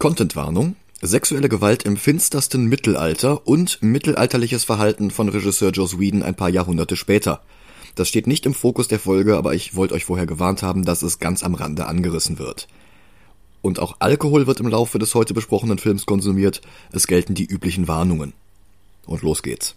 Contentwarnung. Sexuelle Gewalt im finstersten Mittelalter und mittelalterliches Verhalten von Regisseur Joss Whedon ein paar Jahrhunderte später. Das steht nicht im Fokus der Folge, aber ich wollte euch vorher gewarnt haben, dass es ganz am Rande angerissen wird. Und auch Alkohol wird im Laufe des heute besprochenen Films konsumiert. Es gelten die üblichen Warnungen. Und los geht's.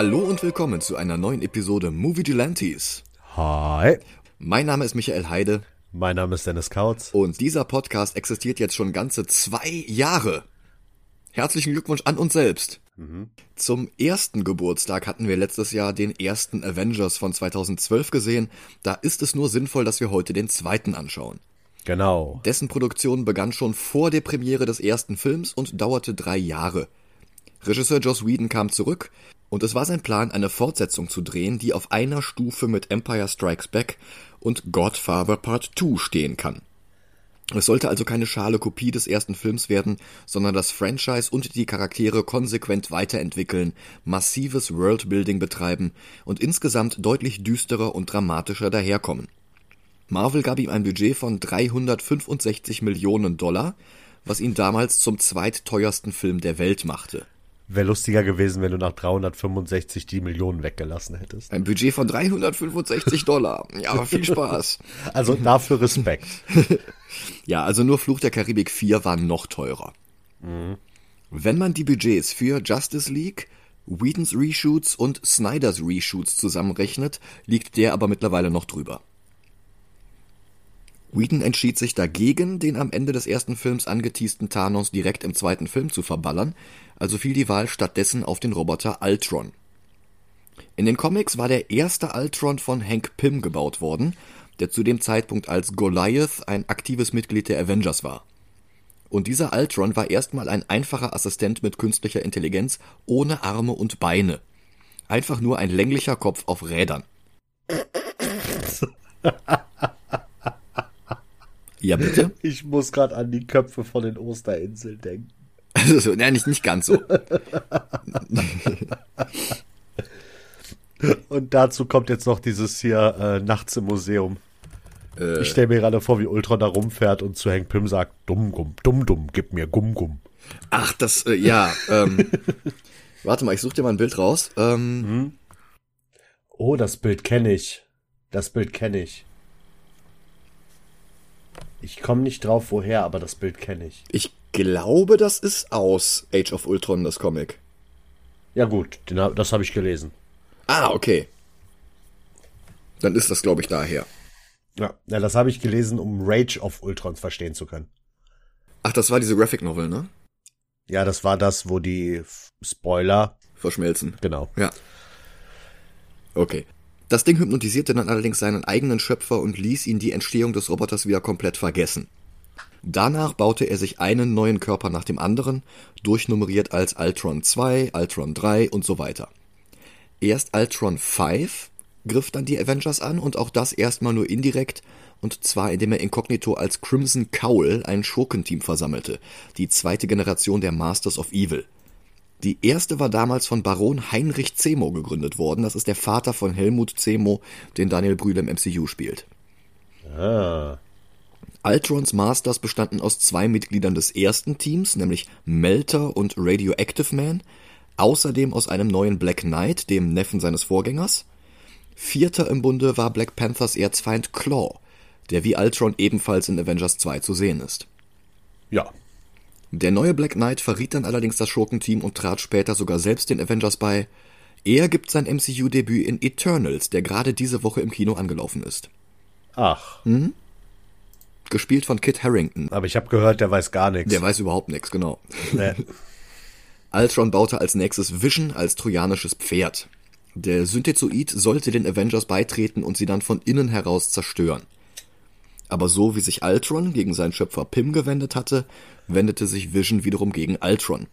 Hallo und willkommen zu einer neuen Episode Movie Gelantes. Hi. Mein Name ist Michael Heide. Mein Name ist Dennis Kautz. Und dieser Podcast existiert jetzt schon ganze zwei Jahre. Herzlichen Glückwunsch an uns selbst. Mhm. Zum ersten Geburtstag hatten wir letztes Jahr den ersten Avengers von 2012 gesehen. Da ist es nur sinnvoll, dass wir heute den zweiten anschauen. Genau. Dessen Produktion begann schon vor der Premiere des ersten Films und dauerte drei Jahre. Regisseur Joss Whedon kam zurück, und es war sein Plan, eine Fortsetzung zu drehen, die auf einer Stufe mit Empire Strikes Back und Godfather Part 2 stehen kann. Es sollte also keine schale Kopie des ersten Films werden, sondern das Franchise und die Charaktere konsequent weiterentwickeln, massives Worldbuilding betreiben und insgesamt deutlich düsterer und dramatischer daherkommen. Marvel gab ihm ein Budget von 365 Millionen Dollar, was ihn damals zum zweitteuersten Film der Welt machte. Wäre lustiger gewesen, wenn du nach 365 die Millionen weggelassen hättest. Ein Budget von 365 Dollar. Ja, viel Spaß. Also dafür Respekt. ja, also nur Fluch der Karibik 4 war noch teurer. Mhm. Wenn man die Budgets für Justice League, Whedons Reshoots und Snyders Reshoots zusammenrechnet, liegt der aber mittlerweile noch drüber. Whedon entschied sich dagegen, den am Ende des ersten Films angeteasten Thanos direkt im zweiten Film zu verballern, also fiel die Wahl stattdessen auf den Roboter Ultron. In den Comics war der erste Ultron von Hank Pym gebaut worden, der zu dem Zeitpunkt als Goliath ein aktives Mitglied der Avengers war. Und dieser Ultron war erstmal ein einfacher Assistent mit künstlicher Intelligenz, ohne Arme und Beine. Einfach nur ein länglicher Kopf auf Rädern. Ja, bitte? Ich muss gerade an die Köpfe von den Osterinseln denken. Also, nein, nicht, nicht ganz so. Und dazu kommt jetzt noch dieses hier äh, Nachts im Museum. Äh, ich stelle mir gerade vor, wie Ultron da rumfährt und zu Hank Pym sagt, dumm, gumm, dumm, dumm, gib mir Gumm, Gumm. Ach, das, äh, ja, ähm, warte mal, ich suche dir mal ein Bild raus. Ähm, hm? Oh, das Bild kenne ich. Das Bild kenne ich. Ich komme nicht drauf, woher, aber das Bild kenne ich. Ich glaube, das ist aus Age of Ultron, das Comic. Ja gut, den, das habe ich gelesen. Ah, okay. Dann ist das, glaube ich, daher. Ja, ja das habe ich gelesen, um Rage of Ultron verstehen zu können. Ach, das war diese Graphic Novel, ne? Ja, das war das, wo die Spoiler verschmelzen. Genau. Ja. Okay. Das Ding hypnotisierte dann allerdings seinen eigenen Schöpfer und ließ ihn die Entstehung des Roboters wieder komplett vergessen. Danach baute er sich einen neuen Körper nach dem anderen, durchnummeriert als Ultron 2, Ultron 3 und so weiter. Erst Ultron 5 griff dann die Avengers an und auch das erstmal nur indirekt, und zwar indem er inkognito als Crimson Cowl ein Schurkenteam versammelte, die zweite Generation der Masters of Evil. Die erste war damals von Baron Heinrich Zemo gegründet worden. Das ist der Vater von Helmut Zemo, den Daniel Brühl im MCU spielt. Ah. Ultrons Masters bestanden aus zwei Mitgliedern des ersten Teams, nämlich Melter und Radioactive Man, außerdem aus einem neuen Black Knight, dem Neffen seines Vorgängers. Vierter im Bunde war Black Panthers Erzfeind Claw, der wie Ultron ebenfalls in Avengers 2 zu sehen ist. Ja, der neue Black Knight verriet dann allerdings das Schurkenteam und trat später sogar selbst den Avengers bei. Er gibt sein MCU-Debüt in Eternals, der gerade diese Woche im Kino angelaufen ist. Ach. Hm? Gespielt von Kit Harrington. Aber ich habe gehört, der weiß gar nichts. Der weiß überhaupt nichts, genau. Nee. Ultron baute als nächstes Vision als trojanisches Pferd. Der Synthezoid sollte den Avengers beitreten und sie dann von innen heraus zerstören. Aber so wie sich Ultron gegen seinen Schöpfer Pym gewendet hatte, wendete sich Vision wiederum gegen Ultron.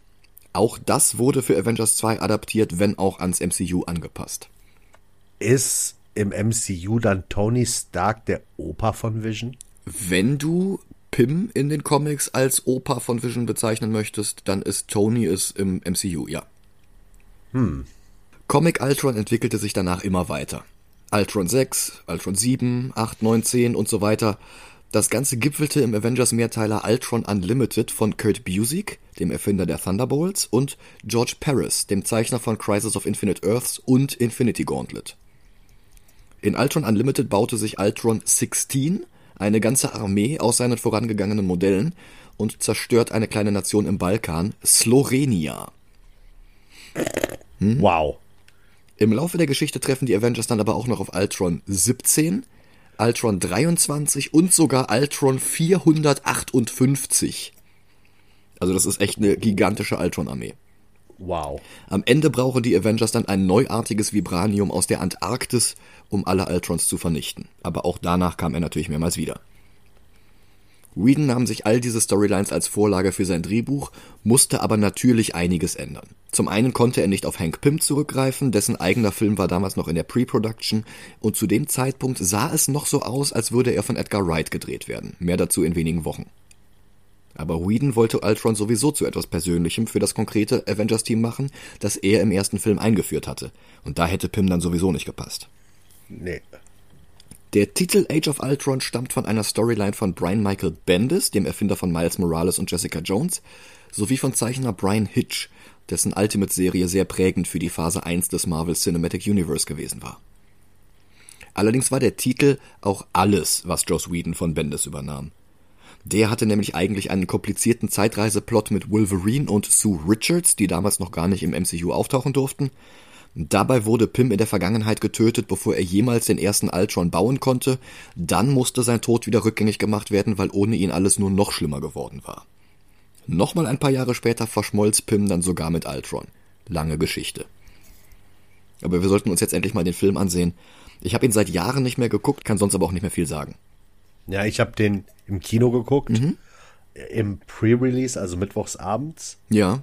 Auch das wurde für Avengers 2 adaptiert, wenn auch ans MCU angepasst. Ist im MCU dann Tony Stark der Opa von Vision? Wenn du Pym in den Comics als Opa von Vision bezeichnen möchtest, dann ist Tony es im MCU, ja. Hm. Comic Ultron entwickelte sich danach immer weiter. Ultron 6, Ultron 7, 8, 9, 10 und so weiter. Das Ganze gipfelte im Avengers-Mehrteiler Ultron Unlimited von Kurt Busiek, dem Erfinder der Thunderbolts, und George Paris, dem Zeichner von Crisis of Infinite Earths und Infinity Gauntlet. In Ultron Unlimited baute sich Ultron 16, eine ganze Armee aus seinen vorangegangenen Modellen, und zerstört eine kleine Nation im Balkan, Slorenia. Hm? Wow. Im Laufe der Geschichte treffen die Avengers dann aber auch noch auf Ultron 17, Ultron 23 und sogar Ultron 458. Also das ist echt eine gigantische Ultron-Armee. Wow. Am Ende brauchen die Avengers dann ein neuartiges Vibranium aus der Antarktis, um alle Ultrons zu vernichten. Aber auch danach kam er natürlich mehrmals wieder. Whedon nahm sich all diese Storylines als Vorlage für sein Drehbuch, musste aber natürlich einiges ändern. Zum einen konnte er nicht auf Hank Pym zurückgreifen, dessen eigener Film war damals noch in der Pre-Production und zu dem Zeitpunkt sah es noch so aus, als würde er von Edgar Wright gedreht werden. Mehr dazu in wenigen Wochen. Aber Whedon wollte Ultron sowieso zu etwas Persönlichem für das konkrete Avengers-Team machen, das er im ersten Film eingeführt hatte. Und da hätte Pym dann sowieso nicht gepasst. Nee. Der Titel Age of Ultron stammt von einer Storyline von Brian Michael Bendis, dem Erfinder von Miles Morales und Jessica Jones, sowie von Zeichner Brian Hitch, dessen Ultimate-Serie sehr prägend für die Phase 1 des Marvel Cinematic Universe gewesen war. Allerdings war der Titel auch alles, was Joss Whedon von Bendis übernahm. Der hatte nämlich eigentlich einen komplizierten Zeitreiseplot mit Wolverine und Sue Richards, die damals noch gar nicht im MCU auftauchen durften. Dabei wurde Pym in der Vergangenheit getötet, bevor er jemals den ersten Ultron bauen konnte. Dann musste sein Tod wieder rückgängig gemacht werden, weil ohne ihn alles nur noch schlimmer geworden war. Nochmal ein paar Jahre später verschmolz Pym dann sogar mit Ultron. Lange Geschichte. Aber wir sollten uns jetzt endlich mal den Film ansehen. Ich habe ihn seit Jahren nicht mehr geguckt, kann sonst aber auch nicht mehr viel sagen. Ja, ich habe den im Kino geguckt. Mhm. Im Pre-Release, also mittwochs abends. Ja.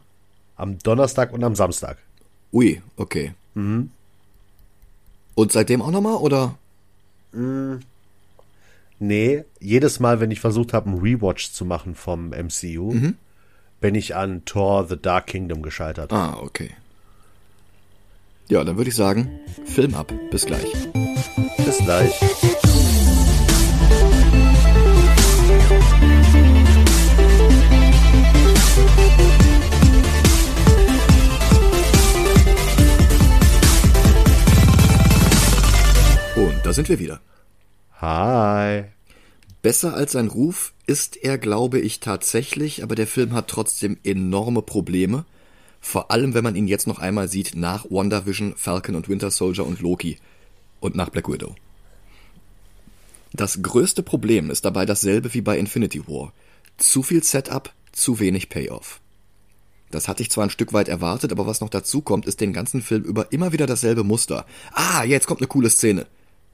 Am Donnerstag und am Samstag. Ui, okay. Mhm. Und seitdem auch nochmal, oder? Mhm. Nee, jedes Mal, wenn ich versucht habe, einen Rewatch zu machen vom MCU, mhm. bin ich an Thor The Dark Kingdom gescheitert. Ah, okay. Ja, dann würde ich sagen, Film ab. Bis gleich. Bis gleich. Da sind wir wieder. Hi. Besser als sein Ruf ist er, glaube ich, tatsächlich, aber der Film hat trotzdem enorme Probleme. Vor allem, wenn man ihn jetzt noch einmal sieht nach WandaVision, Falcon und Winter Soldier und Loki und nach Black Widow. Das größte Problem ist dabei dasselbe wie bei Infinity War. Zu viel Setup, zu wenig Payoff. Das hatte ich zwar ein Stück weit erwartet, aber was noch dazu kommt, ist den ganzen Film über immer wieder dasselbe Muster. Ah, jetzt kommt eine coole Szene.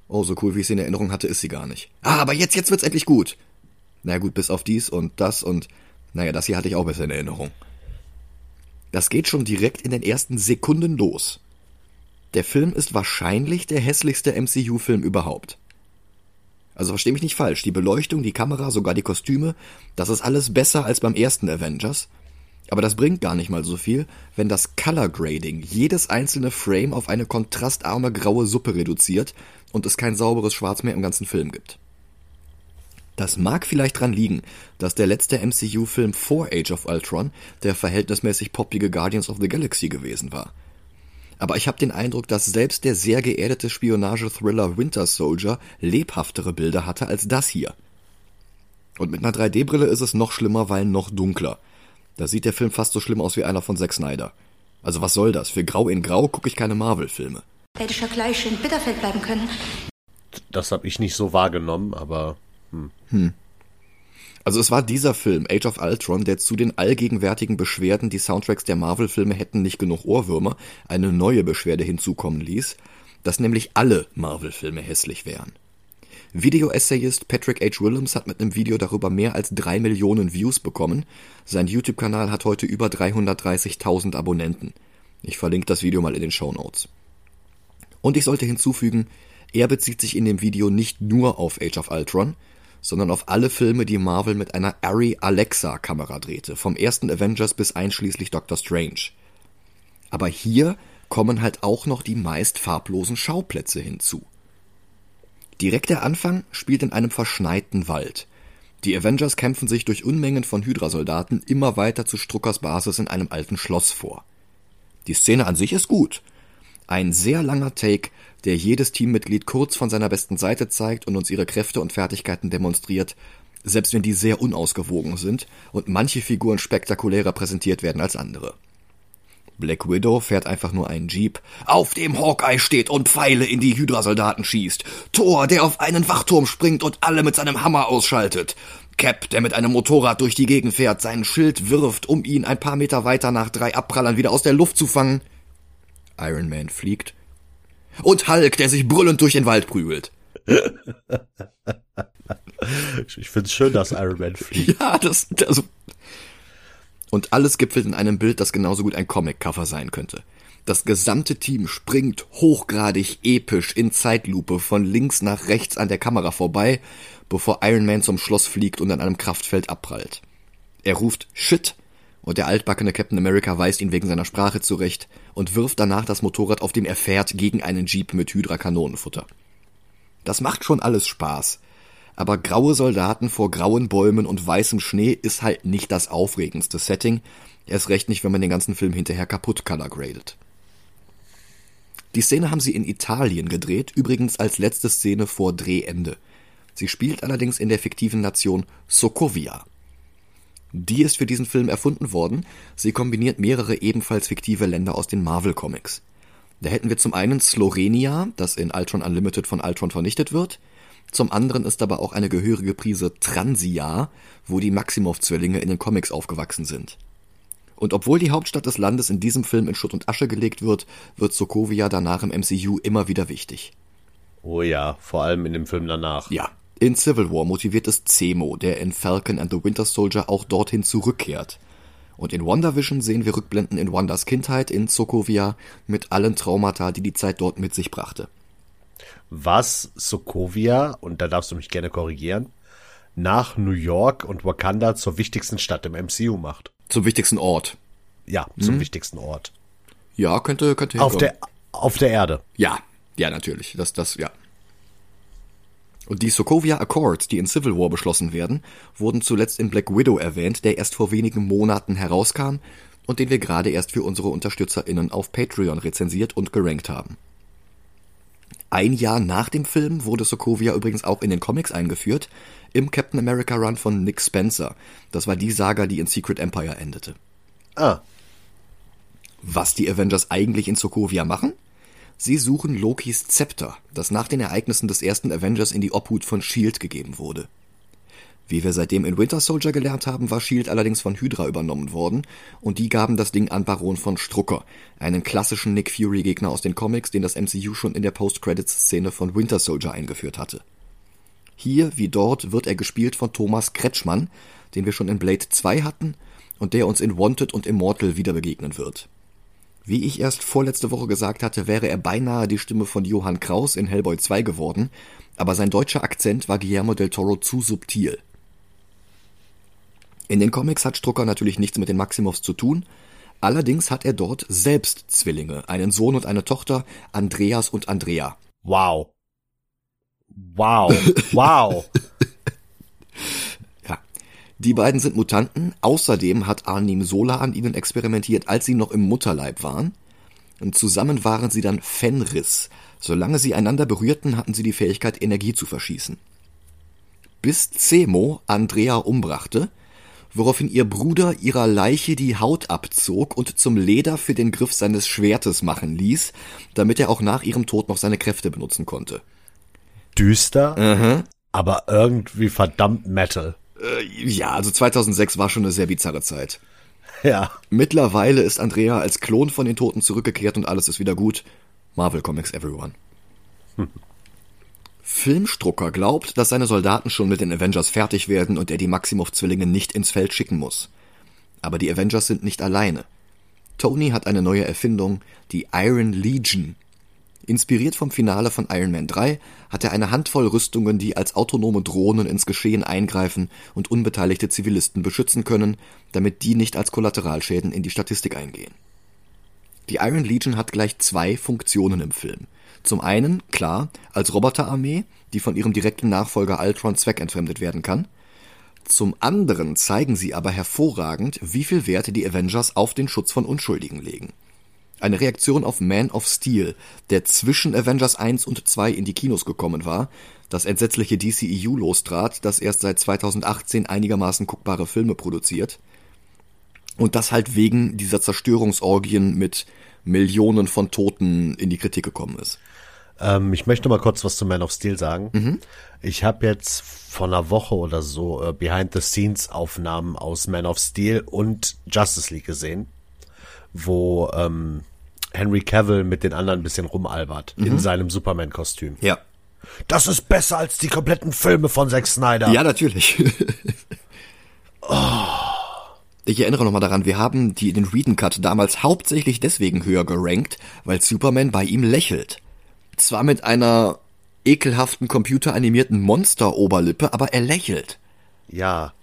Oh, so cool wie ich sie in Erinnerung hatte, ist sie gar nicht. Ah, aber jetzt, jetzt wird's endlich gut. Na gut, bis auf dies und das und, naja, das hier hatte ich auch besser in Erinnerung. Das geht schon direkt in den ersten Sekunden los. Der Film ist wahrscheinlich der hässlichste MCU-Film überhaupt. Also versteh mich nicht falsch, die Beleuchtung, die Kamera, sogar die Kostüme, das ist alles besser als beim ersten Avengers. Aber das bringt gar nicht mal so viel, wenn das Color Grading jedes einzelne Frame auf eine kontrastarme graue Suppe reduziert und es kein sauberes Schwarz mehr im ganzen Film gibt. Das mag vielleicht dran liegen, dass der letzte MCU-Film vor Age of Ultron der verhältnismäßig poppige Guardians of the Galaxy gewesen war aber ich habe den Eindruck, dass selbst der sehr geerdete Spionage-Thriller Winter Soldier lebhaftere Bilder hatte als das hier. Und mit einer 3D-Brille ist es noch schlimmer, weil noch dunkler. Da sieht der Film fast so schlimm aus wie einer von Zack Snyder. Also was soll das? Für Grau in Grau gucke ich keine Marvel-Filme. Hätte Gleich in Bitterfeld bleiben können. Das habe ich nicht so wahrgenommen, aber. Hm. Hm. Also es war dieser Film, Age of Ultron, der zu den allgegenwärtigen Beschwerden, die Soundtracks der Marvel-Filme hätten nicht genug Ohrwürmer, eine neue Beschwerde hinzukommen ließ, dass nämlich alle Marvel-Filme hässlich wären. Video-Essayist Patrick H. Willems hat mit einem Video darüber mehr als drei Millionen Views bekommen. Sein YouTube-Kanal hat heute über 330.000 Abonnenten. Ich verlinke das Video mal in den Show Notes. Und ich sollte hinzufügen, Er bezieht sich in dem Video nicht nur auf Age of Ultron, sondern auf alle Filme, die Marvel mit einer Arri Alexa Kamera drehte, vom ersten Avengers bis einschließlich Doctor Strange. Aber hier kommen halt auch noch die meist farblosen Schauplätze hinzu. Direkt der Anfang spielt in einem verschneiten Wald. Die Avengers kämpfen sich durch Unmengen von Hydra-Soldaten immer weiter zu Struckers Basis in einem alten Schloss vor. Die Szene an sich ist gut. Ein sehr langer Take, der jedes Teammitglied kurz von seiner besten Seite zeigt und uns ihre Kräfte und Fertigkeiten demonstriert, selbst wenn die sehr unausgewogen sind und manche Figuren spektakulärer präsentiert werden als andere. Black Widow fährt einfach nur einen Jeep, auf dem Hawkeye steht und Pfeile in die Hydra-Soldaten schießt. Thor, der auf einen Wachturm springt und alle mit seinem Hammer ausschaltet. Cap, der mit einem Motorrad durch die Gegend fährt, seinen Schild wirft, um ihn ein paar Meter weiter nach drei Abprallern wieder aus der Luft zu fangen. Iron Man fliegt. Und Hulk, der sich brüllend durch den Wald prügelt. ich find's schön, dass Iron Man fliegt. Ja, das, also, und alles gipfelt in einem Bild, das genauso gut ein Comic-Cover sein könnte. Das gesamte Team springt hochgradig episch in Zeitlupe von links nach rechts an der Kamera vorbei, bevor Iron Man zum Schloss fliegt und an einem Kraftfeld abprallt. Er ruft Shit und der altbackene Captain America weist ihn wegen seiner Sprache zurecht und wirft danach das Motorrad, auf dem er fährt, gegen einen Jeep mit Hydra-Kanonenfutter. Das macht schon alles Spaß aber graue Soldaten vor grauen Bäumen und weißem Schnee ist halt nicht das aufregendste Setting, erst recht nicht, wenn man den ganzen Film hinterher kaputt colorgradet. Die Szene haben sie in Italien gedreht, übrigens als letzte Szene vor Drehende. Sie spielt allerdings in der fiktiven Nation Sokovia. Die ist für diesen Film erfunden worden, sie kombiniert mehrere ebenfalls fiktive Länder aus den Marvel Comics. Da hätten wir zum einen Slorenia, das in Ultron Unlimited von Ultron vernichtet wird, zum anderen ist aber auch eine gehörige Prise Transia, wo die Maximoff-Zwillinge in den Comics aufgewachsen sind. Und obwohl die Hauptstadt des Landes in diesem Film in Schutt und Asche gelegt wird, wird Sokovia danach im MCU immer wieder wichtig. Oh ja, vor allem in dem Film danach. Ja. In Civil War motiviert es Zemo, der in Falcon and the Winter Soldier auch dorthin zurückkehrt. Und in WandaVision sehen wir Rückblenden in Wandas Kindheit in Sokovia mit allen Traumata, die die Zeit dort mit sich brachte was Sokovia, und da darfst du mich gerne korrigieren, nach New York und Wakanda zur wichtigsten Stadt im MCU macht. Zum wichtigsten Ort. Ja, zum hm. wichtigsten Ort. Ja, könnte, könnte Auf der, auf der Erde. Ja, ja, natürlich. Das, das, ja. Und die Sokovia Accords, die in Civil War beschlossen werden, wurden zuletzt in Black Widow erwähnt, der erst vor wenigen Monaten herauskam und den wir gerade erst für unsere UnterstützerInnen auf Patreon rezensiert und gerankt haben. Ein Jahr nach dem Film wurde Sokovia übrigens auch in den Comics eingeführt, im Captain America Run von Nick Spencer. Das war die Saga, die in Secret Empire endete. Ah. Was die Avengers eigentlich in Sokovia machen? Sie suchen Lokis Zepter, das nach den Ereignissen des ersten Avengers in die Obhut von Shield gegeben wurde. Wie wir seitdem in Winter Soldier gelernt haben, war Shield allerdings von Hydra übernommen worden und die gaben das Ding an Baron von Strucker, einen klassischen Nick Fury Gegner aus den Comics, den das MCU schon in der Post-Credits-Szene von Winter Soldier eingeführt hatte. Hier wie dort wird er gespielt von Thomas Kretschmann, den wir schon in Blade 2 hatten und der uns in Wanted und Immortal wieder begegnen wird. Wie ich erst vorletzte Woche gesagt hatte, wäre er beinahe die Stimme von Johann Kraus in Hellboy 2 geworden, aber sein deutscher Akzent war Guillermo del Toro zu subtil. In den Comics hat Strucker natürlich nichts mit den Maximoffs zu tun, allerdings hat er dort selbst Zwillinge, einen Sohn und eine Tochter, Andreas und Andrea. Wow. Wow. Wow. Die beiden sind Mutanten, außerdem hat Arnim Sola an ihnen experimentiert, als sie noch im Mutterleib waren. Und zusammen waren sie dann Fenris. Solange sie einander berührten, hatten sie die Fähigkeit, Energie zu verschießen. Bis Zemo Andrea umbrachte, woraufhin ihr Bruder ihrer Leiche die Haut abzog und zum Leder für den Griff seines Schwertes machen ließ, damit er auch nach ihrem Tod noch seine Kräfte benutzen konnte. Düster, mhm. aber irgendwie verdammt Metal. Äh, ja, also 2006 war schon eine sehr bizarre Zeit. Ja. Mittlerweile ist Andrea als Klon von den Toten zurückgekehrt und alles ist wieder gut. Marvel Comics Everyone. Hm. Filmstrucker glaubt, dass seine Soldaten schon mit den Avengers fertig werden und er die Maximoff-Zwillinge nicht ins Feld schicken muss. Aber die Avengers sind nicht alleine. Tony hat eine neue Erfindung, die Iron Legion. Inspiriert vom Finale von Iron Man 3 hat er eine Handvoll Rüstungen, die als autonome Drohnen ins Geschehen eingreifen und unbeteiligte Zivilisten beschützen können, damit die nicht als Kollateralschäden in die Statistik eingehen. Die Iron Legion hat gleich zwei Funktionen im Film. Zum einen, klar, als Roboterarmee, die von ihrem direkten Nachfolger Ultron zweckentfremdet werden kann. Zum anderen zeigen sie aber hervorragend, wie viel Werte die Avengers auf den Schutz von Unschuldigen legen. Eine Reaktion auf Man of Steel, der zwischen Avengers 1 und 2 in die Kinos gekommen war, das entsetzliche DCEU lostrat, das erst seit 2018 einigermaßen guckbare Filme produziert. Und das halt wegen dieser Zerstörungsorgien mit Millionen von Toten in die Kritik gekommen ist. Ähm, ich möchte mal kurz was zu Man of Steel sagen. Mhm. Ich habe jetzt vor einer Woche oder so äh, Behind-the-Scenes-Aufnahmen aus Man of Steel und Justice League gesehen, wo ähm, Henry Cavill mit den anderen ein bisschen rumalbert mhm. in seinem Superman-Kostüm. Ja. Das ist besser als die kompletten Filme von Zack Snyder. Ja, natürlich. oh. Ich erinnere nochmal daran, wir haben die, den Reading Cut damals hauptsächlich deswegen höher gerankt, weil Superman bei ihm lächelt. Zwar mit einer ekelhaften computeranimierten Monster-Oberlippe, aber er lächelt. Ja.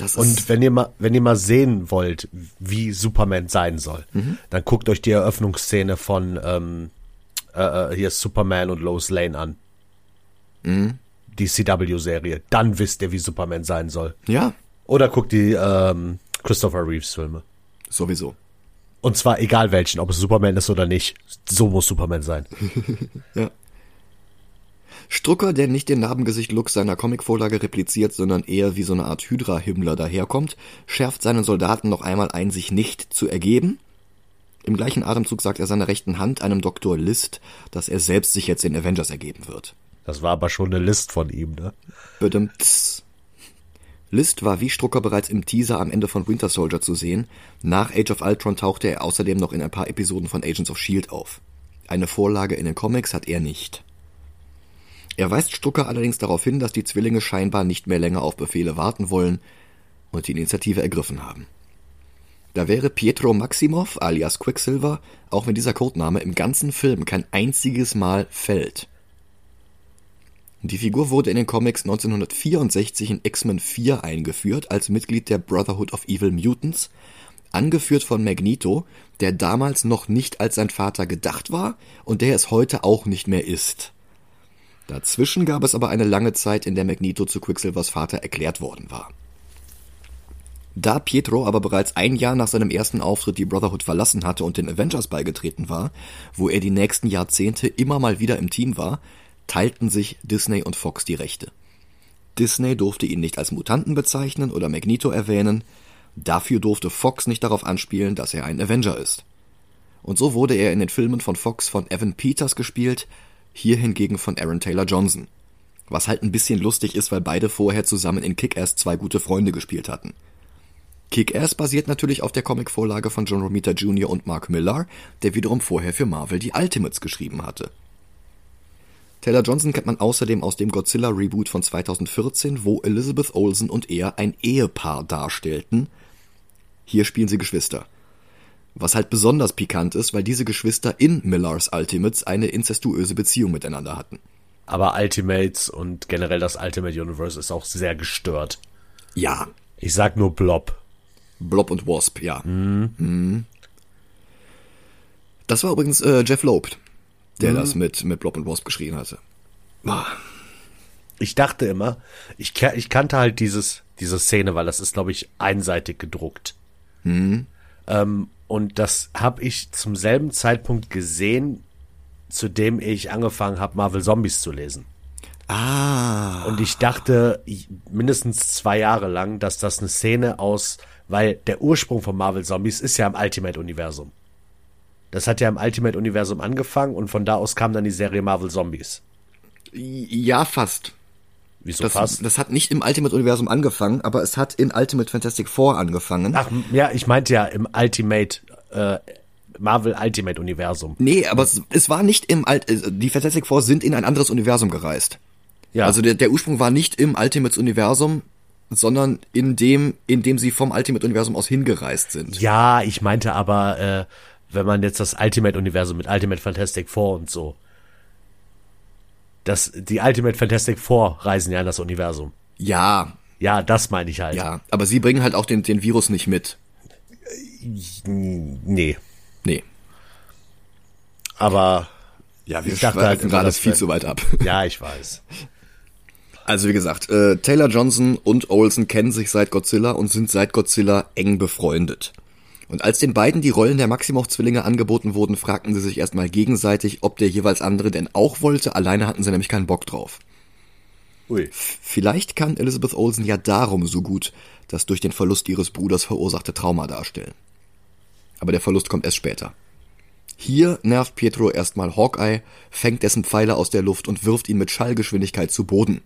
Das und wenn ihr mal, wenn ihr mal sehen wollt, wie Superman sein soll, mhm. dann guckt euch die Eröffnungsszene von ähm, äh, äh hier ist Superman und Lois Lane an. Mhm. Die CW-Serie. Dann wisst ihr, wie Superman sein soll. Ja. Oder guckt die ähm, Christopher Reeves-Filme. Sowieso. Und zwar egal welchen, ob es Superman ist oder nicht. So muss Superman sein. ja. Strucker, der nicht den Narbengesicht-Look seiner Comicvorlage repliziert, sondern eher wie so eine Art Hydra-Himmler daherkommt, schärft seinen Soldaten noch einmal ein, sich nicht zu ergeben. Im gleichen Atemzug sagt er seiner rechten Hand, einem Dr. List, dass er selbst sich jetzt den Avengers ergeben wird. Das war aber schon eine List von ihm, ne? Bedimmt. List war wie Strucker bereits im Teaser am Ende von Winter Soldier zu sehen. Nach Age of Ultron tauchte er außerdem noch in ein paar Episoden von Agents of Shield auf. Eine Vorlage in den Comics hat er nicht. Er weist Strucker allerdings darauf hin, dass die Zwillinge scheinbar nicht mehr länger auf Befehle warten wollen und die Initiative ergriffen haben. Da wäre Pietro Maximov alias Quicksilver, auch wenn dieser Codename im ganzen Film kein einziges Mal fällt. Die Figur wurde in den Comics 1964 in X-Men 4 eingeführt als Mitglied der Brotherhood of Evil Mutants, angeführt von Magneto, der damals noch nicht als sein Vater gedacht war und der es heute auch nicht mehr ist. Dazwischen gab es aber eine lange Zeit, in der Magneto zu Quicksilvers Vater erklärt worden war. Da Pietro aber bereits ein Jahr nach seinem ersten Auftritt die Brotherhood verlassen hatte und den Avengers beigetreten war, wo er die nächsten Jahrzehnte immer mal wieder im Team war, teilten sich Disney und Fox die Rechte. Disney durfte ihn nicht als Mutanten bezeichnen oder Magneto erwähnen, dafür durfte Fox nicht darauf anspielen, dass er ein Avenger ist. Und so wurde er in den Filmen von Fox von Evan Peters gespielt, hier hingegen von Aaron Taylor Johnson. Was halt ein bisschen lustig ist, weil beide vorher zusammen in Kick-Ass zwei gute Freunde gespielt hatten. Kick-Ass basiert natürlich auf der Comicvorlage von John Romita Jr. und Mark Millar, der wiederum vorher für Marvel die Ultimates geschrieben hatte. Taylor Johnson kennt man außerdem aus dem Godzilla-Reboot von 2014, wo Elizabeth Olsen und er ein Ehepaar darstellten. Hier spielen sie Geschwister. Was halt besonders pikant ist, weil diese Geschwister in Millars Ultimates eine inzestuöse Beziehung miteinander hatten. Aber Ultimates und generell das Ultimate Universe ist auch sehr gestört. Ja. Ich sag nur Blob. Blob und Wasp, ja. Mhm. Mhm. Das war übrigens äh, Jeff Loeb, der mhm. das mit, mit Blob und Wasp geschrieben hatte. Boah. Ich dachte immer, ich, ich kannte halt dieses, diese Szene, weil das ist, glaube ich, einseitig gedruckt. Mhm. Ähm, und das habe ich zum selben Zeitpunkt gesehen, zu dem ich angefangen habe, Marvel Zombies zu lesen. Ah. Und ich dachte mindestens zwei Jahre lang, dass das eine Szene aus, weil der Ursprung von Marvel Zombies ist ja im Ultimate-Universum. Das hat ja im Ultimate-Universum angefangen und von da aus kam dann die Serie Marvel Zombies. Ja, fast. Wieso das, fast? Das hat nicht im Ultimate-Universum angefangen, aber es hat in Ultimate Fantastic Four angefangen. Ach, ja, ich meinte ja im Ultimate, äh, Marvel Ultimate Universum. Nee, aber es, es war nicht im Alt, äh, die Fantastic Four sind in ein anderes Universum gereist. Ja. Also der, der Ursprung war nicht im Ultimate-Universum, sondern in dem, in dem sie vom Ultimate-Universum aus hingereist sind. Ja, ich meinte aber, äh, wenn man jetzt das Ultimate-Universum mit Ultimate Fantastic Four und so. Das, die Ultimate Fantastic Four reisen ja in das Universum. Ja. Ja, das meine ich halt. Ja, aber sie bringen halt auch den, den Virus nicht mit. Nee. Nee. Aber. Ja, wir ich dachte halt gerade das viel zu weit ab. Ja, ich weiß. Also wie gesagt, äh, Taylor Johnson und Olsen kennen sich seit Godzilla und sind seit Godzilla eng befreundet. Und als den beiden die Rollen der Maximoff-Zwillinge angeboten wurden, fragten sie sich erstmal gegenseitig, ob der jeweils andere denn auch wollte. Alleine hatten sie nämlich keinen Bock drauf. Ui. Vielleicht kann Elizabeth Olsen ja darum so gut das durch den Verlust ihres Bruders verursachte Trauma darstellen. Aber der Verlust kommt erst später. Hier nervt Pietro erstmal Hawkeye, fängt dessen Pfeile aus der Luft und wirft ihn mit Schallgeschwindigkeit zu Boden.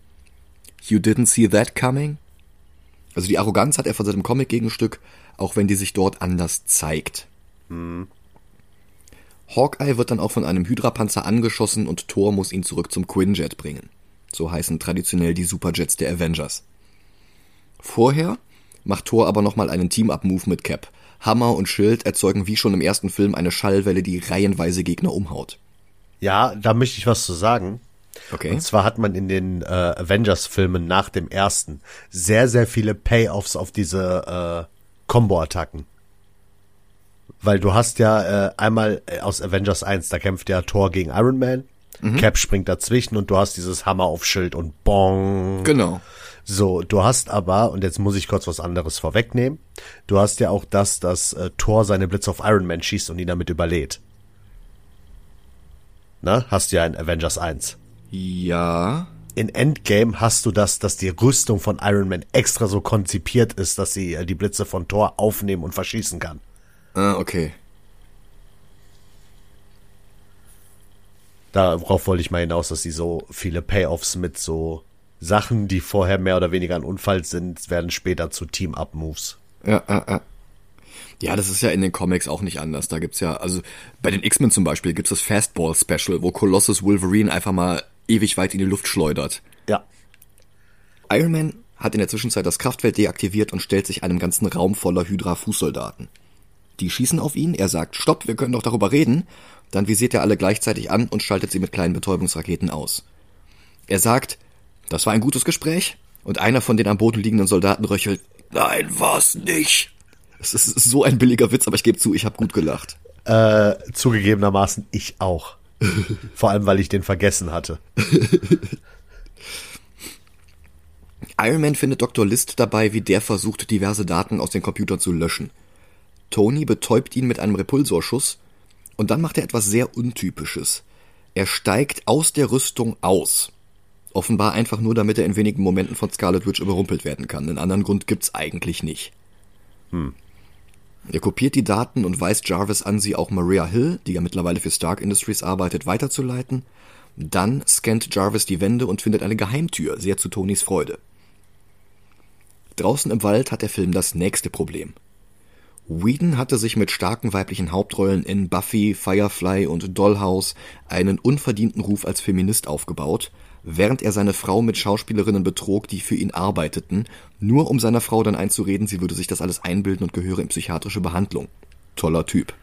You didn't see that coming? Also die Arroganz hat er von seinem Comic-Gegenstück, auch wenn die sich dort anders zeigt. Hm. Hawkeye wird dann auch von einem Hydra-Panzer angeschossen und Thor muss ihn zurück zum Quinjet bringen. So heißen traditionell die Superjets der Avengers. Vorher macht Thor aber nochmal einen Team-Up-Move mit Cap. Hammer und Schild erzeugen wie schon im ersten Film eine Schallwelle, die reihenweise Gegner umhaut. Ja, da möchte ich was zu sagen. Okay. Und zwar hat man in den äh, Avengers-Filmen nach dem ersten sehr, sehr viele Payoffs auf diese äh, Combo-Attacken. Weil du hast ja äh, einmal äh, aus Avengers 1, da kämpft ja Thor gegen Iron Man, mhm. Cap springt dazwischen und du hast dieses Hammer auf Schild und Bong. Genau. So, du hast aber, und jetzt muss ich kurz was anderes vorwegnehmen, du hast ja auch das, dass äh, Thor seine Blitze auf Iron Man schießt und ihn damit überlädt. Na, hast du ja in Avengers 1. Ja. In Endgame hast du das, dass die Rüstung von Iron Man extra so konzipiert ist, dass sie äh, die Blitze von Thor aufnehmen und verschießen kann. Ah, okay. Darauf wollte ich mal hinaus, dass sie so viele Payoffs mit so Sachen, die vorher mehr oder weniger ein Unfall sind, werden später zu Team-Up-Moves. Ja, ja, ja. Ja, das ist ja in den Comics auch nicht anders. Da gibt's ja, also bei den X-Men zum Beispiel gibt's das Fastball-Special, wo Colossus Wolverine einfach mal ewig weit in die Luft schleudert. Ja. Iron Man hat in der Zwischenzeit das Kraftfeld deaktiviert und stellt sich einem ganzen Raum voller Hydra-Fußsoldaten. Die schießen auf ihn, er sagt, stopp, wir können doch darüber reden. Dann visiert er alle gleichzeitig an und schaltet sie mit kleinen Betäubungsraketen aus. Er sagt, das war ein gutes Gespräch, und einer von den am Boden liegenden Soldaten röchelt, nein, war's nicht. Es ist so ein billiger Witz, aber ich gebe zu, ich habe gut gelacht. Äh, zugegebenermaßen ich auch. Vor allem, weil ich den vergessen hatte. Iron Man findet Dr. List dabei, wie der versucht, diverse Daten aus den Computern zu löschen. Tony betäubt ihn mit einem Repulsorschuss und dann macht er etwas sehr Untypisches. Er steigt aus der Rüstung aus. Offenbar einfach nur, damit er in wenigen Momenten von Scarlet Witch überrumpelt werden kann. Einen anderen Grund gibt's eigentlich nicht. Hm. Er kopiert die Daten und weist Jarvis an, sie auch Maria Hill, die ja mittlerweile für Stark Industries arbeitet, weiterzuleiten. Dann scannt Jarvis die Wände und findet eine Geheimtür, sehr zu Tonys Freude. Draußen im Wald hat der Film das nächste Problem. Whedon hatte sich mit starken weiblichen Hauptrollen in Buffy, Firefly und Dollhouse einen unverdienten Ruf als Feminist aufgebaut während er seine Frau mit Schauspielerinnen betrog, die für ihn arbeiteten, nur um seiner Frau dann einzureden, sie würde sich das alles einbilden und gehöre in psychiatrische Behandlung. Toller Typ.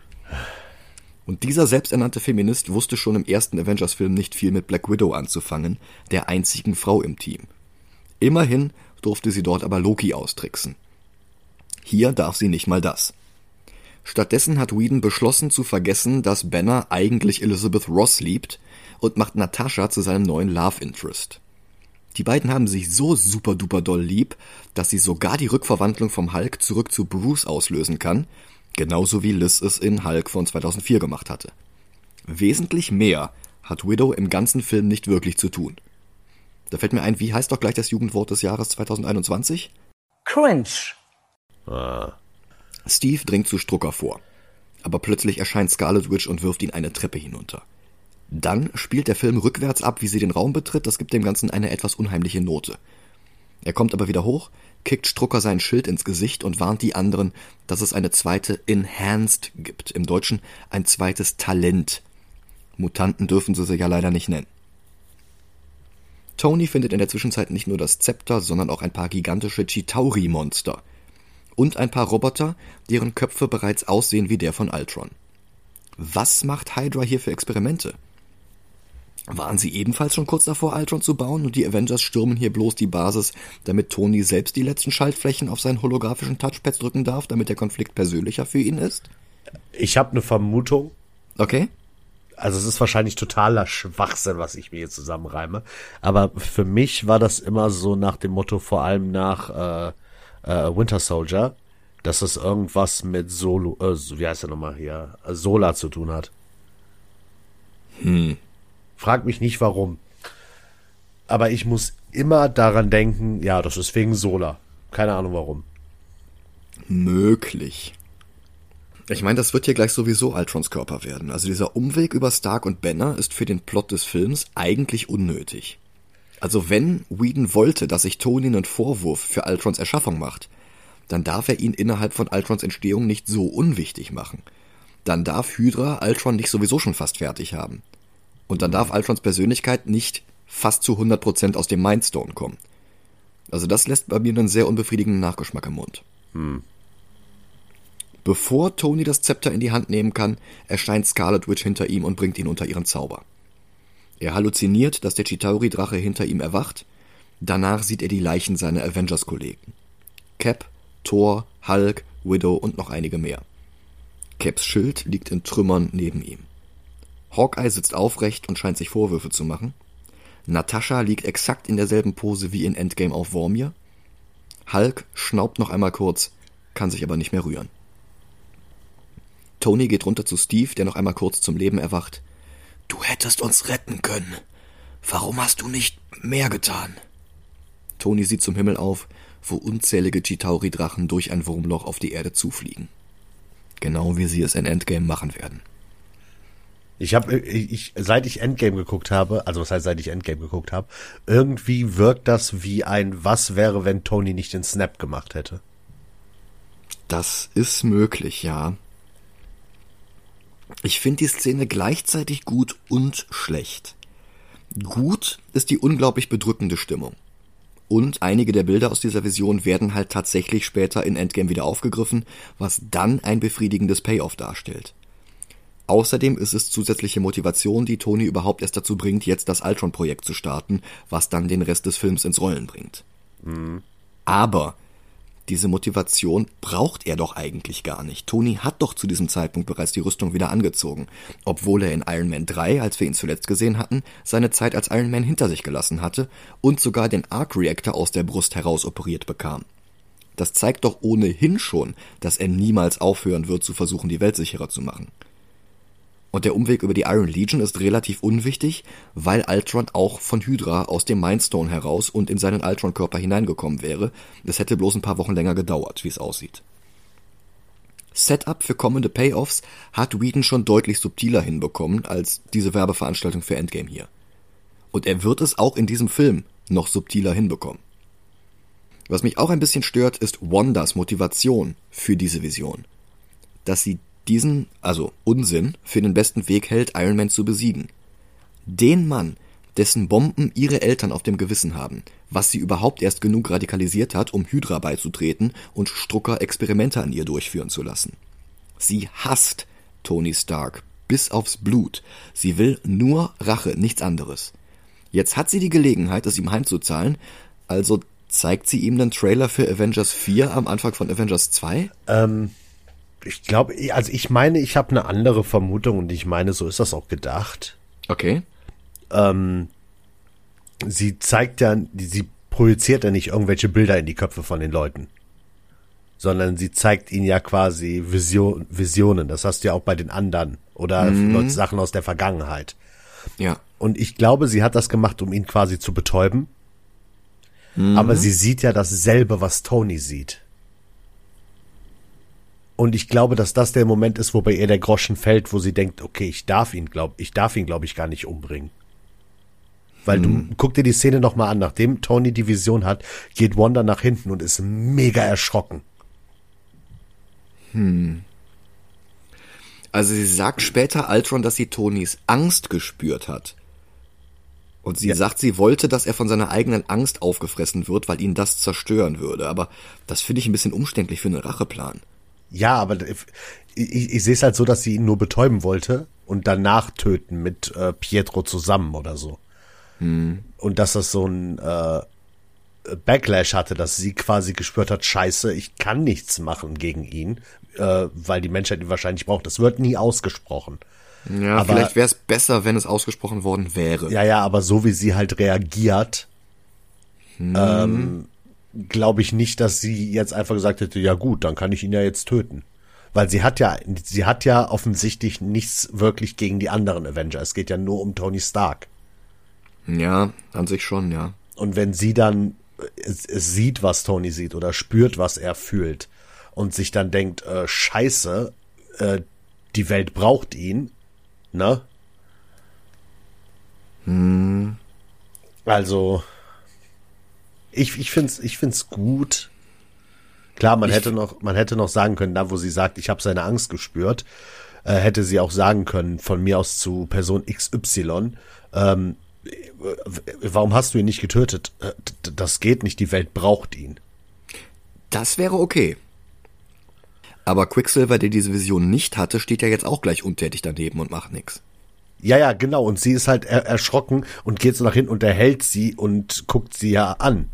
Und dieser selbsternannte Feminist wusste schon im ersten Avengers-Film nicht viel mit Black Widow anzufangen, der einzigen Frau im Team. Immerhin durfte sie dort aber Loki austricksen. Hier darf sie nicht mal das. Stattdessen hat Whedon beschlossen zu vergessen, dass Banner eigentlich Elizabeth Ross liebt und macht Natascha zu seinem neuen Love Interest. Die beiden haben sich so super duper doll lieb, dass sie sogar die Rückverwandlung vom Hulk zurück zu Bruce auslösen kann, genauso wie Liz es in Hulk von 2004 gemacht hatte. Wesentlich mehr hat Widow im ganzen Film nicht wirklich zu tun. Da fällt mir ein, wie heißt doch gleich das Jugendwort des Jahres 2021? Cringe. Ah. Steve dringt zu Strucker vor. Aber plötzlich erscheint Scarlet Witch und wirft ihn eine Treppe hinunter. Dann spielt der Film rückwärts ab, wie sie den Raum betritt, das gibt dem Ganzen eine etwas unheimliche Note. Er kommt aber wieder hoch, kickt Strucker sein Schild ins Gesicht und warnt die anderen, dass es eine zweite Enhanced gibt, im Deutschen ein zweites Talent. Mutanten dürfen sie sich ja leider nicht nennen. Tony findet in der Zwischenzeit nicht nur das Zepter, sondern auch ein paar gigantische Chitauri-Monster. Und ein paar Roboter, deren Köpfe bereits aussehen wie der von Ultron. Was macht Hydra hier für Experimente? Waren sie ebenfalls schon kurz davor, Ultron zu bauen und die Avengers stürmen hier bloß die Basis, damit Tony selbst die letzten Schaltflächen auf seinen holographischen Touchpads drücken darf, damit der Konflikt persönlicher für ihn ist? Ich habe eine Vermutung. Okay. Also es ist wahrscheinlich totaler Schwachsinn, was ich mir hier zusammenreime. Aber für mich war das immer so nach dem Motto, vor allem nach äh, äh, Winter Soldier, dass es irgendwas mit Solo, äh, wie heißt der nochmal hier, Sola zu tun hat. Hm. Frag mich nicht warum. Aber ich muss immer daran denken, ja, das ist wegen Sola. Keine Ahnung warum. Möglich. Ich meine, das wird hier gleich sowieso Ultrons Körper werden. Also dieser Umweg über Stark und Banner ist für den Plot des Films eigentlich unnötig. Also wenn Whedon wollte, dass sich Tony einen Vorwurf für Ultrons Erschaffung macht, dann darf er ihn innerhalb von Ultrons Entstehung nicht so unwichtig machen. Dann darf Hydra Ultron nicht sowieso schon fast fertig haben. Und dann darf Ultrons Persönlichkeit nicht fast zu 100% aus dem Mindstone kommen. Also das lässt bei mir einen sehr unbefriedigenden Nachgeschmack im Mund. Hm. Bevor Tony das Zepter in die Hand nehmen kann, erscheint Scarlet Witch hinter ihm und bringt ihn unter ihren Zauber. Er halluziniert, dass der Chitauri-Drache hinter ihm erwacht. Danach sieht er die Leichen seiner Avengers-Kollegen. Cap, Thor, Hulk, Widow und noch einige mehr. Caps Schild liegt in Trümmern neben ihm. Hawkeye sitzt aufrecht und scheint sich Vorwürfe zu machen. Natascha liegt exakt in derselben Pose wie in Endgame auf Vormir. Hulk schnaubt noch einmal kurz, kann sich aber nicht mehr rühren. Tony geht runter zu Steve, der noch einmal kurz zum Leben erwacht. Du hättest uns retten können. Warum hast du nicht mehr getan? Tony sieht zum Himmel auf, wo unzählige Chitauri-Drachen durch ein Wurmloch auf die Erde zufliegen. Genau wie sie es in Endgame machen werden. Ich habe, ich, seit ich Endgame geguckt habe, also was heißt, seit ich Endgame geguckt habe, irgendwie wirkt das wie ein Was wäre, wenn Tony nicht den Snap gemacht hätte. Das ist möglich, ja. Ich finde die Szene gleichzeitig gut und schlecht. Gut ist die unglaublich bedrückende Stimmung. Und einige der Bilder aus dieser Vision werden halt tatsächlich später in Endgame wieder aufgegriffen, was dann ein befriedigendes Payoff darstellt. Außerdem ist es zusätzliche Motivation, die Tony überhaupt erst dazu bringt, jetzt das Ultron-Projekt zu starten, was dann den Rest des Films ins Rollen bringt. Mhm. Aber diese Motivation braucht er doch eigentlich gar nicht. Tony hat doch zu diesem Zeitpunkt bereits die Rüstung wieder angezogen, obwohl er in Iron Man 3, als wir ihn zuletzt gesehen hatten, seine Zeit als Iron Man hinter sich gelassen hatte und sogar den Arc Reactor aus der Brust heraus operiert bekam. Das zeigt doch ohnehin schon, dass er niemals aufhören wird zu versuchen, die Welt sicherer zu machen. Und der Umweg über die Iron Legion ist relativ unwichtig, weil Ultron auch von Hydra aus dem Mindstone heraus und in seinen Ultron-Körper hineingekommen wäre. Es hätte bloß ein paar Wochen länger gedauert, wie es aussieht. Setup für kommende Payoffs hat Whedon schon deutlich subtiler hinbekommen als diese Werbeveranstaltung für Endgame hier. Und er wird es auch in diesem Film noch subtiler hinbekommen. Was mich auch ein bisschen stört, ist Wandas Motivation für diese Vision. Dass sie diesen, also Unsinn, für den besten Weg hält, Iron Man zu besiegen. Den Mann, dessen Bomben ihre Eltern auf dem Gewissen haben, was sie überhaupt erst genug radikalisiert hat, um Hydra beizutreten und Strucker Experimente an ihr durchführen zu lassen. Sie hasst Tony Stark bis aufs Blut. Sie will nur Rache, nichts anderes. Jetzt hat sie die Gelegenheit, es ihm heimzuzahlen, also zeigt sie ihm den Trailer für Avengers 4 am Anfang von Avengers 2? Ähm, ich glaube, also ich meine, ich habe eine andere Vermutung und ich meine, so ist das auch gedacht. Okay. Ähm, sie zeigt ja, sie projiziert ja nicht irgendwelche Bilder in die Köpfe von den Leuten, sondern sie zeigt ihnen ja quasi Vision, Visionen. Das hast du ja auch bei den anderen oder mhm. Sachen aus der Vergangenheit. Ja. Und ich glaube, sie hat das gemacht, um ihn quasi zu betäuben. Mhm. Aber sie sieht ja dasselbe, was Tony sieht. Und ich glaube, dass das der Moment ist, wo bei ihr der Groschen fällt, wo sie denkt, okay, ich darf ihn, glaub, ich darf ihn, glaube ich, gar nicht umbringen. Weil hm. du guck dir die Szene nochmal an, nachdem Tony die Vision hat, geht Wanda nach hinten und ist mega erschrocken. Hm. Also sie sagt später Ultron, dass sie Tonys Angst gespürt hat. Und sie ja. sagt, sie wollte, dass er von seiner eigenen Angst aufgefressen wird, weil ihn das zerstören würde. Aber das finde ich ein bisschen umständlich für einen Racheplan. Ja, aber ich, ich sehe es halt so, dass sie ihn nur betäuben wollte und danach töten mit äh, Pietro zusammen oder so. Hm. Und dass das so ein äh, Backlash hatte, dass sie quasi gespürt hat, scheiße, ich kann nichts machen gegen ihn, äh, weil die Menschheit ihn wahrscheinlich braucht. Das wird nie ausgesprochen. Ja, aber, vielleicht wäre es besser, wenn es ausgesprochen worden wäre. Ja, ja, aber so wie sie halt reagiert, hm. ähm, glaube ich nicht, dass sie jetzt einfach gesagt hätte, ja gut, dann kann ich ihn ja jetzt töten. Weil sie hat ja, sie hat ja offensichtlich nichts wirklich gegen die anderen Avenger. Es geht ja nur um Tony Stark. Ja, an sich schon, ja. Und wenn sie dann sieht, was Tony sieht oder spürt, was er fühlt und sich dann denkt, äh, scheiße, äh, die Welt braucht ihn, ne? Hm. Also, ich, ich find's, ich find's gut. Klar, man ich hätte noch, man hätte noch sagen können, da wo sie sagt, ich habe seine Angst gespürt, äh, hätte sie auch sagen können, von mir aus zu Person XY, ähm, warum hast du ihn nicht getötet? Äh, das geht nicht, die Welt braucht ihn. Das wäre okay. Aber Quicksilver, der diese Vision nicht hatte, steht ja jetzt auch gleich untätig daneben und macht nichts. Ja, ja, genau. Und sie ist halt er erschrocken und geht so nach hinten und erhält sie und guckt sie ja an.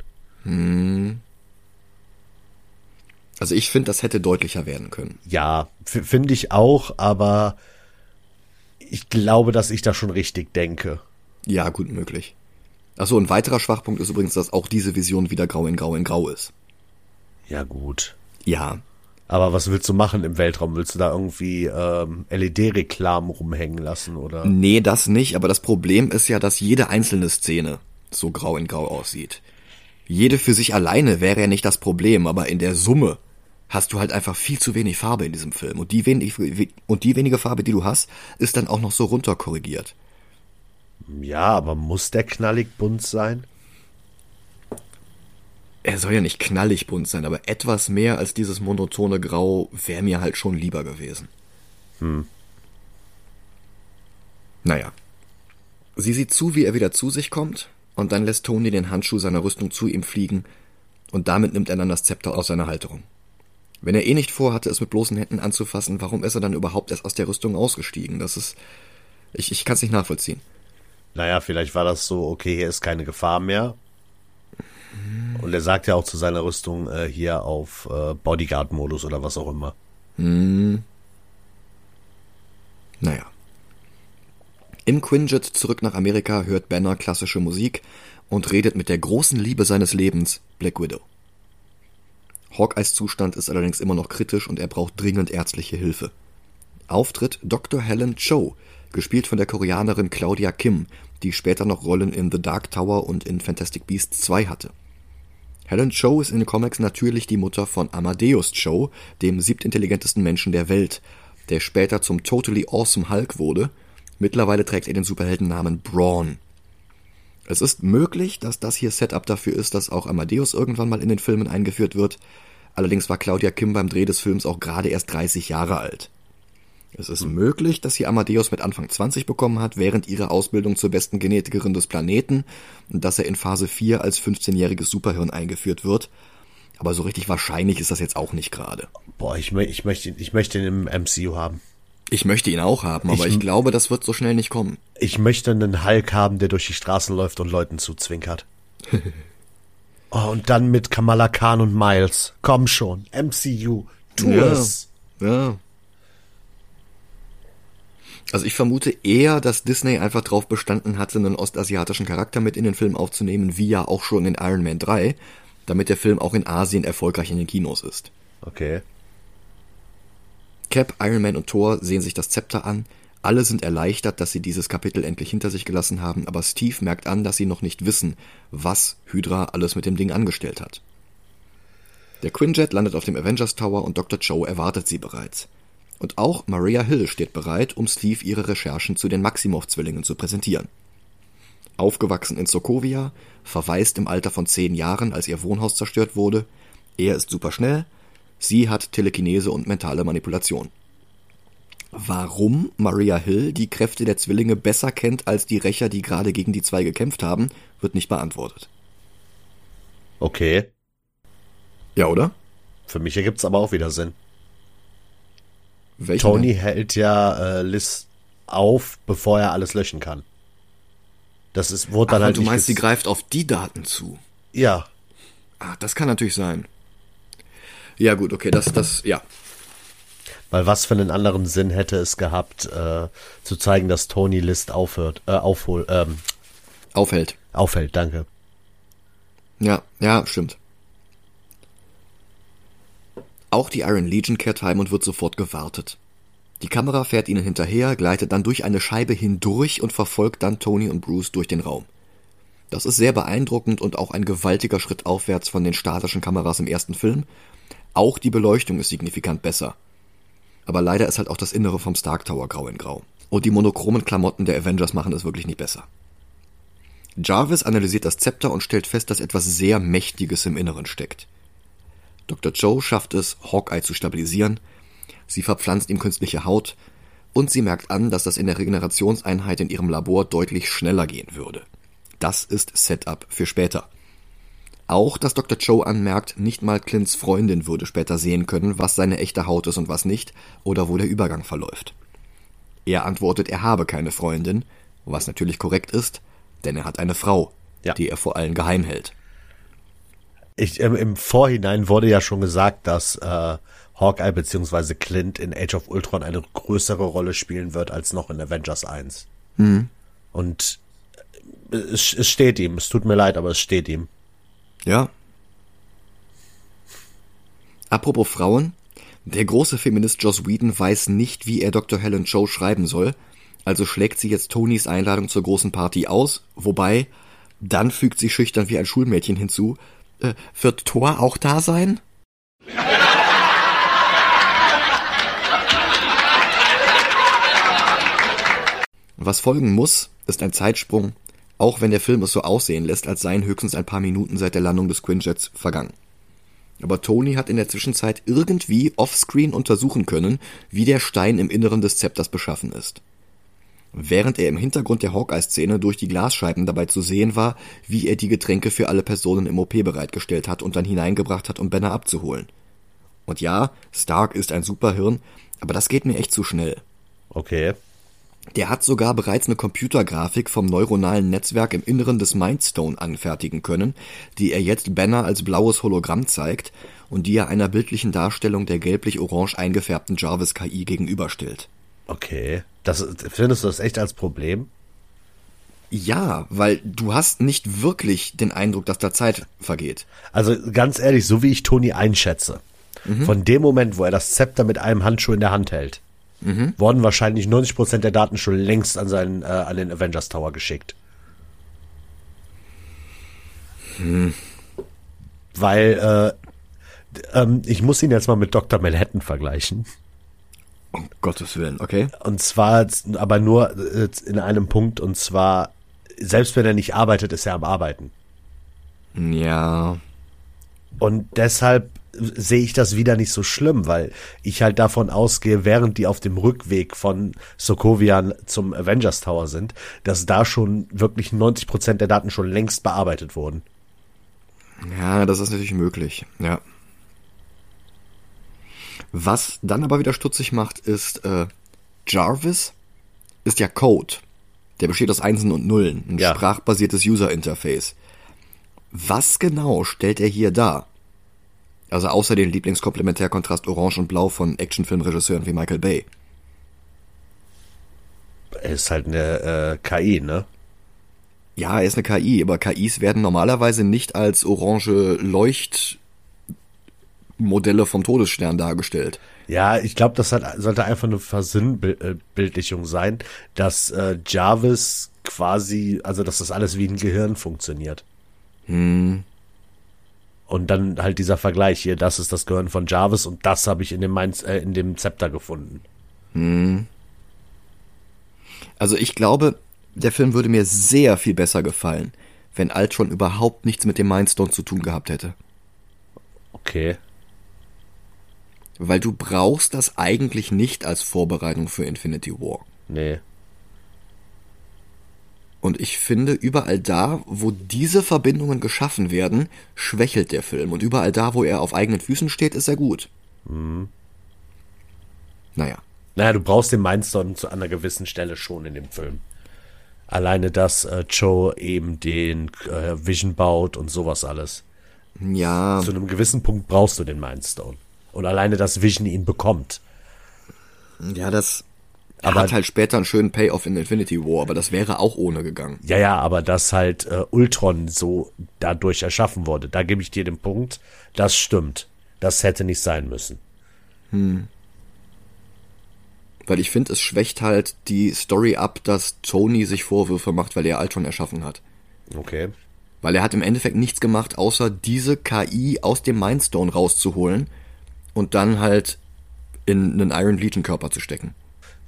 Hm. Also ich finde, das hätte deutlicher werden können. Ja, finde ich auch, aber ich glaube, dass ich da schon richtig denke. Ja, gut möglich. Achso, ein weiterer Schwachpunkt ist übrigens, dass auch diese Vision wieder grau in grau in grau ist. Ja, gut. Ja. Aber was willst du machen im Weltraum? Willst du da irgendwie ähm, LED-Reklamen rumhängen lassen oder? Nee, das nicht, aber das Problem ist ja, dass jede einzelne Szene so grau in grau aussieht. Jede für sich alleine wäre ja nicht das Problem, aber in der Summe hast du halt einfach viel zu wenig Farbe in diesem Film. Und die, wenig, und die wenige Farbe, die du hast, ist dann auch noch so runterkorrigiert. Ja, aber muss der knallig bunt sein? Er soll ja nicht knallig bunt sein, aber etwas mehr als dieses monotone Grau wäre mir halt schon lieber gewesen. Hm. Naja. Sie sieht zu, wie er wieder zu sich kommt, und dann lässt Tony den Handschuh seiner Rüstung zu ihm fliegen, und damit nimmt er dann das Zepter aus seiner Halterung. Wenn er eh nicht vorhatte, es mit bloßen Händen anzufassen, warum ist er dann überhaupt erst aus der Rüstung ausgestiegen? Das ist. Ich, ich kann es nicht nachvollziehen. Naja, vielleicht war das so, okay, hier ist keine Gefahr mehr. Und er sagt ja auch zu seiner Rüstung äh, hier auf äh, Bodyguard-Modus oder was auch immer. Hm. Naja. Im Quinjet zurück nach Amerika hört Banner klassische Musik und redet mit der großen Liebe seines Lebens, Black Widow. Hawkeyes Zustand ist allerdings immer noch kritisch und er braucht dringend ärztliche Hilfe. Auftritt Dr. Helen Cho, gespielt von der Koreanerin Claudia Kim, die später noch Rollen in The Dark Tower und in Fantastic Beasts 2 hatte. Helen Cho ist in den Comics natürlich die Mutter von Amadeus Cho, dem siebtintelligentesten Menschen der Welt, der später zum Totally Awesome Hulk wurde. Mittlerweile trägt er den Superheldennamen Brawn. Es ist möglich, dass das hier Setup dafür ist, dass auch Amadeus irgendwann mal in den Filmen eingeführt wird. Allerdings war Claudia Kim beim Dreh des Films auch gerade erst 30 Jahre alt. Es ist möglich, dass sie Amadeus mit Anfang 20 bekommen hat, während ihrer Ausbildung zur besten Genetikerin des Planeten und dass er in Phase 4 als 15-jähriges Superhirn eingeführt wird. Aber so richtig wahrscheinlich ist das jetzt auch nicht gerade. Boah, ich, ich, möchte, ich möchte ihn im MCU haben. Ich möchte ihn auch haben, aber ich, ich glaube, das wird so schnell nicht kommen. Ich möchte einen Hulk haben, der durch die Straßen läuft und Leuten zuzwinkert. oh, und dann mit Kamala Khan und Miles. Komm schon, MCU, tu ja, es. Ja. Also ich vermute eher, dass Disney einfach drauf bestanden hatte, einen ostasiatischen Charakter mit in den Film aufzunehmen, wie ja auch schon in Iron Man 3, damit der Film auch in Asien erfolgreich in den Kinos ist. Okay. Cap, Iron Man und Thor sehen sich das Zepter an. Alle sind erleichtert, dass sie dieses Kapitel endlich hinter sich gelassen haben, aber Steve merkt an, dass sie noch nicht wissen, was Hydra alles mit dem Ding angestellt hat. Der Quinjet landet auf dem Avengers Tower und Dr. Joe erwartet sie bereits. Und auch Maria Hill steht bereit, um Steve ihre Recherchen zu den Maximoff-Zwillingen zu präsentieren. Aufgewachsen in Sokovia, verwaist im Alter von zehn Jahren, als ihr Wohnhaus zerstört wurde. Er ist superschnell, sie hat Telekinese und mentale Manipulation. Warum Maria Hill die Kräfte der Zwillinge besser kennt als die Rächer, die gerade gegen die zwei gekämpft haben, wird nicht beantwortet. Okay. Ja, oder? Für mich ergibt es aber auch wieder Sinn. Welchen Tony denn? hält ja äh, Liz auf, bevor er alles löschen kann. Das ist, wurde dann Ach, halt. Du meinst, sie greift auf die Daten zu? Ja. Ah, das kann natürlich sein. Ja, gut, okay, das, das, ja. Weil was für einen anderen Sinn hätte es gehabt, äh, zu zeigen, dass Tony List aufhört, äh, aufhol, ähm, aufhält. Aufhält, danke. Ja, ja, stimmt. Auch die Iron Legion kehrt heim und wird sofort gewartet. Die Kamera fährt ihnen hinterher, gleitet dann durch eine Scheibe hindurch und verfolgt dann Tony und Bruce durch den Raum. Das ist sehr beeindruckend und auch ein gewaltiger Schritt aufwärts von den statischen Kameras im ersten Film. Auch die Beleuchtung ist signifikant besser. Aber leider ist halt auch das Innere vom Stark Tower grau in grau. Und die monochromen Klamotten der Avengers machen es wirklich nicht besser. Jarvis analysiert das Zepter und stellt fest, dass etwas sehr Mächtiges im Inneren steckt. Dr. Joe schafft es, Hawkeye zu stabilisieren, sie verpflanzt ihm künstliche Haut und sie merkt an, dass das in der Regenerationseinheit in ihrem Labor deutlich schneller gehen würde. Das ist Setup für später. Auch, dass Dr. Joe anmerkt, nicht mal Clints Freundin würde später sehen können, was seine echte Haut ist und was nicht, oder wo der Übergang verläuft. Er antwortet, er habe keine Freundin, was natürlich korrekt ist, denn er hat eine Frau, ja. die er vor allen geheim hält. Ich, ähm, Im Vorhinein wurde ja schon gesagt, dass äh, Hawkeye bzw. Clint in Age of Ultron eine größere Rolle spielen wird als noch in Avengers 1. Mhm. Und äh, es, es steht ihm, es tut mir leid, aber es steht ihm. Ja. Apropos Frauen. Der große Feminist Joss Whedon weiß nicht, wie er Dr. Helen Joe schreiben soll, also schlägt sie jetzt Tonys Einladung zur großen Party aus, wobei, dann fügt sie schüchtern wie ein Schulmädchen hinzu, äh, wird Thor auch da sein? Was folgen muss, ist ein Zeitsprung, auch wenn der Film es so aussehen lässt, als seien höchstens ein paar Minuten seit der Landung des Quinjets vergangen. Aber Tony hat in der Zwischenzeit irgendwie offscreen untersuchen können, wie der Stein im Inneren des Zepters beschaffen ist. Während er im Hintergrund der Hawkeye-Szene durch die Glasscheiben dabei zu sehen war, wie er die Getränke für alle Personen im OP bereitgestellt hat und dann hineingebracht hat, um Banner abzuholen. Und ja, Stark ist ein Superhirn, aber das geht mir echt zu schnell. Okay. Der hat sogar bereits eine Computergrafik vom neuronalen Netzwerk im Inneren des Mindstone anfertigen können, die er jetzt Banner als blaues Hologramm zeigt und die er einer bildlichen Darstellung der gelblich-orange eingefärbten Jarvis KI gegenüberstellt. Okay. Das, findest du das echt als Problem? Ja, weil du hast nicht wirklich den Eindruck, dass da Zeit vergeht. Also ganz ehrlich, so wie ich Toni einschätze, mhm. von dem Moment, wo er das Zepter mit einem Handschuh in der Hand hält, mhm. wurden wahrscheinlich 90% der Daten schon längst an, seinen, äh, an den Avengers Tower geschickt. Hm. Weil, äh, ähm, ich muss ihn jetzt mal mit Dr. Manhattan vergleichen. Um Gottes Willen, okay. Und zwar, aber nur äh, in einem Punkt, und zwar, selbst wenn er nicht arbeitet, ist er am Arbeiten. Ja. Und deshalb sehe ich das wieder nicht so schlimm, weil ich halt davon ausgehe, während die auf dem Rückweg von Sokovian zum Avengers Tower sind, dass da schon wirklich 90 Prozent der Daten schon längst bearbeitet wurden. Ja, das ist natürlich möglich, ja. Was dann aber wieder stutzig macht, ist, äh, Jarvis ist ja Code. Der besteht aus Einsen und Nullen, ein ja. sprachbasiertes User Interface. Was genau stellt er hier dar? Also außer den Lieblingskomplementärkontrast Orange und Blau von Actionfilmregisseuren wie Michael Bay. Er ist halt eine äh, KI, ne? Ja, er ist eine KI, aber KIs werden normalerweise nicht als orange Leuchtmodelle vom Todesstern dargestellt. Ja, ich glaube, das hat, sollte einfach eine Versinnbildlichung sein, dass äh, Jarvis quasi, also dass das alles wie ein Gehirn funktioniert. Hm. Und dann halt dieser Vergleich hier, das ist das Gehirn von Jarvis und das habe ich in dem, Mainz, äh, in dem Zepter gefunden. Hm. Also ich glaube, der Film würde mir sehr viel besser gefallen, wenn Ultron überhaupt nichts mit dem Mindstone zu tun gehabt hätte. Okay. Weil du brauchst das eigentlich nicht als Vorbereitung für Infinity War. Nee. Und ich finde, überall da, wo diese Verbindungen geschaffen werden, schwächelt der Film. Und überall da, wo er auf eigenen Füßen steht, ist er gut. Mhm. Naja, Naja, du brauchst den Mindstone zu einer gewissen Stelle schon in dem Film. Alleine, dass äh, Joe eben den äh, Vision baut und sowas alles. Ja. Zu einem gewissen Punkt brauchst du den Mindstone. Und alleine, dass Vision ihn bekommt. Ja, das Aber- hat halt später einen schönen Payoff in Infinity War, aber das wäre auch ohne gegangen. Ja, ja, aber dass halt äh, Ultron so dadurch erschaffen wurde, da gebe ich dir den Punkt, das stimmt. Das hätte nicht sein müssen. Weil ich finde, es schwächt halt die Story ab, dass Tony sich Vorwürfe macht, weil er Ultron erschaffen hat. Okay. Weil er hat im Endeffekt nichts gemacht, außer diese KI aus dem Mindstone rauszuholen und dann halt in einen Iron Legion Körper zu stecken.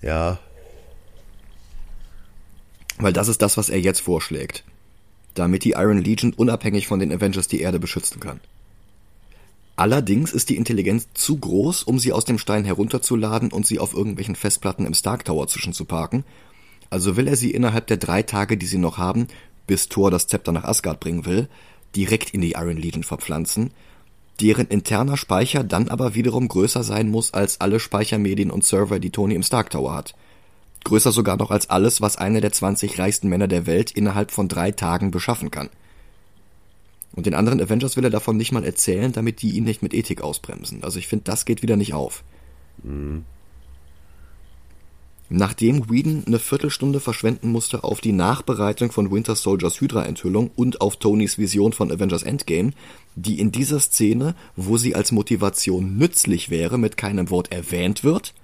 Ja, Weil das ist das, was er jetzt vorschlägt. Damit die Iron Legion unabhängig von den Avengers die Erde beschützen kann. Allerdings ist die Intelligenz zu groß, um sie aus dem Stein herunterzuladen und sie auf irgendwelchen Festplatten im Stark Tower zwischenzuparken. Also will er sie innerhalb der drei Tage, die sie noch haben, bis Thor das Zepter nach Asgard bringen will, direkt in die Iron Legion verpflanzen, deren interner Speicher dann aber wiederum größer sein muss als alle Speichermedien und Server, die Tony im Stark Tower hat. Größer sogar noch als alles, was einer der 20 reichsten Männer der Welt innerhalb von drei Tagen beschaffen kann. Und den anderen Avengers will er davon nicht mal erzählen, damit die ihn nicht mit Ethik ausbremsen. Also ich finde, das geht wieder nicht auf. Nachdem Whedon eine Viertelstunde verschwenden musste auf die Nachbereitung von Winter Soldiers Hydra-Enthüllung und auf Tonys Vision von Avengers Endgame, die in dieser Szene, wo sie als Motivation nützlich wäre, mit keinem Wort erwähnt wird,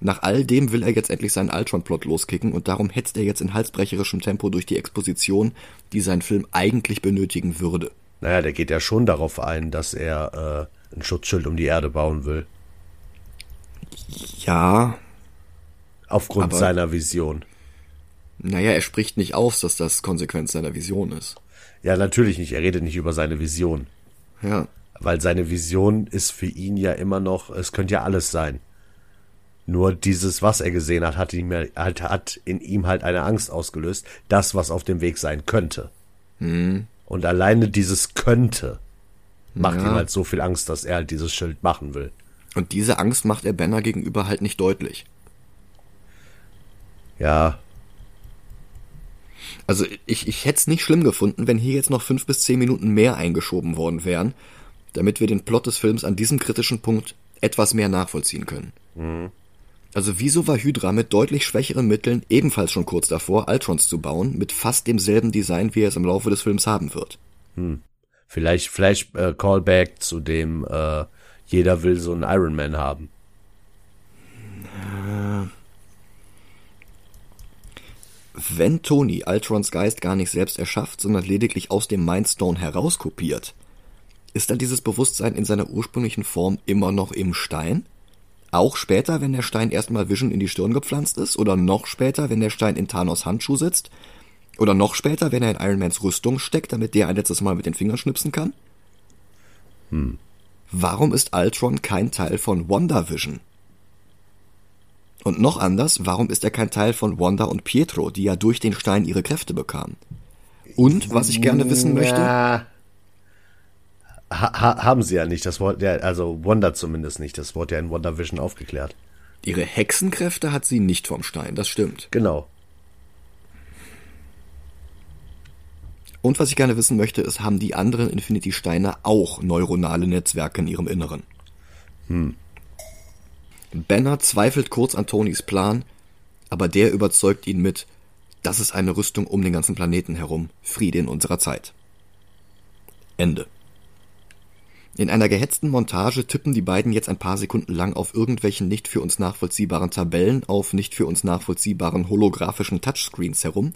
nach all dem will er jetzt endlich seinen Ultron-Plot loskicken und darum hetzt er jetzt in halsbrecherischem Tempo durch die Exposition, die sein Film eigentlich benötigen würde. naja, der geht ja schon darauf ein, dass er äh, ein Schutzschild um die Erde bauen will. Ja, Aufgrund Aber- seiner Vision. naja, er spricht nicht aus, dass das Konsequenz seiner Vision ist. Ja, natürlich nicht. Er redet nicht über seine Vision. Ja, Weil seine Vision ist für ihn ja immer noch, es könnte ja alles sein. Nur dieses, was er gesehen hat, hat, ihm, hat, hat in ihm halt eine Angst ausgelöst, das, was auf dem Weg sein könnte. Und alleine dieses könnte macht Ja. ihm halt so viel Angst, dass er halt dieses Schild machen will. und diese Angst macht er Banner gegenüber halt nicht deutlich. Ja, Also ich, ich hätte es nicht schlimm gefunden, wenn hier jetzt noch fünf bis zehn Minuten mehr eingeschoben worden wären, damit wir den Plot des Films an diesem kritischen Punkt etwas mehr nachvollziehen können. Also wieso war Hydra mit deutlich schwächeren Mitteln ebenfalls schon kurz davor, Ultrons zu bauen, mit fast demselben Design, wie er es im Laufe des Films haben wird? vielleicht, vielleicht äh, Callback zu dem, äh, jeder will so einen Iron Man haben. Wenn Tony Ultrons Geist gar nicht selbst erschafft, sondern lediglich aus dem Mindstone herauskopiert, ist dann dieses Bewusstsein in seiner ursprünglichen Form immer noch im Stein? Auch später, wenn der Stein erstmal Vision in die Stirn gepflanzt ist? Oder noch später, wenn der Stein in Thanos Handschuh sitzt? Oder noch später, wenn er in Iron Mans Rüstung steckt, damit der ein letztes Mal mit den Fingern schnipsen kann? Warum ist Ultron kein Teil von WandaVision? Und noch anders, warum ist er kein Teil von Wanda und Pietro, die ja durch den Stein ihre Kräfte bekamen? Und, was ich gerne wissen möchte, Ja. Ha, ha, haben sie ja nicht, das Wort, ja, also Wanda zumindest nicht, das wurde ja in WandaVision aufgeklärt. ihre Hexenkräfte hat sie nicht vom Stein, das stimmt. Genau. Und was ich gerne wissen möchte, ist, haben die anderen Infinity-Steine auch neuronale Netzwerke in ihrem Inneren? Banner zweifelt kurz an Tonys Plan, aber der überzeugt ihn mit, das ist eine Rüstung um den ganzen Planeten herum, Friede in unserer Zeit. Ende. In einer gehetzten Montage tippen die beiden jetzt ein paar Sekunden lang auf irgendwelchen nicht für uns nachvollziehbaren Tabellen auf nicht für uns nachvollziehbaren holographischen Touchscreens herum,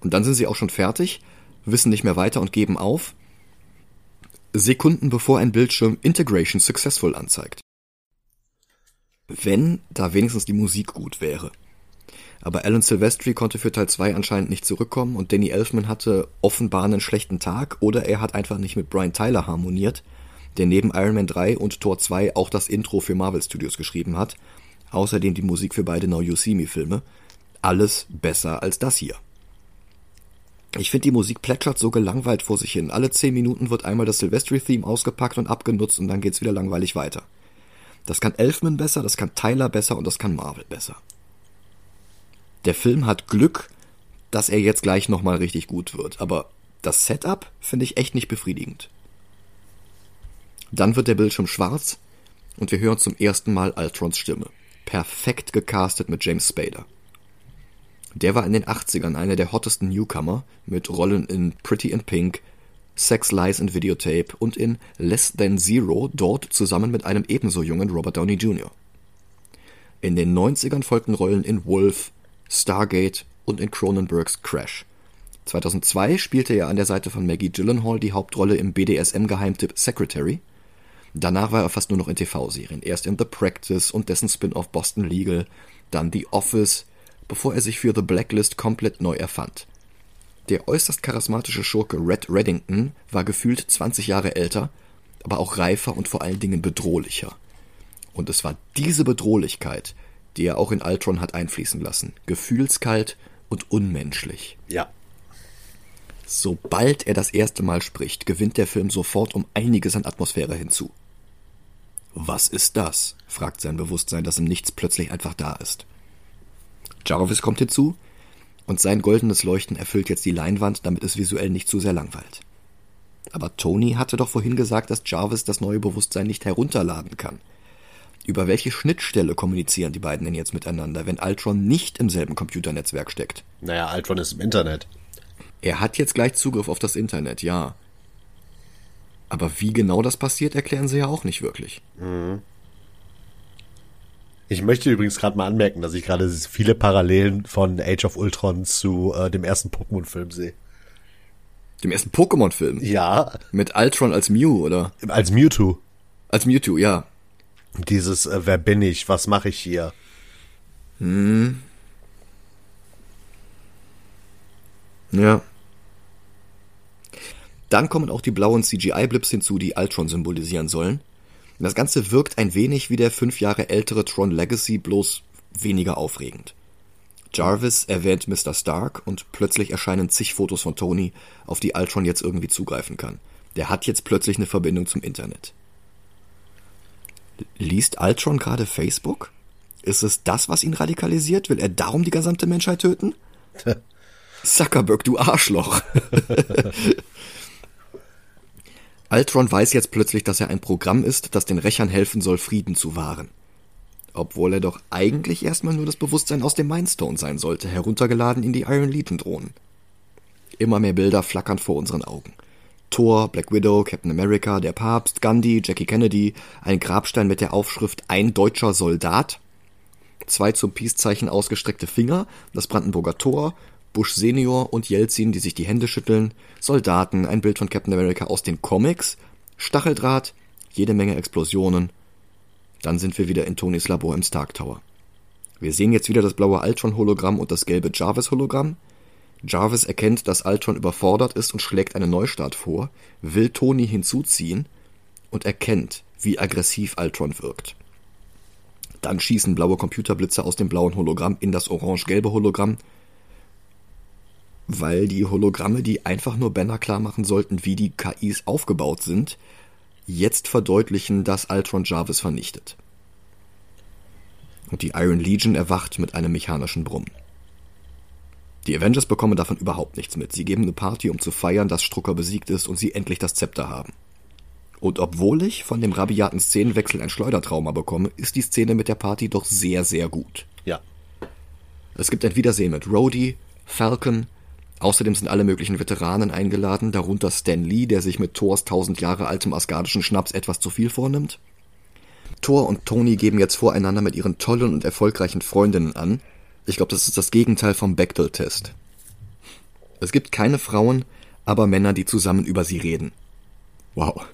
und dann sind sie auch schon fertig, wissen nicht mehr weiter und geben auf, Sekunden bevor ein Bildschirm Integration Successful anzeigt. Wenn da wenigstens die Musik gut wäre. Aber Alan Silvestri konnte für Teil 2 anscheinend nicht zurückkommen und Danny Elfman hatte offenbar einen schlechten Tag oder er hat einfach nicht mit Brian Tyler harmoniert, der neben Iron Man 3 und Thor 2 auch das Intro für Marvel Studios geschrieben hat, außerdem die Musik für beide Now You See Me Filme. Alles besser als das hier. Ich finde, die Musik plätschert so gelangweilt vor sich hin. Alle zehn Minuten wird einmal das Silvestri-Theme ausgepackt und abgenutzt und dann geht's wieder langweilig weiter. Das kann Elfman besser, das kann Tyler besser und das kann Marvel besser. Der Film hat Glück, dass er jetzt gleich nochmal richtig gut wird, aber das Setup finde ich echt nicht befriedigend. Dann wird der Bildschirm schwarz und wir hören zum ersten Mal Altrons Stimme. Perfekt gecastet mit James Spader. Der war in den 80ern einer der hottesten Newcomer mit Rollen in Pretty in Pink, Sex, Lies and Videotape und in Less Than Zero, dort zusammen mit einem ebenso jungen Robert Downey Jr. In den 90ern folgten Rollen in Wolf, Stargate und in Cronenbergs Crash. 2002 spielte er an der Seite von Maggie Gyllenhaal die Hauptrolle im BDSM-Geheimtipp Secretary. Danach war er fast nur noch in TV-Serien. Erst in The Practice und dessen Spin-off Boston Legal, dann The Office, bevor er sich für The Blacklist komplett neu erfand. Der äußerst charismatische Schurke Red Reddington war gefühlt 20 Jahre älter, aber auch reifer und vor allen Dingen bedrohlicher. Und es war diese Bedrohlichkeit, die er auch in Ultron hat einfließen lassen. Gefühlskalt und unmenschlich. Ja. Sobald er das erste Mal spricht, gewinnt der Film sofort um einiges an Atmosphäre hinzu. Was ist das? fragt sein Bewusstsein, das im Nichts plötzlich einfach da ist. Jarvis kommt hinzu, und sein goldenes Leuchten erfüllt jetzt die Leinwand, damit es visuell nicht zu sehr langweilt. Aber Tony hatte doch vorhin gesagt, dass Jarvis das neue Bewusstsein nicht herunterladen kann. Über welche Schnittstelle kommunizieren die beiden denn jetzt miteinander, wenn Ultron nicht im selben Computernetzwerk steckt? Naja, Ultron ist im Internet. Er hat jetzt gleich Zugriff auf das Internet, ja. Aber wie genau das passiert, erklären sie ja auch nicht wirklich. Mhm. Ich möchte übrigens gerade mal anmerken, dass ich gerade viele Parallelen von Age of Ultron zu äh, dem ersten Pokémon-Film sehe. Dem ersten Pokémon-Film? Ja. Mit Ultron als Mew, oder? Als Mewtwo. Als Mewtwo, ja. Dieses, äh, wer bin ich, was mache ich hier? Hm. Ja. Dann kommen auch die blauen CGI-Blips hinzu, die Ultron symbolisieren sollen. Das Ganze wirkt ein wenig wie der fünf Jahre ältere Tron Legacy, bloß weniger aufregend. Jarvis erwähnt Mr. Stark und plötzlich erscheinen zig Fotos von Tony, auf die Ultron jetzt irgendwie zugreifen kann. Der hat jetzt plötzlich eine Verbindung zum Internet. Liest Ultron gerade Facebook? Ist es das, was ihn radikalisiert? Will er darum die gesamte Menschheit töten? Zuckerberg, du Arschloch. Ultron weiß jetzt plötzlich, dass er ein Programm ist, das den Rächern helfen soll, Frieden zu wahren. Obwohl er doch eigentlich erstmal nur das Bewusstsein aus dem Mindstone sein sollte, heruntergeladen in die Iron Legion Drohnen. Immer mehr Bilder flackern vor unseren Augen. Thor, Black Widow, Captain America, der Papst, Gandhi, Jackie Kennedy, ein Grabstein mit der Aufschrift Ein deutscher Soldat, zwei zum Peace-Zeichen ausgestreckte Finger, das Brandenburger Tor Bush Senior und Jelzin, die sich die Hände schütteln, Soldaten, ein Bild von Captain America aus den Comics, Stacheldraht, jede Menge Explosionen. Dann sind wir wieder in Tonys Labor im Stark Tower. Wir sehen jetzt wieder das blaue Ultron-Hologramm und das gelbe Jarvis-Hologramm. Jarvis erkennt, dass Ultron überfordert ist und schlägt einen Neustart vor, will Tony hinzuziehen und erkennt, wie aggressiv Ultron wirkt. Dann schießen blaue Computerblitze aus dem blauen Hologramm in das orange-gelbe Hologramm weil die Hologramme, die einfach nur Banner klar machen sollten, wie die KIs aufgebaut sind, jetzt verdeutlichen, dass Ultron Jarvis vernichtet. Und die Iron Legion erwacht mit einem mechanischen Brummen. Die Avengers bekommen davon überhaupt nichts mit. Sie geben eine Party, um zu feiern, dass Strucker besiegt ist und sie endlich das Zepter haben. Und obwohl ich von dem rabiaten Szenenwechsel ein Schleudertrauma bekomme, ist die Szene mit der Party doch sehr, sehr gut. Ja. Es gibt ein Wiedersehen mit Rhodey, Falcon, Außerdem sind alle möglichen Veteranen eingeladen, darunter Stan Lee, der sich mit Thors tausend Jahre altem asgardischen Schnaps etwas zu viel vornimmt. Thor und Tony geben jetzt voreinander mit ihren tollen und erfolgreichen Freundinnen an. Ich glaube, das ist das Gegenteil vom Bechdel-Test. Es gibt keine Frauen, aber Männer, die zusammen über sie reden. Wow.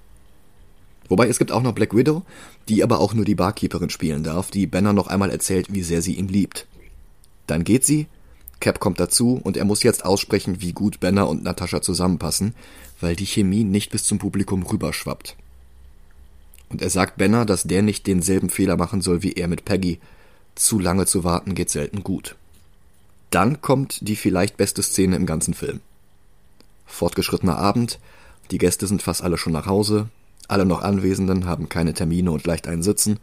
Wobei es gibt auch noch Black Widow, die aber auch nur die Barkeeperin spielen darf, die Banner noch einmal erzählt, wie sehr sie ihn liebt. Dann geht sie, Cap kommt dazu und er muss jetzt aussprechen, wie gut Banner und Natascha zusammenpassen, weil die Chemie nicht bis zum Publikum rüberschwappt. Und er sagt Banner, dass der nicht denselben Fehler machen soll wie er mit Peggy. Zu lange zu warten geht selten gut. Dann kommt die vielleicht beste Szene im ganzen Film. Fortgeschrittener Abend, die Gäste sind fast alle schon nach Hause, alle noch Anwesenden haben keine Termine und leicht einen Sitzen,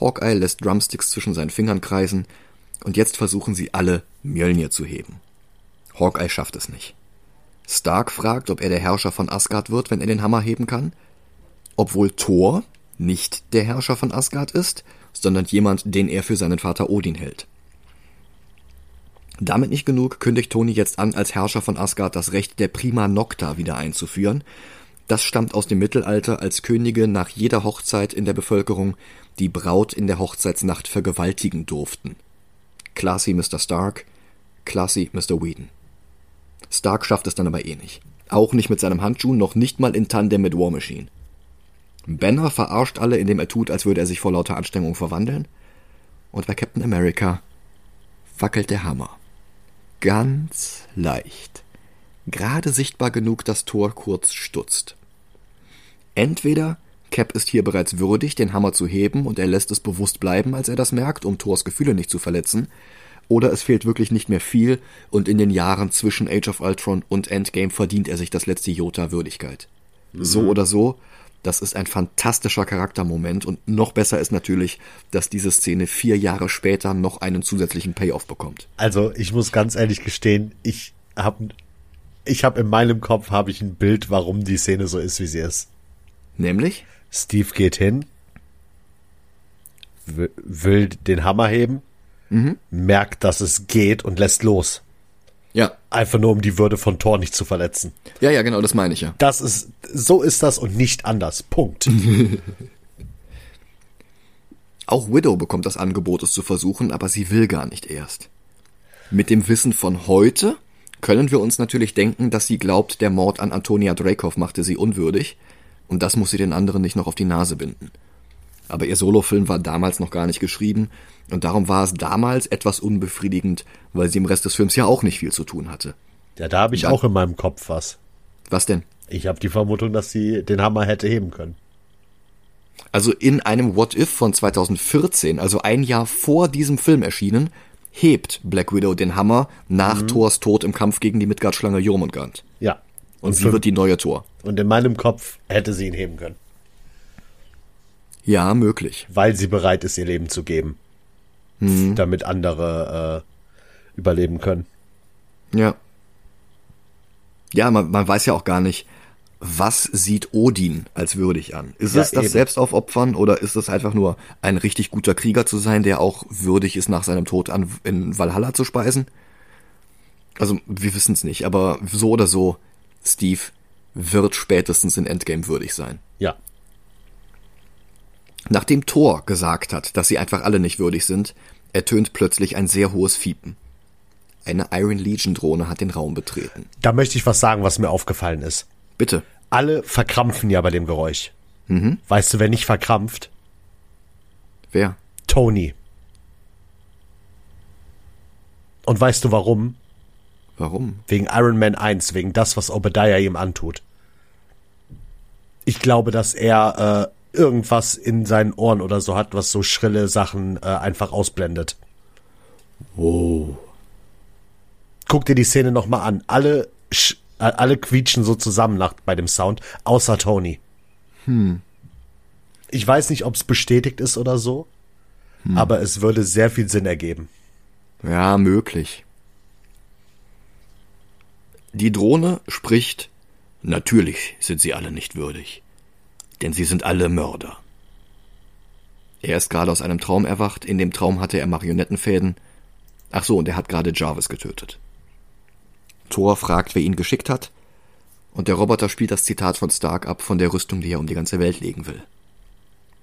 Hawkeye lässt Drumsticks zwischen seinen Fingern kreisen und jetzt versuchen sie alle, Mjölnir zu heben. Hawkeye schafft es nicht. Stark fragt, ob er der Herrscher von Asgard wird, wenn er den Hammer heben kann, obwohl Thor nicht der Herrscher von Asgard ist, sondern jemand, den er für seinen Vater Odin hält. Damit nicht genug kündigt Tony jetzt an, als Herrscher von Asgard das Recht der Prima Nocta wieder einzuführen. Das stammt aus dem Mittelalter, als Könige nach jeder Hochzeit in der Bevölkerung die Braut in der Hochzeitsnacht vergewaltigen durften. Classy Mr. Stark, classy Mr. Whedon. Stark schafft es dann aber eh nicht. Auch nicht mit seinem Handschuh, noch nicht mal in Tandem mit War Machine. Banner verarscht alle, indem er tut, als würde er sich vor lauter Anstrengung verwandeln. Und bei Captain America wackelt der Hammer. Ganz leicht. Gerade sichtbar genug, dass Thor kurz stutzt. Entweder Cap ist hier bereits würdig, den Hammer zu heben, und er lässt es bewusst bleiben, als er das merkt, um Thors Gefühle nicht zu verletzen, oder es fehlt wirklich nicht mehr viel, und in den Jahren zwischen Age of Ultron und Endgame verdient er sich das letzte Jota Würdigkeit. Mhm. So oder so, das ist ein fantastischer Charaktermoment und noch besser ist natürlich, dass diese Szene vier Jahre später noch einen zusätzlichen Payoff bekommt. Also ich muss ganz ehrlich gestehen, ich habe ich hab in meinem Kopf habe ich ein Bild, warum die Szene so ist, wie sie ist. Nämlich? Steve geht hin, will den Hammer heben, mhm. merkt, dass es geht und lässt los. Ja. Einfach nur, um die Würde von Thor nicht zu verletzen. Ja, ja, genau, das meine ich ja. Das ist, so ist das und nicht anders. Punkt. Auch Widow bekommt das Angebot, es zu versuchen, aber sie will gar nicht erst. Mit dem Wissen von heute können wir uns natürlich denken, dass sie glaubt, der Mord an Antonia Dreykov machte sie unwürdig, und das muss sie den anderen nicht noch auf die Nase binden. Aber ihr Solofilm war damals noch gar nicht geschrieben, und darum war es damals etwas unbefriedigend, weil sie im Rest des Films ja auch nicht viel zu tun hatte. Ja, da habe ich Dann, auch in meinem Kopf was. Was denn? Ich habe die Vermutung, dass sie den Hammer hätte heben können. Also in einem What If von 2014, also ein Jahr vor diesem Film erschienen, hebt Black Widow den Hammer nach mhm. Thors Tod im Kampf gegen die Midgard-Schlange Jormungand. Ja. Und, und sie wird die neue Thor. Und in meinem Kopf hätte sie ihn heben können. Ja, möglich. Weil sie bereit ist, ihr Leben zu geben. Mhm. Damit andere äh, überleben können. Ja. Ja, man, man weiß ja auch gar nicht, was sieht Odin als würdig an? Ist ja, es das eben. Selbstaufopfern oder ist es einfach nur ein richtig guter Krieger zu sein, der auch würdig ist, nach seinem Tod an, in Valhalla zu speisen? Also, wir wissen es nicht, aber so oder so, Steve wird spätestens in Endgame würdig sein. Ja. Nachdem Thor gesagt hat, dass sie einfach alle nicht würdig sind, ertönt plötzlich ein sehr hohes Fiepen. Eine Iron Legion Drohne hat den Raum betreten. Da möchte ich was sagen, was mir aufgefallen ist. Bitte. Alle verkrampfen ja bei dem Geräusch. Mhm. Weißt du, wer nicht verkrampft? Wer? Tony. Und weißt du warum? Warum? Wegen Iron Man 1, wegen das, was Obadiah ihm antut. Ich glaube, dass er äh, irgendwas in seinen Ohren oder so hat, was so schrille Sachen äh, einfach ausblendet. Oh. Guck dir die Szene nochmal an. Alle, äh, alle quietschen so zusammen nach, bei dem Sound, außer Tony. Hm. Ich weiß nicht, ob es bestätigt ist oder so, hm. aber es würde sehr viel Sinn ergeben. Ja, möglich. Die Drohne spricht, natürlich sind sie alle nicht würdig denn sie sind alle Mörder. Er ist gerade aus einem Traum erwacht, in dem Traum hatte er Marionettenfäden. Ach so, und er hat gerade Jarvis getötet. Thor fragt, wer ihn geschickt hat, und der Roboter spielt das Zitat von Stark ab von der Rüstung, die er um die ganze Welt legen will.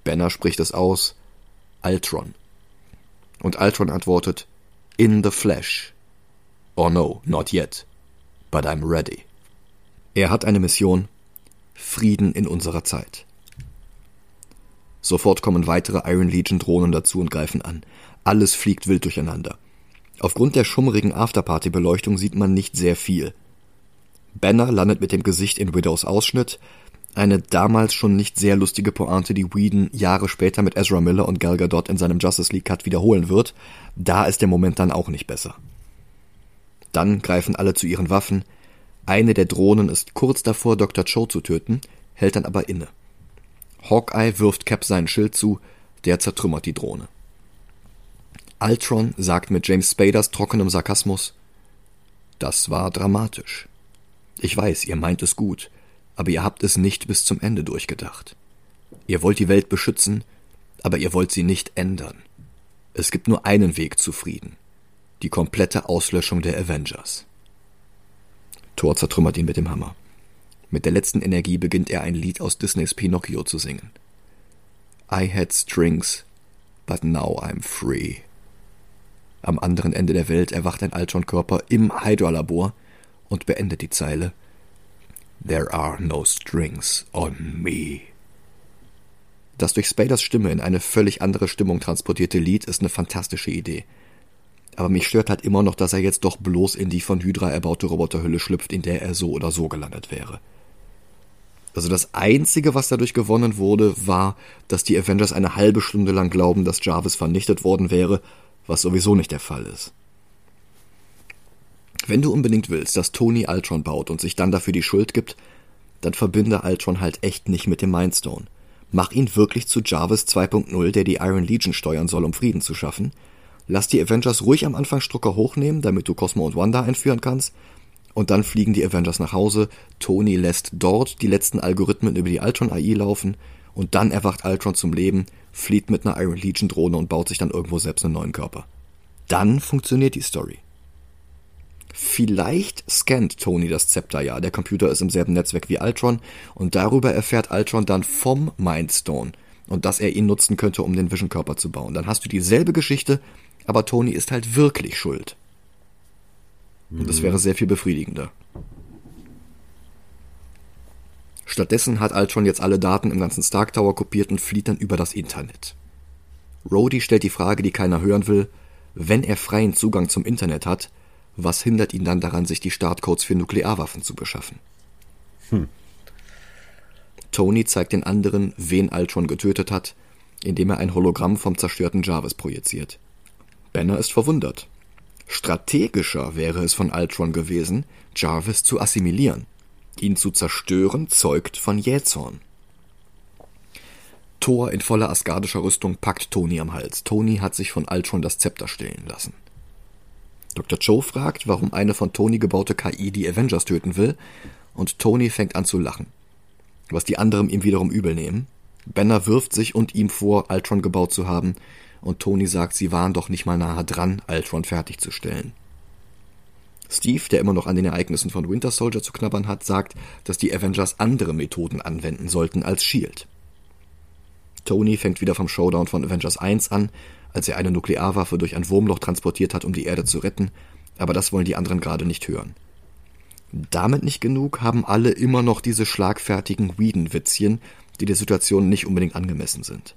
Banner spricht es aus, Ultron. Und Ultron antwortet, In the flesh. Or no, not yet. But I'm ready. Er hat eine Mission, Frieden in unserer Zeit. Sofort kommen weitere Iron Legion Drohnen dazu und greifen an. Alles fliegt wild durcheinander. Aufgrund der schummrigen Afterparty-Beleuchtung sieht man nicht sehr viel. Banner landet mit dem Gesicht in Widows Ausschnitt, eine damals schon nicht sehr lustige Pointe, die Whedon Jahre später mit Ezra Miller und Gal Gadot in seinem Justice League Cut wiederholen wird. Da ist der Moment dann auch nicht besser. Dann greifen alle zu ihren Waffen, eine der Drohnen ist kurz davor, Dr. Cho zu töten, hält dann aber inne. Hawkeye wirft Cap seinen Schild zu, der zertrümmert die Drohne. Ultron sagt mit James Spaders trockenem Sarkasmus, das war dramatisch. Ich weiß, ihr meint es gut, aber ihr habt es nicht bis zum Ende durchgedacht. Ihr wollt die Welt beschützen, aber ihr wollt sie nicht ändern. Es gibt nur einen Weg zu Frieden. Die komplette Auslöschung der Avengers. Thor zertrümmert ihn mit dem Hammer. Mit der letzten Energie beginnt er ein Lied aus Disneys Pinocchio zu singen. I had strings, but now I'm free. Am anderen Ende der Welt erwacht ein Ultron-Körper im Hydra-Labor und beendet die Zeile There are no strings on me. Das durch Spaders Stimme in eine völlig andere Stimmung transportierte Lied ist eine fantastische Idee. Aber mich stört halt immer noch, dass er jetzt doch bloß in die von Hydra erbaute Roboterhülle schlüpft, in der er so oder so gelandet wäre. Also das Einzige, was dadurch gewonnen wurde, war, dass die Avengers eine halbe Stunde lang glauben, dass Jarvis vernichtet worden wäre, was sowieso nicht der Fall ist. Wenn du unbedingt willst, dass Tony Ultron baut und sich dann dafür die Schuld gibt, dann verbinde Ultron halt echt nicht mit dem Mindstone. Mach ihn wirklich zu Jarvis 2.0, der die Iron Legion steuern soll, um Frieden zu schaffen. Lass die Avengers ruhig am Anfang Strucker hochnehmen, damit du Cosmo und Wanda einführen kannst. Und dann fliegen die Avengers nach Hause. Tony lässt dort die letzten Algorithmen über die Ultron AI laufen. Und dann erwacht Ultron zum Leben, flieht mit einer Iron Legion Drohne und baut sich dann irgendwo selbst einen neuen Körper. Dann funktioniert die Story. Vielleicht scannt Tony das Zepter ja, der Computer ist im selben Netzwerk wie Ultron und darüber erfährt Ultron dann vom Mindstone und dass er ihn nutzen könnte, um den Vision-Körper zu bauen. Dann hast du dieselbe Geschichte, aber Tony ist halt wirklich schuld. Und das wäre sehr viel befriedigender. Stattdessen hat Ultron jetzt alle Daten im ganzen Stark Tower kopiert und flieht dann über das Internet. Rhodey stellt die Frage, die keiner hören will, wenn er freien Zugang zum Internet hat, was hindert ihn dann daran, sich die Startcodes für Nuklearwaffen zu beschaffen? Hm. Tony zeigt den anderen, wen Ultron getötet hat, indem er ein Hologramm vom zerstörten Jarvis projiziert. Banner ist verwundert. Strategischer wäre es von Ultron gewesen, Jarvis zu assimilieren. Ihn zu zerstören zeugt von Jähzorn. Thor in voller asgardischer Rüstung packt Tony am Hals. Tony hat sich von Ultron das Zepter stehlen lassen. Dr. Joe fragt, warum eine von Tony gebaute KI die Avengers töten will, und Tony fängt an zu lachen. Was die anderen ihm wiederum übel nehmen. Banner wirft sich und ihm vor, Ultron gebaut zu haben, und Tony sagt, sie waren doch nicht mal nahe dran, Ultron fertigzustellen. Steve, der immer noch an den Ereignissen von Winter Soldier zu knabbern hat, sagt, dass die Avengers andere Methoden anwenden sollten als Shield. Tony fängt wieder vom Showdown von Avengers 1 an, als er eine Nuklearwaffe durch ein Wurmloch transportiert hat, um die Erde zu retten, aber das wollen die anderen gerade nicht hören. Damit nicht genug haben alle immer noch diese schlagfertigen Whedon-Witzchen, die der Situation nicht unbedingt angemessen sind.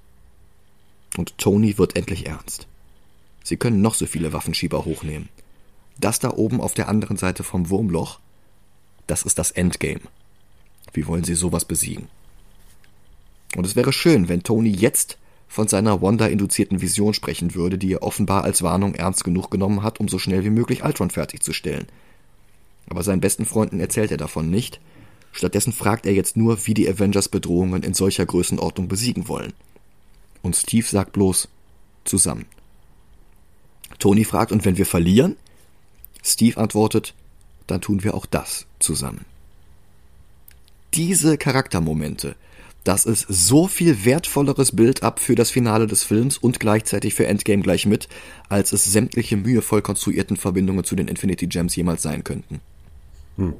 Und Tony wird endlich ernst. Sie können noch so viele Waffenschieber hochnehmen. Das da oben auf der anderen Seite vom Wurmloch, das ist das Endgame. Wie wollen sie sowas besiegen? Und es wäre schön, wenn Tony jetzt von seiner Wanda-induzierten Vision sprechen würde, die er offenbar als Warnung ernst genug genommen hat, um so schnell wie möglich Ultron fertigzustellen. Aber seinen besten Freunden erzählt er davon nicht. Stattdessen fragt er jetzt nur, wie die Avengers Bedrohungen in solcher Größenordnung besiegen wollen. Und Steve sagt bloß zusammen. Tony fragt, und wenn wir verlieren? Steve antwortet, dann tun wir auch das zusammen. Diese Charaktermomente, das ist so viel wertvolleres Build-up für das Finale des Films und gleichzeitig für Endgame gleich mit, als es sämtliche mühevoll konstruierten Verbindungen zu den Infinity Gems jemals sein könnten. Hm.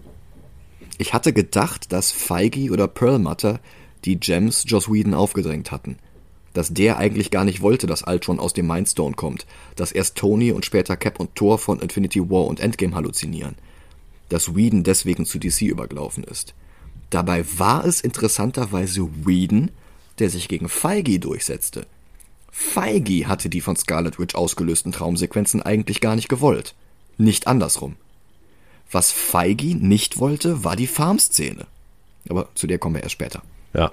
Ich hatte gedacht, dass Feige oder Perlmutter die Gems Joss Whedon aufgedrängt hatten. Dass der eigentlich gar nicht wollte, dass Ultron aus dem Mindstone kommt. Dass erst Tony und später Cap und Thor von Infinity War und Endgame halluzinieren. Dass Whedon deswegen zu DC übergelaufen ist. Dabei war es interessanterweise Whedon, der sich gegen Feige durchsetzte. Feige hatte die von Scarlet Witch ausgelösten Traumsequenzen eigentlich gar nicht gewollt. Nicht andersrum. Was Feige nicht wollte, war die Farmszene. Aber zu der kommen wir erst später. Ja.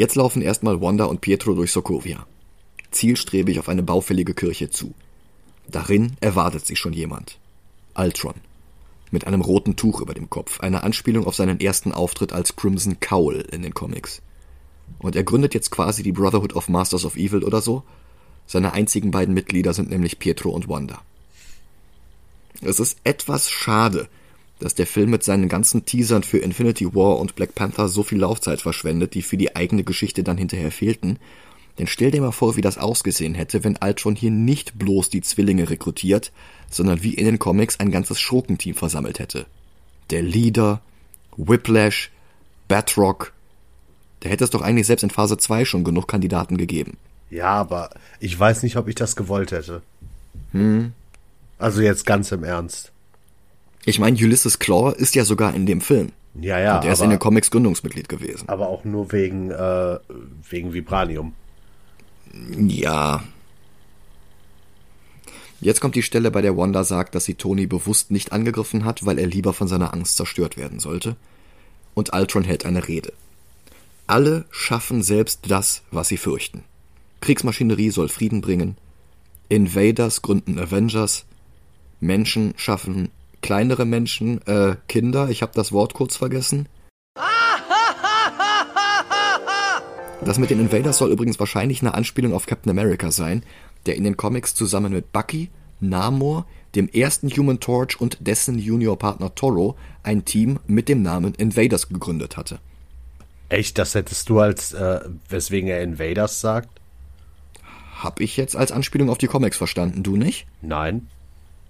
Jetzt laufen erstmal Wanda und Pietro durch Sokovia. Zielstrebig auf eine baufällige Kirche zu. Darin erwartet sich schon jemand. Ultron mit einem roten Tuch über dem Kopf, eine Anspielung auf seinen ersten Auftritt als Crimson Cowl in den Comics. Und er gründet jetzt quasi die Brotherhood of Masters of Evil oder so. Seine einzigen beiden Mitglieder sind nämlich Pietro und Wanda. Es ist etwas schade, dass der Film mit seinen ganzen Teasern für Infinity War und Black Panther so viel Laufzeit verschwendet, die für die eigene Geschichte dann hinterher fehlten. Denn stell dir mal vor, wie das ausgesehen hätte, wenn Ultron hier nicht bloß die Zwillinge rekrutiert, sondern wie in den Comics ein ganzes Schurkenteam versammelt hätte. Der Leader, Whiplash, Batrock. Da hätte es doch eigentlich selbst in Phase 2 schon genug Kandidaten gegeben. Ja, aber ich weiß nicht, ob ich das gewollt hätte. Hm. Also jetzt ganz im Ernst. Ich meine, Ulysses Claw ist ja sogar in dem Film. Ja, ja. Und er ist in den Comics Gründungsmitglied gewesen. Aber auch nur wegen, äh, wegen Vibranium. Ja. Jetzt kommt die Stelle, bei der Wanda sagt, dass sie Tony bewusst nicht angegriffen hat, weil er lieber von seiner Angst zerstört werden sollte. Und Ultron hält eine Rede. Alle schaffen selbst das, was sie fürchten. Kriegsmaschinerie soll Frieden bringen. Invaders gründen Avengers. Menschen schaffen kleinere Menschen, äh, Kinder. Ich habe das Wort kurz vergessen. Das mit den Invaders soll übrigens wahrscheinlich eine Anspielung auf Captain America sein, der in den Comics zusammen mit Bucky, Namor, dem ersten Human Torch und dessen Juniorpartner Toro ein Team mit dem Namen Invaders gegründet hatte. Echt, das hättest du als, äh, weswegen er Invaders sagt? Hab ich jetzt als Anspielung auf die Comics verstanden, du nicht? Nein.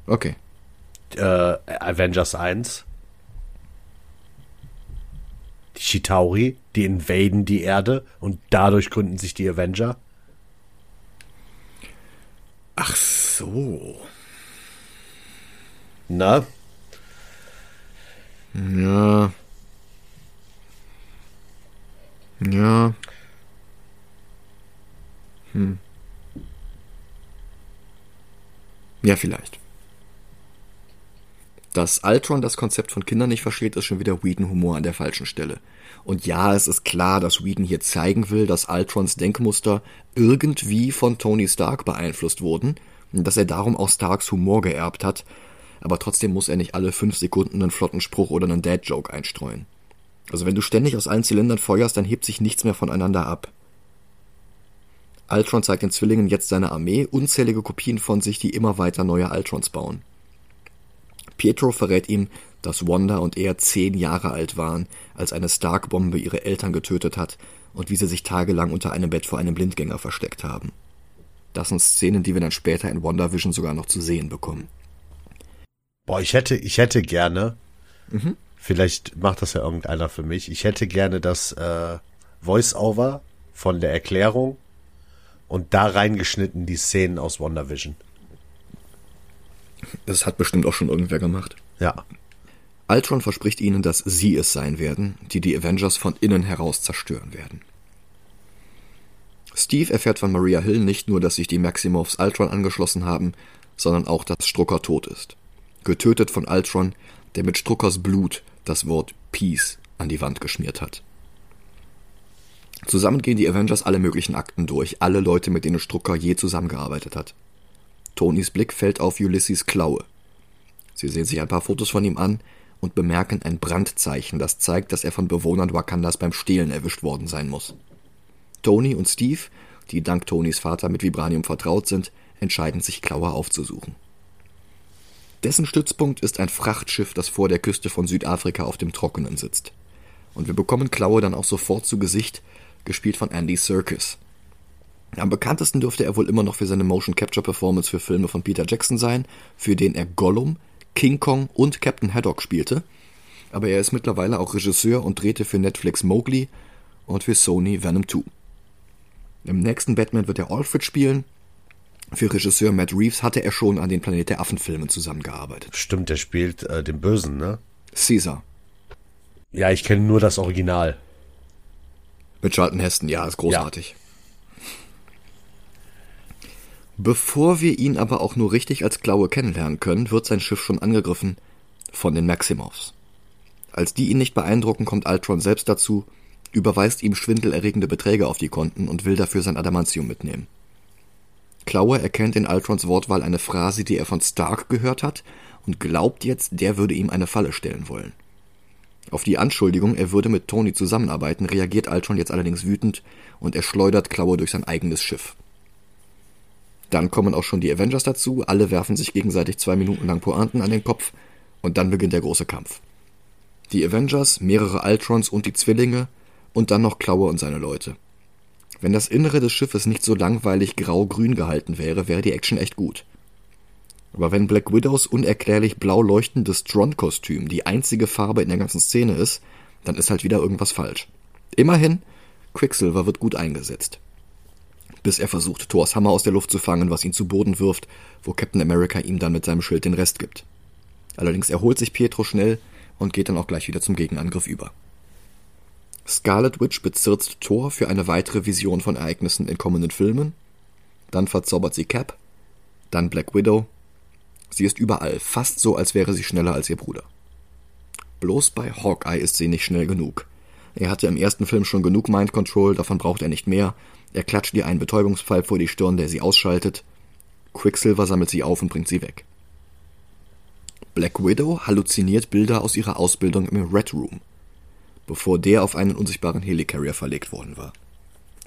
Okay. Äh, Avengers 1. Die Chitauri, die invaden die Erde und dadurch gründen sich die Avenger. Ach so. Na? Ja. Ja. Hm. Ja, vielleicht. Dass Ultron das Konzept von Kindern nicht versteht, ist schon wieder Whedon-Humor an der falschen Stelle. Und ja, es ist klar, dass Whedon hier zeigen will, dass Ultrons Denkmuster irgendwie von Tony Stark beeinflusst wurden und dass er darum auch Starks Humor geerbt hat, aber trotzdem muss er nicht alle fünf Sekunden einen flotten Spruch oder einen Dad-Joke einstreuen. Also wenn du ständig aus allen Zylindern feuerst, dann hebt sich nichts mehr voneinander ab. Ultron zeigt den Zwillingen jetzt seine Armee, unzählige Kopien von sich, die immer weiter neue Ultrons bauen. Pietro verrät ihm, dass Wanda und er zehn Jahre alt waren, als eine Stark-Bombe ihre Eltern getötet hat und wie sie sich tagelang unter einem Bett vor einem Blindgänger versteckt haben. Das sind Szenen, die wir dann später in WandaVision sogar noch zu sehen bekommen. Boah, ich hätte, ich hätte gerne, mhm. vielleicht macht das ja irgendeiner für mich, ich hätte gerne das äh, Voice-Over von der Erklärung und da reingeschnitten die Szenen aus WandaVision. Das hat bestimmt auch schon irgendwer gemacht. Ja. Ultron verspricht ihnen, dass sie es sein werden, die die Avengers von innen heraus zerstören werden. Steve erfährt von Maria Hill nicht nur, dass sich die Maximoffs Ultron angeschlossen haben, sondern auch, dass Strucker tot ist. Getötet von Ultron, der mit Struckers Blut das Wort Peace an die Wand geschmiert hat. Zusammen gehen die Avengers alle möglichen Akten durch, alle Leute, mit denen Strucker je zusammengearbeitet hat. Tonys Blick fällt auf Ulysses Klaue. Sie sehen sich ein paar Fotos von ihm an und bemerken ein Brandzeichen, das zeigt, dass er von Bewohnern Wakandas beim Stehlen erwischt worden sein muss. Tony und Steve, die dank Tonys Vater mit Vibranium vertraut sind, entscheiden sich Klaue aufzusuchen. Dessen Stützpunkt ist ein Frachtschiff, das vor der Küste von Südafrika auf dem Trockenen sitzt. Und wir bekommen Klaue dann auch sofort zu Gesicht, gespielt von Andy Serkis. Am bekanntesten dürfte er wohl immer noch für seine Motion Capture Performance für Filme von Peter Jackson sein, für den er Gollum, King Kong und Captain Haddock spielte. Aber er ist mittlerweile auch Regisseur und drehte für Netflix Mowgli und für Sony Venom 2. Im nächsten Batman wird er Alfred spielen. Für Regisseur Matt Reeves hatte er schon an den Planet der Affen Filmen zusammengearbeitet. Stimmt, der spielt äh, den Bösen, ne? Caesar. Ja, ich kenne nur das Original. Mit Charlton Heston, ja, ist großartig. Ja. Bevor wir ihn aber auch nur richtig als Klaue kennenlernen können, wird sein Schiff schon angegriffen von den Maximovs. Als die ihn nicht beeindrucken, kommt Ultron selbst dazu, überweist ihm schwindelerregende Beträge auf die Konten und will dafür sein Adamantium mitnehmen. Klaue erkennt in Ultrons Wortwahl eine Phrase, die er von Stark gehört hat, und glaubt jetzt, der würde ihm eine Falle stellen wollen. Auf die Anschuldigung, er würde mit Tony zusammenarbeiten, reagiert Ultron jetzt allerdings wütend und er schleudert Klaue durch sein eigenes Schiff. Dann kommen auch schon die Avengers dazu, alle werfen sich gegenseitig zwei Minuten lang Pointen an den Kopf und dann beginnt der große Kampf. Die Avengers, mehrere Ultrons und die Zwillinge und dann noch Klaue und seine Leute. Wenn das Innere des Schiffes nicht so langweilig grau-grün gehalten wäre, wäre die Action echt gut. Aber wenn Black Widows unerklärlich blau leuchtendes Tron-Kostüm die einzige Farbe in der ganzen Szene ist, dann ist halt wieder irgendwas falsch. Immerhin, Quicksilver wird gut eingesetzt. Bis er versucht, Thors Hammer aus der Luft zu fangen, was ihn zu Boden wirft, wo Captain America ihm dann mit seinem Schild den Rest gibt. Allerdings erholt sich Pietro schnell und geht dann auch gleich wieder zum Gegenangriff über. Scarlet Witch bezirzt Thor für eine weitere Vision von Ereignissen in kommenden Filmen, dann verzaubert sie Cap, dann Black Widow. Sie ist überall, fast so, als wäre sie schneller als ihr Bruder. Bloß bei Hawkeye ist sie nicht schnell genug. Er hatte im ersten Film schon genug Mind Control, davon braucht er nicht mehr. Er klatscht ihr einen Betäubungsfall vor die Stirn, der sie ausschaltet. Quicksilver sammelt sie auf und bringt sie weg. Black Widow halluziniert Bilder aus ihrer Ausbildung im Red Room bevor der auf einen unsichtbaren Helicarrier verlegt worden war.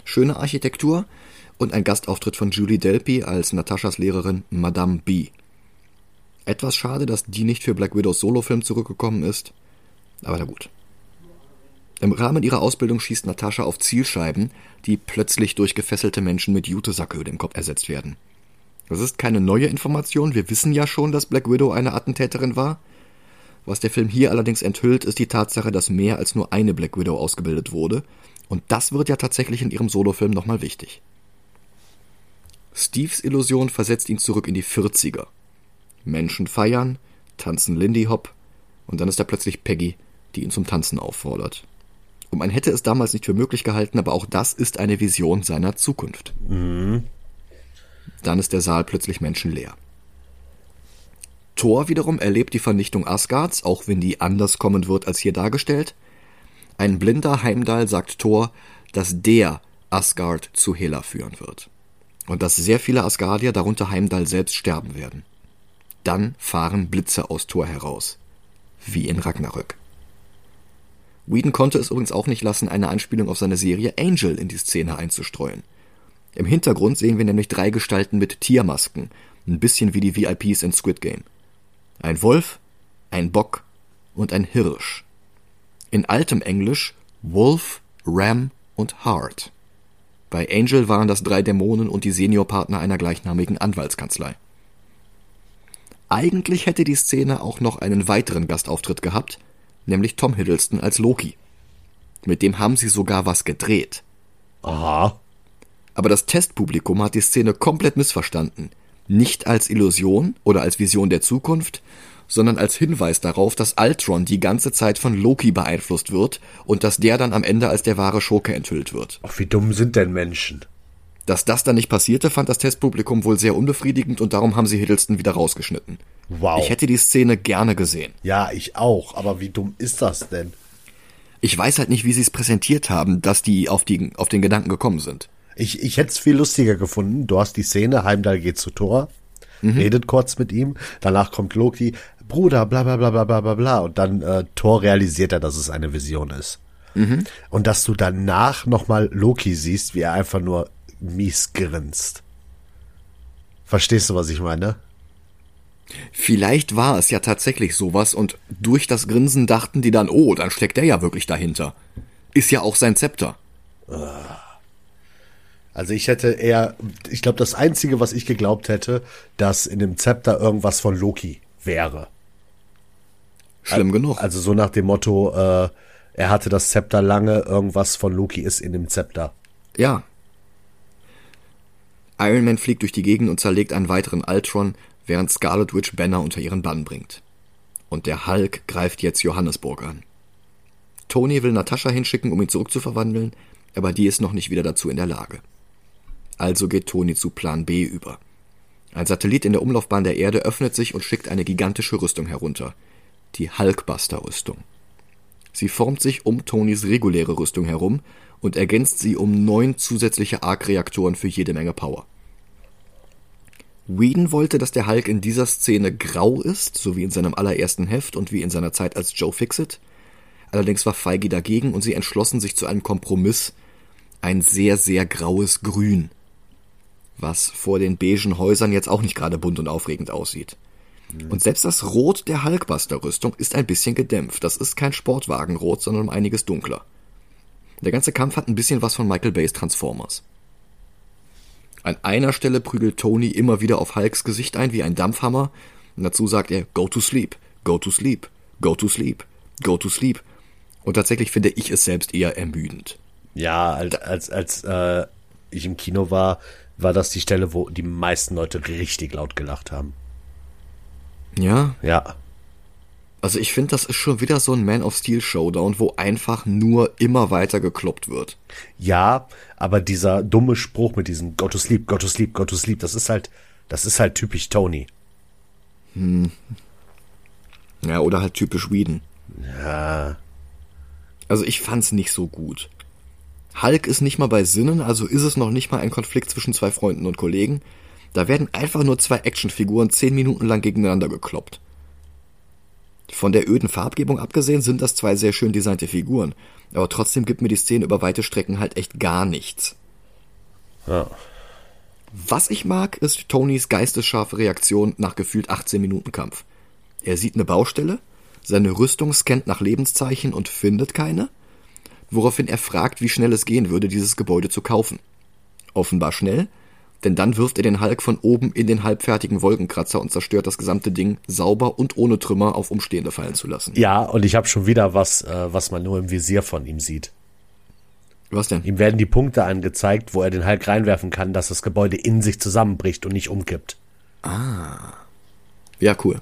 Schöne Architektur und ein Gastauftritt von Julie Delpy als Nataschas Lehrerin Madame B. Etwas schade, dass die nicht für Black Widows Solofilm zurückgekommen ist, aber na gut. Im Rahmen ihrer Ausbildung schießt Natascha auf Zielscheiben, die plötzlich durch gefesselte Menschen mit Jutesacke über dem Kopf ersetzt werden. Das ist keine neue Information, wir wissen ja schon, dass Black Widow eine Attentäterin war, was der Film hier allerdings enthüllt, ist die Tatsache, dass mehr als nur eine Black Widow ausgebildet wurde, und das wird ja tatsächlich in ihrem Solofilm nochmal wichtig. Steves Illusion versetzt ihn zurück in die 40er. Menschen feiern, tanzen Lindy Hop, und dann ist da plötzlich Peggy, die ihn zum Tanzen auffordert. Und man hätte es damals nicht für möglich gehalten, aber auch das ist eine Vision seiner Zukunft. Mhm. Dann ist der Saal plötzlich menschenleer. Thor wiederum erlebt die Vernichtung Asgards, auch wenn die anders kommen wird als hier dargestellt. Ein blinder Heimdall sagt Thor, dass der Asgard zu Hela führen wird. Und dass sehr viele Asgardier, darunter Heimdall selbst, sterben werden. Dann fahren Blitze aus Thor heraus. Wie in Ragnarök. Whedon konnte es übrigens auch nicht lassen, eine Anspielung auf seine Serie Angel in die Szene einzustreuen. Im Hintergrund sehen wir nämlich drei Gestalten mit Tiermasken, ein bisschen wie die VIPs in Squid Game ein Wolf, ein Bock und ein Hirsch. In altem Englisch Wolf, Ram und Hart. Bei Angel waren das drei Dämonen und die Seniorpartner einer gleichnamigen Anwaltskanzlei. Eigentlich hätte die Szene auch noch einen weiteren Gastauftritt gehabt, nämlich Tom Hiddleston als Loki. Mit dem haben sie sogar was gedreht. Aha. Aber das Testpublikum hat die Szene komplett missverstanden nicht als Illusion oder als Vision der Zukunft, sondern als Hinweis darauf, dass Ultron die ganze Zeit von Loki beeinflusst wird und dass der dann am Ende als der wahre Schurke enthüllt wird. Ach, wie dumm sind denn Menschen? Dass das dann nicht passierte, fand das Testpublikum wohl sehr unbefriedigend und darum haben sie Hiddleston wieder rausgeschnitten. Wow. Ich hätte die Szene gerne gesehen. Ja, ich auch, aber wie dumm ist das denn? Ich weiß halt nicht, wie sie es präsentiert haben, dass die auf, die auf den Gedanken gekommen sind. Ich, ich hätte es viel lustiger gefunden. Du hast die Szene, Heimdall geht zu Thor, mhm. redet kurz mit ihm, danach kommt Loki, Bruder, bla bla bla bla bla bla bla. Und dann äh, Thor realisiert er, dass es eine Vision ist. Mhm. Und dass du danach nochmal Loki siehst, wie er einfach nur mies grinst. Verstehst du, was ich meine? Vielleicht war es ja tatsächlich sowas und durch das Grinsen dachten die dann, oh, dann steckt er ja wirklich dahinter. Ist ja auch sein Zepter. Uh. Also ich hätte eher, ich glaube, das Einzige, was ich geglaubt hätte, dass in dem Zepter irgendwas von Loki wäre. Schlimm also, genug. Also so nach dem Motto, äh, er hatte das Zepter lange, irgendwas von Loki ist in dem Zepter. Ja. Iron Man fliegt durch die Gegend und zerlegt einen weiteren Ultron, während Scarlet Witch Banner unter ihren Bann bringt. Und der Hulk greift jetzt Johannesburg an. Tony will Natascha hinschicken, um ihn zurückzuverwandeln, aber die ist noch nicht wieder dazu in der Lage. Also geht Toni zu Plan B über. Ein Satellit in der Umlaufbahn der Erde öffnet sich und schickt eine gigantische Rüstung herunter. Die Hulkbuster-Rüstung. Sie formt sich um Tonys reguläre Rüstung herum und ergänzt sie um neun zusätzliche Arc-Reaktoren für jede Menge Power. Whedon wollte, dass der Hulk in dieser Szene grau ist, so wie in seinem allerersten Heft und wie in seiner Zeit als Joe Fixit. Allerdings war Feige dagegen und sie entschlossen sich zu einem Kompromiss. Ein sehr, sehr graues Grün. Was vor den beigen Häusern jetzt auch nicht gerade bunt und aufregend aussieht. Und selbst das Rot der Hulkbuster-Rüstung ist ein bisschen gedämpft. Das ist kein Sportwagenrot, sondern um einiges dunkler. Der ganze Kampf hat ein bisschen was von Michael Bays Transformers. An einer Stelle prügelt Tony immer wieder auf Hulks Gesicht ein wie ein Dampfhammer und dazu sagt er Go to sleep, go to sleep, go to sleep, go to sleep. Und tatsächlich finde ich es selbst eher ermüdend. Ja, als, als, als äh, ich im Kino war, war das die Stelle, wo die meisten Leute richtig laut gelacht haben. Ja? Ja. Also ich finde, das ist schon wieder so ein Man of Steel Showdown, wo einfach nur immer weiter gekloppt wird. Ja, aber dieser dumme Spruch mit diesem Go to sleep, go to sleep, go to sleep, das ist halt, das ist halt typisch Tony. Hm. Ja, oder halt typisch Whedon. Ja. Also ich fand's nicht so gut. Hulk ist nicht mal bei Sinnen, also ist es noch nicht mal ein Konflikt zwischen zwei Freunden und Kollegen. Da werden einfach nur zwei Actionfiguren zehn Minuten lang gegeneinander gekloppt. Von der öden Farbgebung abgesehen sind das zwei sehr schön designte Figuren, aber trotzdem gibt mir die Szene über weite Strecken halt echt gar nichts. Ja. Was ich mag, ist Tonys geistesscharfe Reaktion nach gefühlt 18 Minuten Kampf. Er sieht eine Baustelle, seine Rüstung scannt nach Lebenszeichen und findet keine, woraufhin er fragt, wie schnell es gehen würde, dieses Gebäude zu kaufen. Offenbar schnell, denn dann wirft er den Hulk von oben in den halbfertigen Wolkenkratzer und zerstört das gesamte Ding sauber und ohne Trümmer auf Umstehende fallen zu lassen. Ja, und ich habe schon wieder was, äh, was man nur im Visier von ihm sieht. Was denn? Ihm werden die Punkte angezeigt, wo er den Hulk reinwerfen kann, dass das Gebäude in sich zusammenbricht und nicht umkippt. Ah. Ja, cool.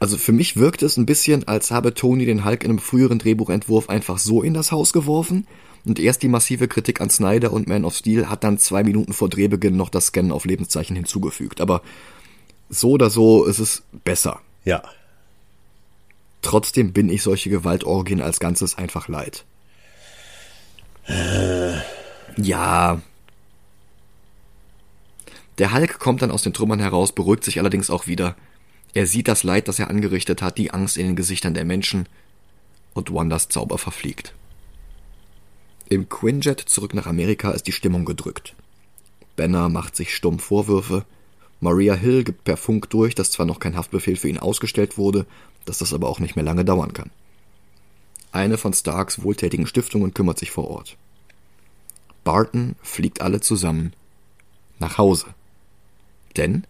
Also für mich wirkt es ein bisschen, als habe Tony den Hulk in einem früheren Drehbuchentwurf einfach so in das Haus geworfen und erst die massive Kritik an Snyder und Man of Steel hat dann zwei Minuten vor Drehbeginn noch das Scannen auf Lebenszeichen hinzugefügt. Aber so oder so ist es besser. Ja. Trotzdem bin ich solche Gewaltorgien als Ganzes einfach leid. Ja. Der Hulk kommt dann aus den Trümmern heraus, beruhigt sich allerdings auch wieder. Er sieht das Leid, das er angerichtet hat, die Angst in den Gesichtern der Menschen und Wandas Zauber verfliegt. Im Quinjet zurück nach Amerika ist die Stimmung gedrückt. Banner macht sich stumm Vorwürfe. Maria Hill gibt per Funk durch, dass zwar noch kein Haftbefehl für ihn ausgestellt wurde, dass das aber auch nicht mehr lange dauern kann. Eine von Starks wohltätigen Stiftungen kümmert sich vor Ort. Barton fliegt alle zusammen nach Hause. Denn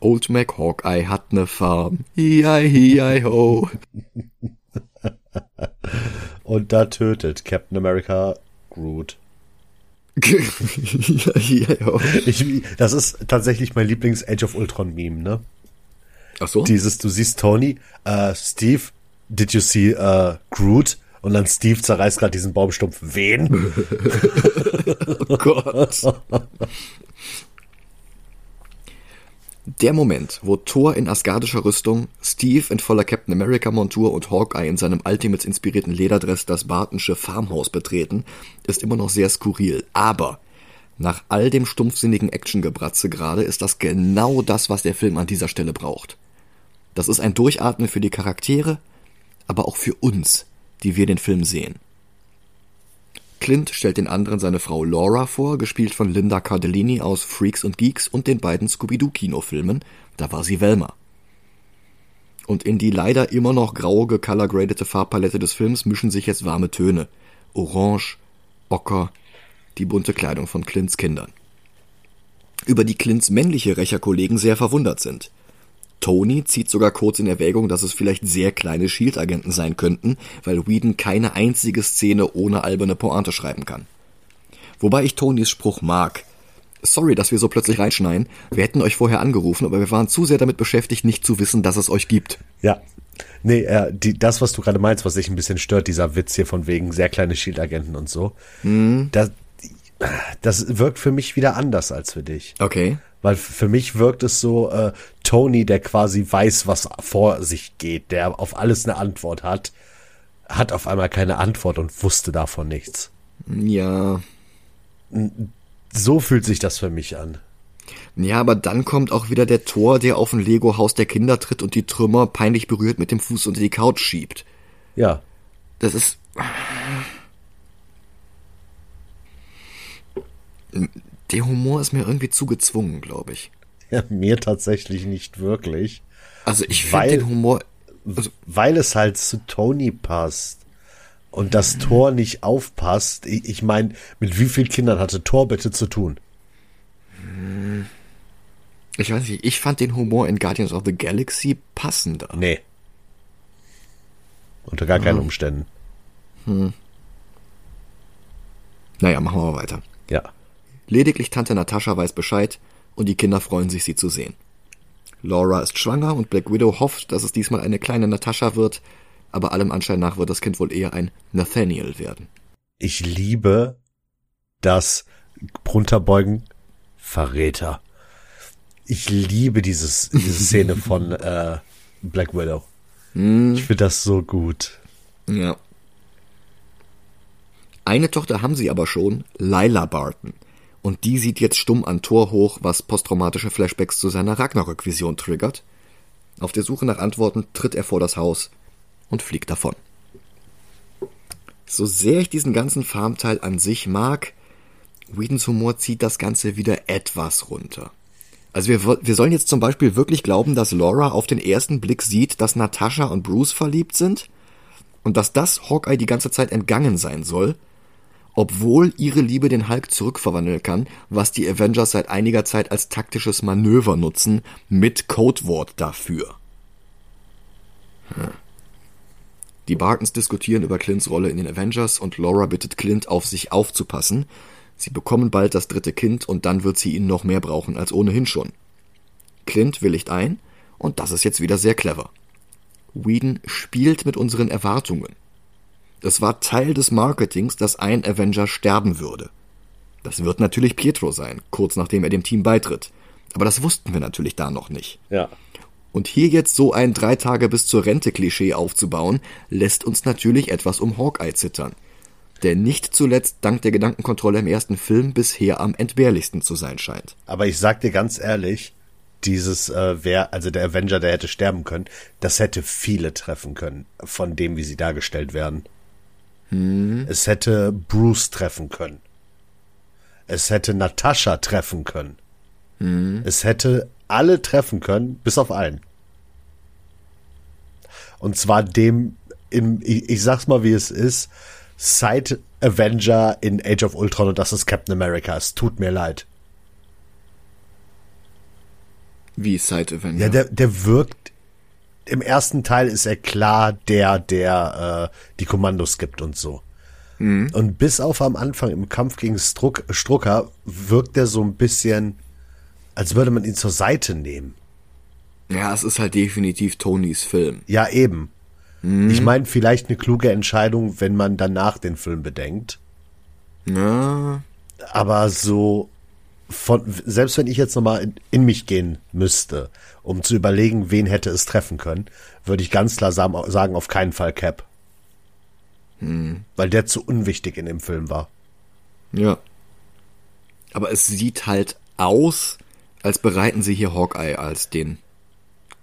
Old Mac Hawkeye hat ne Farm. Hi, hi, ho. Und da tötet Captain America Groot. hi, ho. Ich, das ist tatsächlich mein Lieblings-Age of Ultron-Meme, ne? Ach so? Dieses, du siehst Tony, äh, Steve, did you see äh, Groot? Und dann Steve zerreißt gerade diesen Baumstumpf. Wen? oh Gott. Der Moment, wo Thor in asgardischer Rüstung, Steve in voller Captain America Montur und Hawkeye in seinem Ultimates inspirierten Lederdress das Bartonsche Farmhaus betreten, ist immer noch sehr skurril. Aber nach all dem stumpfsinnigen Actiongebratze gerade ist das genau das, was der Film an dieser Stelle braucht. Das ist ein Durchatmen für die Charaktere, aber auch für uns, die wir den Film sehen. Clint stellt den anderen seine Frau Laura vor, gespielt von Linda Cardellini aus Freaks und Geeks und den beiden Scooby-Doo-Kinofilmen, da war sie Velma. Und in die leider immer noch graue, gecolorgradete Farbpalette des Films mischen sich jetzt warme Töne. Orange, Ocker, die bunte Kleidung von Clints Kindern. Über die Clints männliche Rächerkollegen sehr verwundert sind. Tony zieht sogar kurz in Erwägung, dass es vielleicht sehr kleine Shield-Agenten sein könnten, weil Whedon keine einzige Szene ohne alberne Pointe schreiben kann. Wobei ich Tonys Spruch mag. Sorry, dass wir so plötzlich reinschneien. Wir hätten euch vorher angerufen, aber wir waren zu sehr damit beschäftigt, nicht zu wissen, dass es euch gibt. Ja. Nee, äh, die, das, was du gerade meinst, was dich ein bisschen stört, dieser Witz hier von wegen sehr kleine Shield-Agenten und so, Mhm. das, das wirkt für mich wieder anders als für dich. Okay. Weil für mich wirkt es so, äh, Tony, der quasi weiß, was vor sich geht, der auf alles eine Antwort hat, hat auf einmal keine Antwort und wusste davon nichts. Ja. So fühlt sich das für mich an. Ja, aber dann kommt auch wieder der Tor, der auf ein Lego-Haus der Kinder tritt und die Trümmer peinlich berührt mit dem Fuß unter die Couch schiebt. Ja. Das ist. Der Humor ist mir irgendwie zu gezwungen, glaube ich. ja. Mir tatsächlich nicht wirklich. Also ich Weil- finde den Humor. Also, Weil es halt zu Tony passt. Und das Tor nicht aufpasst. Ich, ich meine, mit wie vielen Kindern hatte Tor bitte zu tun? ich weiß nicht, ich fand den Humor in Guardians of the Galaxy passender. Nee. Unter gar keinen Umständen. Naja, machen wir mal weiter. Ja. Lediglich Tante Natascha weiß Bescheid und die Kinder freuen sich, sie zu sehen. Laura ist schwanger und Black Widow hofft, dass es diesmal eine kleine Natascha wird, aber allem Anschein nach wird das Kind wohl eher ein Nathaniel werden. Ich liebe das Runterbeugen Verräter. Ich liebe dieses, diese Szene von äh, Black Widow. Ich finde das so gut. Ja. Eine Tochter haben sie aber schon, Lila Barton. Und die sieht jetzt stumm an Tor hoch, was posttraumatische Flashbacks zu seiner Ragnarök-Vision triggert. Auf der Suche nach Antworten tritt er vor das Haus und fliegt davon. So sehr ich diesen ganzen Farmteil an sich mag, Whedons Humor zieht das Ganze wieder etwas runter. Also wir, wir sollen jetzt zum Beispiel wirklich glauben, dass Laura auf den ersten Blick sieht, dass Natascha und Bruce verliebt sind und dass das Hawkeye die ganze Zeit entgangen sein soll, obwohl ihre Liebe den Hulk zurückverwandeln kann, was die Avengers seit einiger Zeit als taktisches Manöver nutzen, mit Codewort dafür. Hm. Die Bartons diskutieren über Clints Rolle in den Avengers und Laura bittet Clint auf sich aufzupassen. Sie bekommen bald das dritte Kind und dann wird sie ihn noch mehr brauchen als ohnehin schon. Clint willigt ein und das ist jetzt wieder sehr clever. Whedon spielt mit unseren Erwartungen. Es war Teil des Marketings, dass ein Avenger sterben würde. Das wird natürlich Pietro sein, kurz nachdem er dem Team beitritt. Aber das wussten wir natürlich da noch nicht. Ja. Und hier jetzt so ein drei Tage bis zur Rente-Klischee aufzubauen, lässt uns natürlich etwas um Hawkeye zittern. Der nicht zuletzt dank der Gedankenkontrolle im ersten Film bisher am entbehrlichsten zu sein scheint. Aber ich sag dir ganz ehrlich, dieses, äh, wer, also der Avenger, der hätte sterben können, das hätte viele treffen können, von dem, wie sie dargestellt werden. Es hätte Bruce treffen können. Es hätte Natascha treffen können. Es hätte alle treffen können, bis auf einen. Und zwar dem, im, ich, ich sag's mal, wie es ist, Side Avenger in Age of Ultron und das ist Captain America. Es tut mir leid. Wie Side Avenger. Ja, der, der wirkt. Im ersten Teil ist er klar der, der äh, die Kommandos gibt und so. Und bis auf am Anfang im Kampf gegen Struck, Strucker wirkt er so ein bisschen, als würde man ihn zur Seite nehmen. ja, es ist halt definitiv Tonys Film. Ja, eben. Ich meine, vielleicht eine kluge Entscheidung, wenn man danach den Film bedenkt. Ja, Aber so von, selbst wenn ich jetzt nochmal in, in mich gehen müsste, um zu überlegen, wen hätte es treffen können, würde ich ganz klar sagen, auf keinen Fall Cap. Weil der zu unwichtig in dem Film war. ja. Aber es sieht halt aus, als bereiten sie hier Hawkeye als den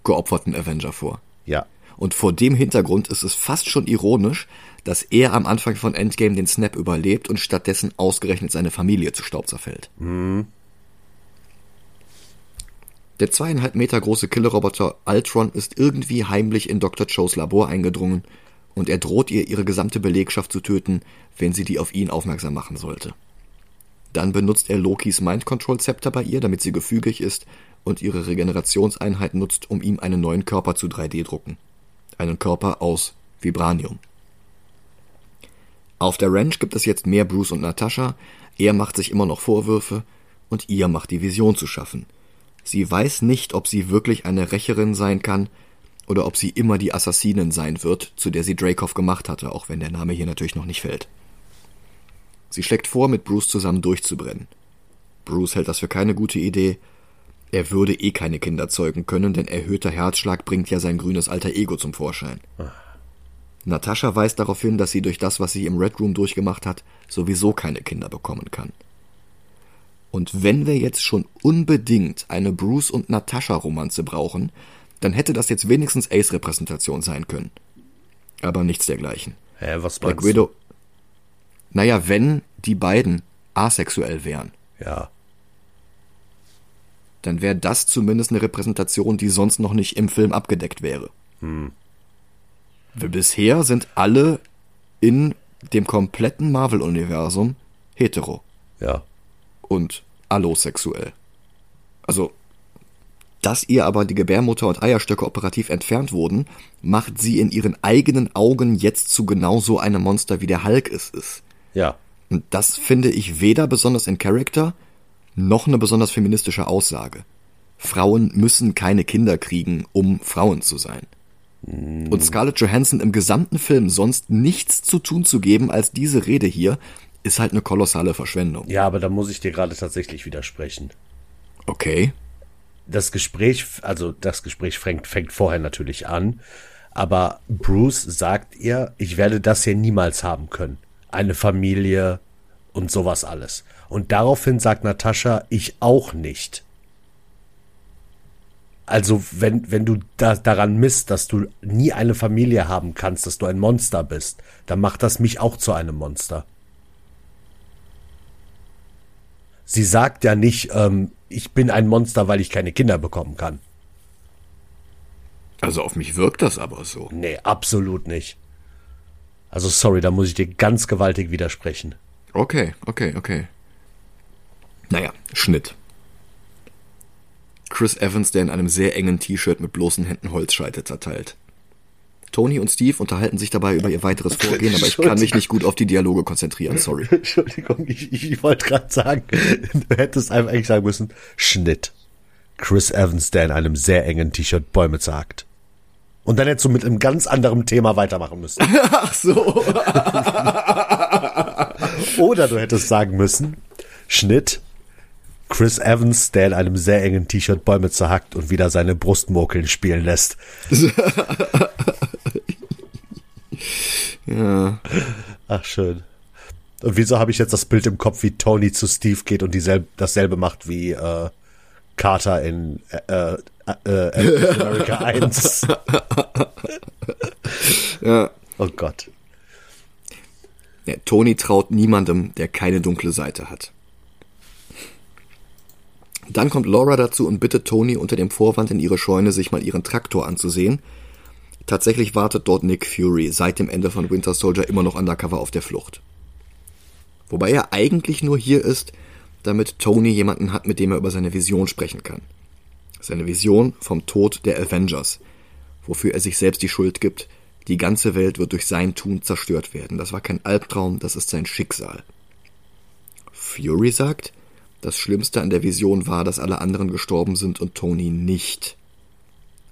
geopferten Avenger vor. Ja. Und vor dem Hintergrund ist es fast schon ironisch, dass er am Anfang von Endgame den Snap überlebt und stattdessen ausgerechnet seine Familie zu Staub zerfällt. Der zweieinhalb Meter große Killerroboter Ultron ist irgendwie heimlich in Dr. Joes Labor eingedrungen und er droht ihr, ihre gesamte Belegschaft zu töten, wenn sie die auf ihn aufmerksam machen sollte. Dann benutzt er Lokis Mind Control Zepter bei ihr, damit sie gefügig ist und ihre Regenerationseinheit nutzt, um ihm einen neuen Körper zu 3D drucken. Einen Körper aus Vibranium. Auf der Ranch gibt es jetzt mehr Bruce und Natascha. Er macht sich immer noch Vorwürfe und ihr macht die Vision zu schaffen. Sie weiß nicht, ob sie wirklich eine Rächerin sein kann oder ob sie immer die Assassinin sein wird, zu der sie Dracoff gemacht hatte, auch wenn der Name hier natürlich noch nicht fällt. Sie schlägt vor, mit Bruce zusammen durchzubrennen. Bruce hält das für keine gute Idee. Er würde eh keine Kinder zeugen können, denn erhöhter Herzschlag bringt ja sein grünes alter Ego zum Vorschein. Natascha weist darauf hin, dass sie durch das, was sie im Red Room durchgemacht hat, sowieso keine Kinder bekommen kann. Und wenn wir jetzt schon unbedingt eine Bruce und Natascha Romanze brauchen, dann hätte das jetzt wenigstens Ace Repräsentation sein können. Aber nichts dergleichen. Hä, was Black meinst Widow. Naja, wenn die beiden asexuell wären? Ja. dann wäre das zumindest eine Repräsentation, die sonst noch nicht im Film abgedeckt wäre. Weil bisher sind alle in dem kompletten Marvel-Universum hetero Ja. Und allosexuell. Also, dass ihr aber die Gebärmutter und Eierstöcke operativ entfernt wurden, macht sie in ihren eigenen Augen jetzt zu genau so einem Monster, wie der Hulk es ist. Ja. Und das finde ich weder besonders in Character, noch eine besonders feministische Aussage. Frauen müssen keine Kinder kriegen, um Frauen zu sein. Und Scarlett Johansson im gesamten Film sonst nichts zu tun zu geben als diese Rede hier, ist halt eine kolossale Verschwendung. Ja, aber da muss ich dir gerade tatsächlich widersprechen. Okay. Das Gespräch, also das Gespräch fängt, fängt vorher natürlich an, aber Bruce sagt ihr, ich werde das hier niemals haben können. Eine Familie und sowas alles. Und daraufhin sagt Natascha, ich auch nicht. Also, wenn, wenn du da, daran misst, dass du nie eine Familie haben kannst, dass du ein Monster bist, dann macht das mich auch zu einem Monster. Sie sagt ja nicht, ähm, ich bin ein Monster, weil ich keine Kinder bekommen kann. Also auf mich wirkt das aber so. Nee, absolut nicht. Also sorry, da muss ich dir ganz gewaltig widersprechen. Okay, okay, okay. Naja, Schnitt. Chris Evans, der in einem sehr engen T-Shirt mit bloßen Händen Holzscheite zerteilt. Tony und Steve unterhalten sich dabei über ihr weiteres Vorgehen, aber ich kann mich nicht gut auf die Dialoge konzentrieren, sorry. Entschuldigung, ich, ich, wollte gerade sagen, du hättest einfach eigentlich sagen müssen, Schnitt. Chris Evans, der in einem sehr engen T-Shirt Bäume zagt. Und dann hättest du mit einem ganz anderen Thema weitermachen müssen. Ach so. Oder du hättest sagen müssen, Schnitt, Chris Evans, der in einem sehr engen T-Shirt Bäume zerhackt und wieder seine Brustmurkeln spielen lässt. Ja. Ach, schön. Und wieso habe ich jetzt das Bild im Kopf, wie Tony zu Steve geht und dieselbe, dasselbe macht wie äh, Carter in äh, äh, äh, America 1? ja. Oh Gott. ja. Tony traut niemandem, der keine dunkle Seite hat. Dann kommt Laura dazu und bittet Tony unter dem Vorwand in ihre Scheune sich mal ihren Traktor anzusehen. Tatsächlich wartet dort Nick Fury seit dem Ende von Winter Soldier immer noch undercover auf der Flucht. Wobei er eigentlich nur hier ist, damit Tony jemanden hat, mit dem er über seine Vision sprechen kann. Seine Vision vom Tod der Avengers, wofür er sich selbst die Schuld gibt. Die ganze Welt wird durch sein Tun zerstört werden. Das war kein Albtraum, das ist sein Schicksal. Fury sagt, das Schlimmste an der Vision war, dass alle anderen gestorben sind und Tony nicht.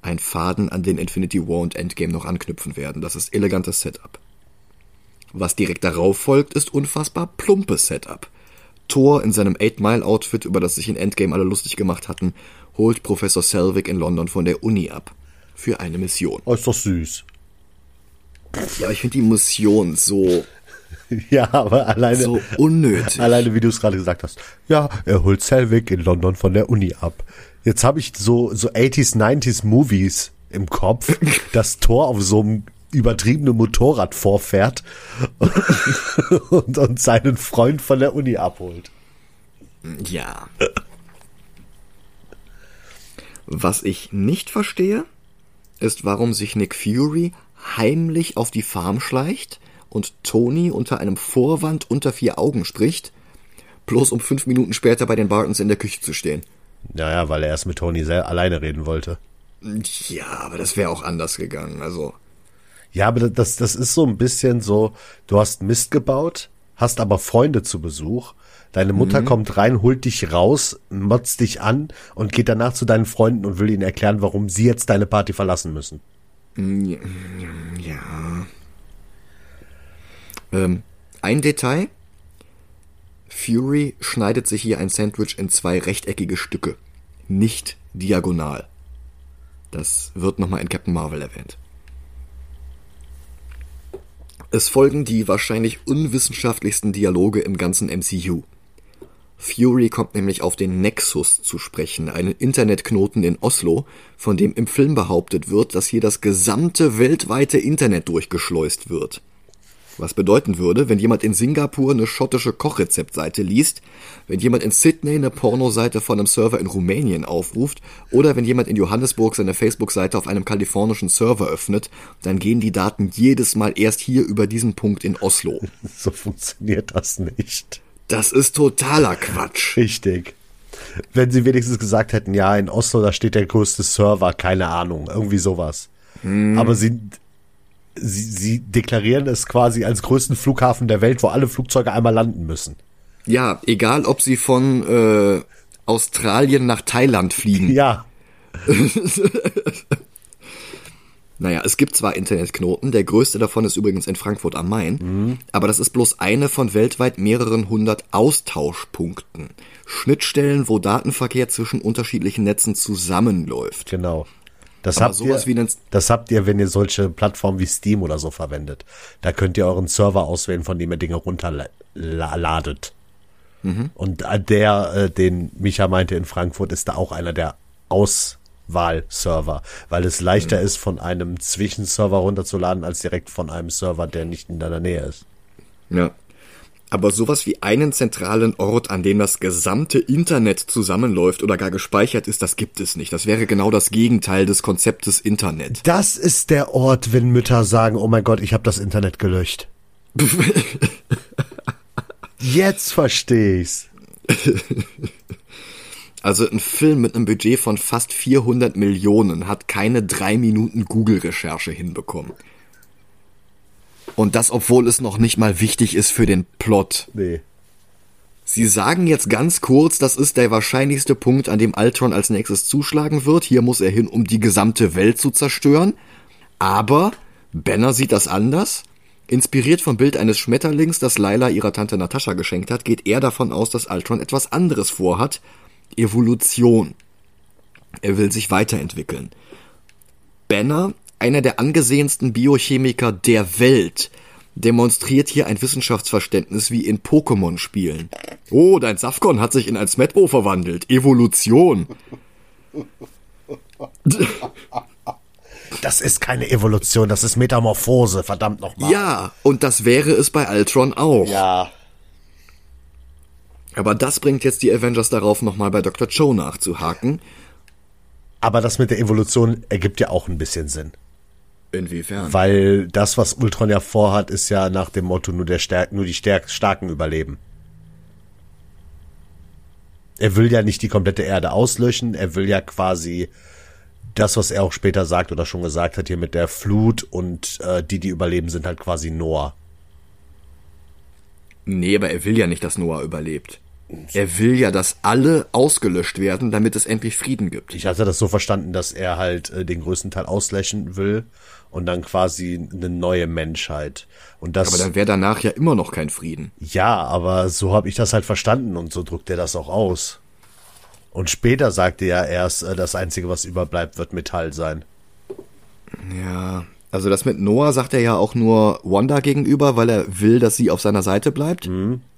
Ein Faden, an den Infinity War und Endgame noch anknüpfen werden. Das ist elegantes Setup. Was direkt darauf folgt, ist unfassbar plumpes Setup. Thor in seinem Eight Mile Outfit, über das sich in Endgame alle lustig gemacht hatten, holt Professor Selvig in London von der Uni ab. Für eine Mission. Oh, ist doch süß. Ja, aber ich finde die Mission so, Ja, aber alleine, so unnötig. alleine wie du es gerade gesagt hast. Ja, er holt Selvig in London von der Uni ab. Jetzt habe ich so, so 80s, 90s Movies im Kopf, dass Thor auf so einem übertriebenen Motorrad vorfährt und, und seinen Freund von der Uni abholt. Ja. Was ich nicht verstehe, ist, warum sich Nick Fury heimlich auf die Farm schleicht und Tony unter einem Vorwand unter vier Augen spricht, bloß um fünf Minuten später bei den Bartons in der Küche zu stehen. Naja, weil er erst mit Tony alleine reden wollte. Ja, aber das wäre auch anders gegangen. Also, Ja, aber das, das ist so ein bisschen so, du hast Mist gebaut, hast aber Freunde zu Besuch, deine Mutter kommt rein, holt dich raus, motzt dich an und geht danach zu deinen Freunden und will ihnen erklären, warum sie jetzt deine Party verlassen müssen. ja. Ähm, ein Detail. Fury schneidet sich hier ein Sandwich in zwei rechteckige Stücke, nicht diagonal. Das wird nochmal in Captain Marvel erwähnt. Es folgen die wahrscheinlich unwissenschaftlichsten Dialoge im ganzen MCU. Fury kommt nämlich auf den Nexus zu sprechen, einen Internetknoten in Oslo, von dem im Film behauptet wird, dass hier das gesamte weltweite Internet durchgeschleust wird. Was bedeuten würde, wenn jemand in Singapur eine schottische Kochrezeptseite liest, wenn jemand in Sydney eine Pornoseite von einem Server in Rumänien aufruft oder wenn jemand in Johannesburg seine Facebook-Seite auf einem kalifornischen Server öffnet, dann gehen die Daten jedes Mal erst hier über diesen Punkt in Oslo. So funktioniert das nicht. Das ist totaler Quatsch. Richtig. Wenn sie wenigstens gesagt hätten, ja, in Oslo, da steht der größte Server, keine Ahnung, irgendwie sowas. Aber sie, sie, sie deklarieren es quasi als größten Flughafen der Welt, wo alle Flugzeuge einmal landen müssen. Ja, egal ob sie von äh, Australien nach Thailand fliegen. Ja, Naja, es gibt zwar Internetknoten, der größte davon ist übrigens in Frankfurt am Main, aber das ist bloß eine von weltweit mehreren hundert Austauschpunkten. Schnittstellen, wo Datenverkehr zwischen unterschiedlichen Netzen zusammenläuft. genau. Das Aber habt, ihr, das habt ihr, wenn ihr solche Plattformen wie Steam oder so verwendet. Da könnt ihr euren Server auswählen, von dem ihr Dinge runterladet. Und der, äh, den Micha meinte in Frankfurt, ist da auch einer der Auswahlserver, weil es leichter ist, von einem Zwischenserver runterzuladen, als direkt von einem Server, der nicht in deiner Nähe ist. Ja. Aber sowas wie einen zentralen Ort, an dem das gesamte Internet zusammenläuft oder gar gespeichert ist, das gibt es nicht. Das wäre genau das Gegenteil des Konzeptes Internet. Das ist der Ort, wenn Mütter sagen, oh mein Gott, ich habe das Internet gelöscht. Jetzt verstehe ich's. Also ein Film mit einem Budget von fast 400 Millionen hat keine drei Minuten Google-Recherche hinbekommen. Und das, obwohl es noch nicht mal wichtig ist für den Plot. Nee. Sie sagen jetzt ganz kurz, das ist der wahrscheinlichste Punkt, an dem Ultron als nächstes zuschlagen wird. Hier muss er hin, um die gesamte Welt zu zerstören. Aber Banner sieht das anders. Inspiriert vom Bild eines Schmetterlings, das Laila ihrer Tante Natascha geschenkt hat, geht er davon aus, dass Ultron etwas anderes vorhat. Evolution. Er will sich weiterentwickeln. Banner, einer der angesehensten Biochemiker der Welt, demonstriert hier ein Wissenschaftsverständnis wie in Pokémon-Spielen. Oh, dein Safkon hat sich in ein Smetbo verwandelt. Evolution. Das ist keine Evolution, das ist Metamorphose, verdammt nochmal. Ja, und das wäre es bei Ultron auch. Ja. Aber das bringt jetzt die Avengers darauf, nochmal bei Dr. Cho nachzuhaken. Aber das mit der Evolution ergibt ja auch ein bisschen Sinn. Inwiefern? Weil das, was Ultron ja vorhat, ist ja nach dem Motto nur der Stärk nur die Stärk Starken überleben. Er will ja nicht die komplette Erde auslöschen, er will ja quasi das, was er auch später sagt oder schon gesagt hat, hier mit der Flut und äh, die, die überleben, sind halt quasi Noah. Nee, aber er will ja nicht, dass Noah überlebt. Er will ja, dass alle ausgelöscht werden, damit es endlich Frieden gibt. Ich hatte das so verstanden, dass er halt äh, den größten Teil auslöschen will und dann quasi eine neue Menschheit. Und das Aber dann wäre danach ja immer noch kein Frieden. Ja, aber so habe ich das halt verstanden und so drückt er das auch aus. Und später sagte er erst, äh, das Einzige, was überbleibt, wird Metall sein. Ja, also das mit Noah sagt er ja auch nur Wanda gegenüber, weil er will, dass sie auf seiner Seite bleibt.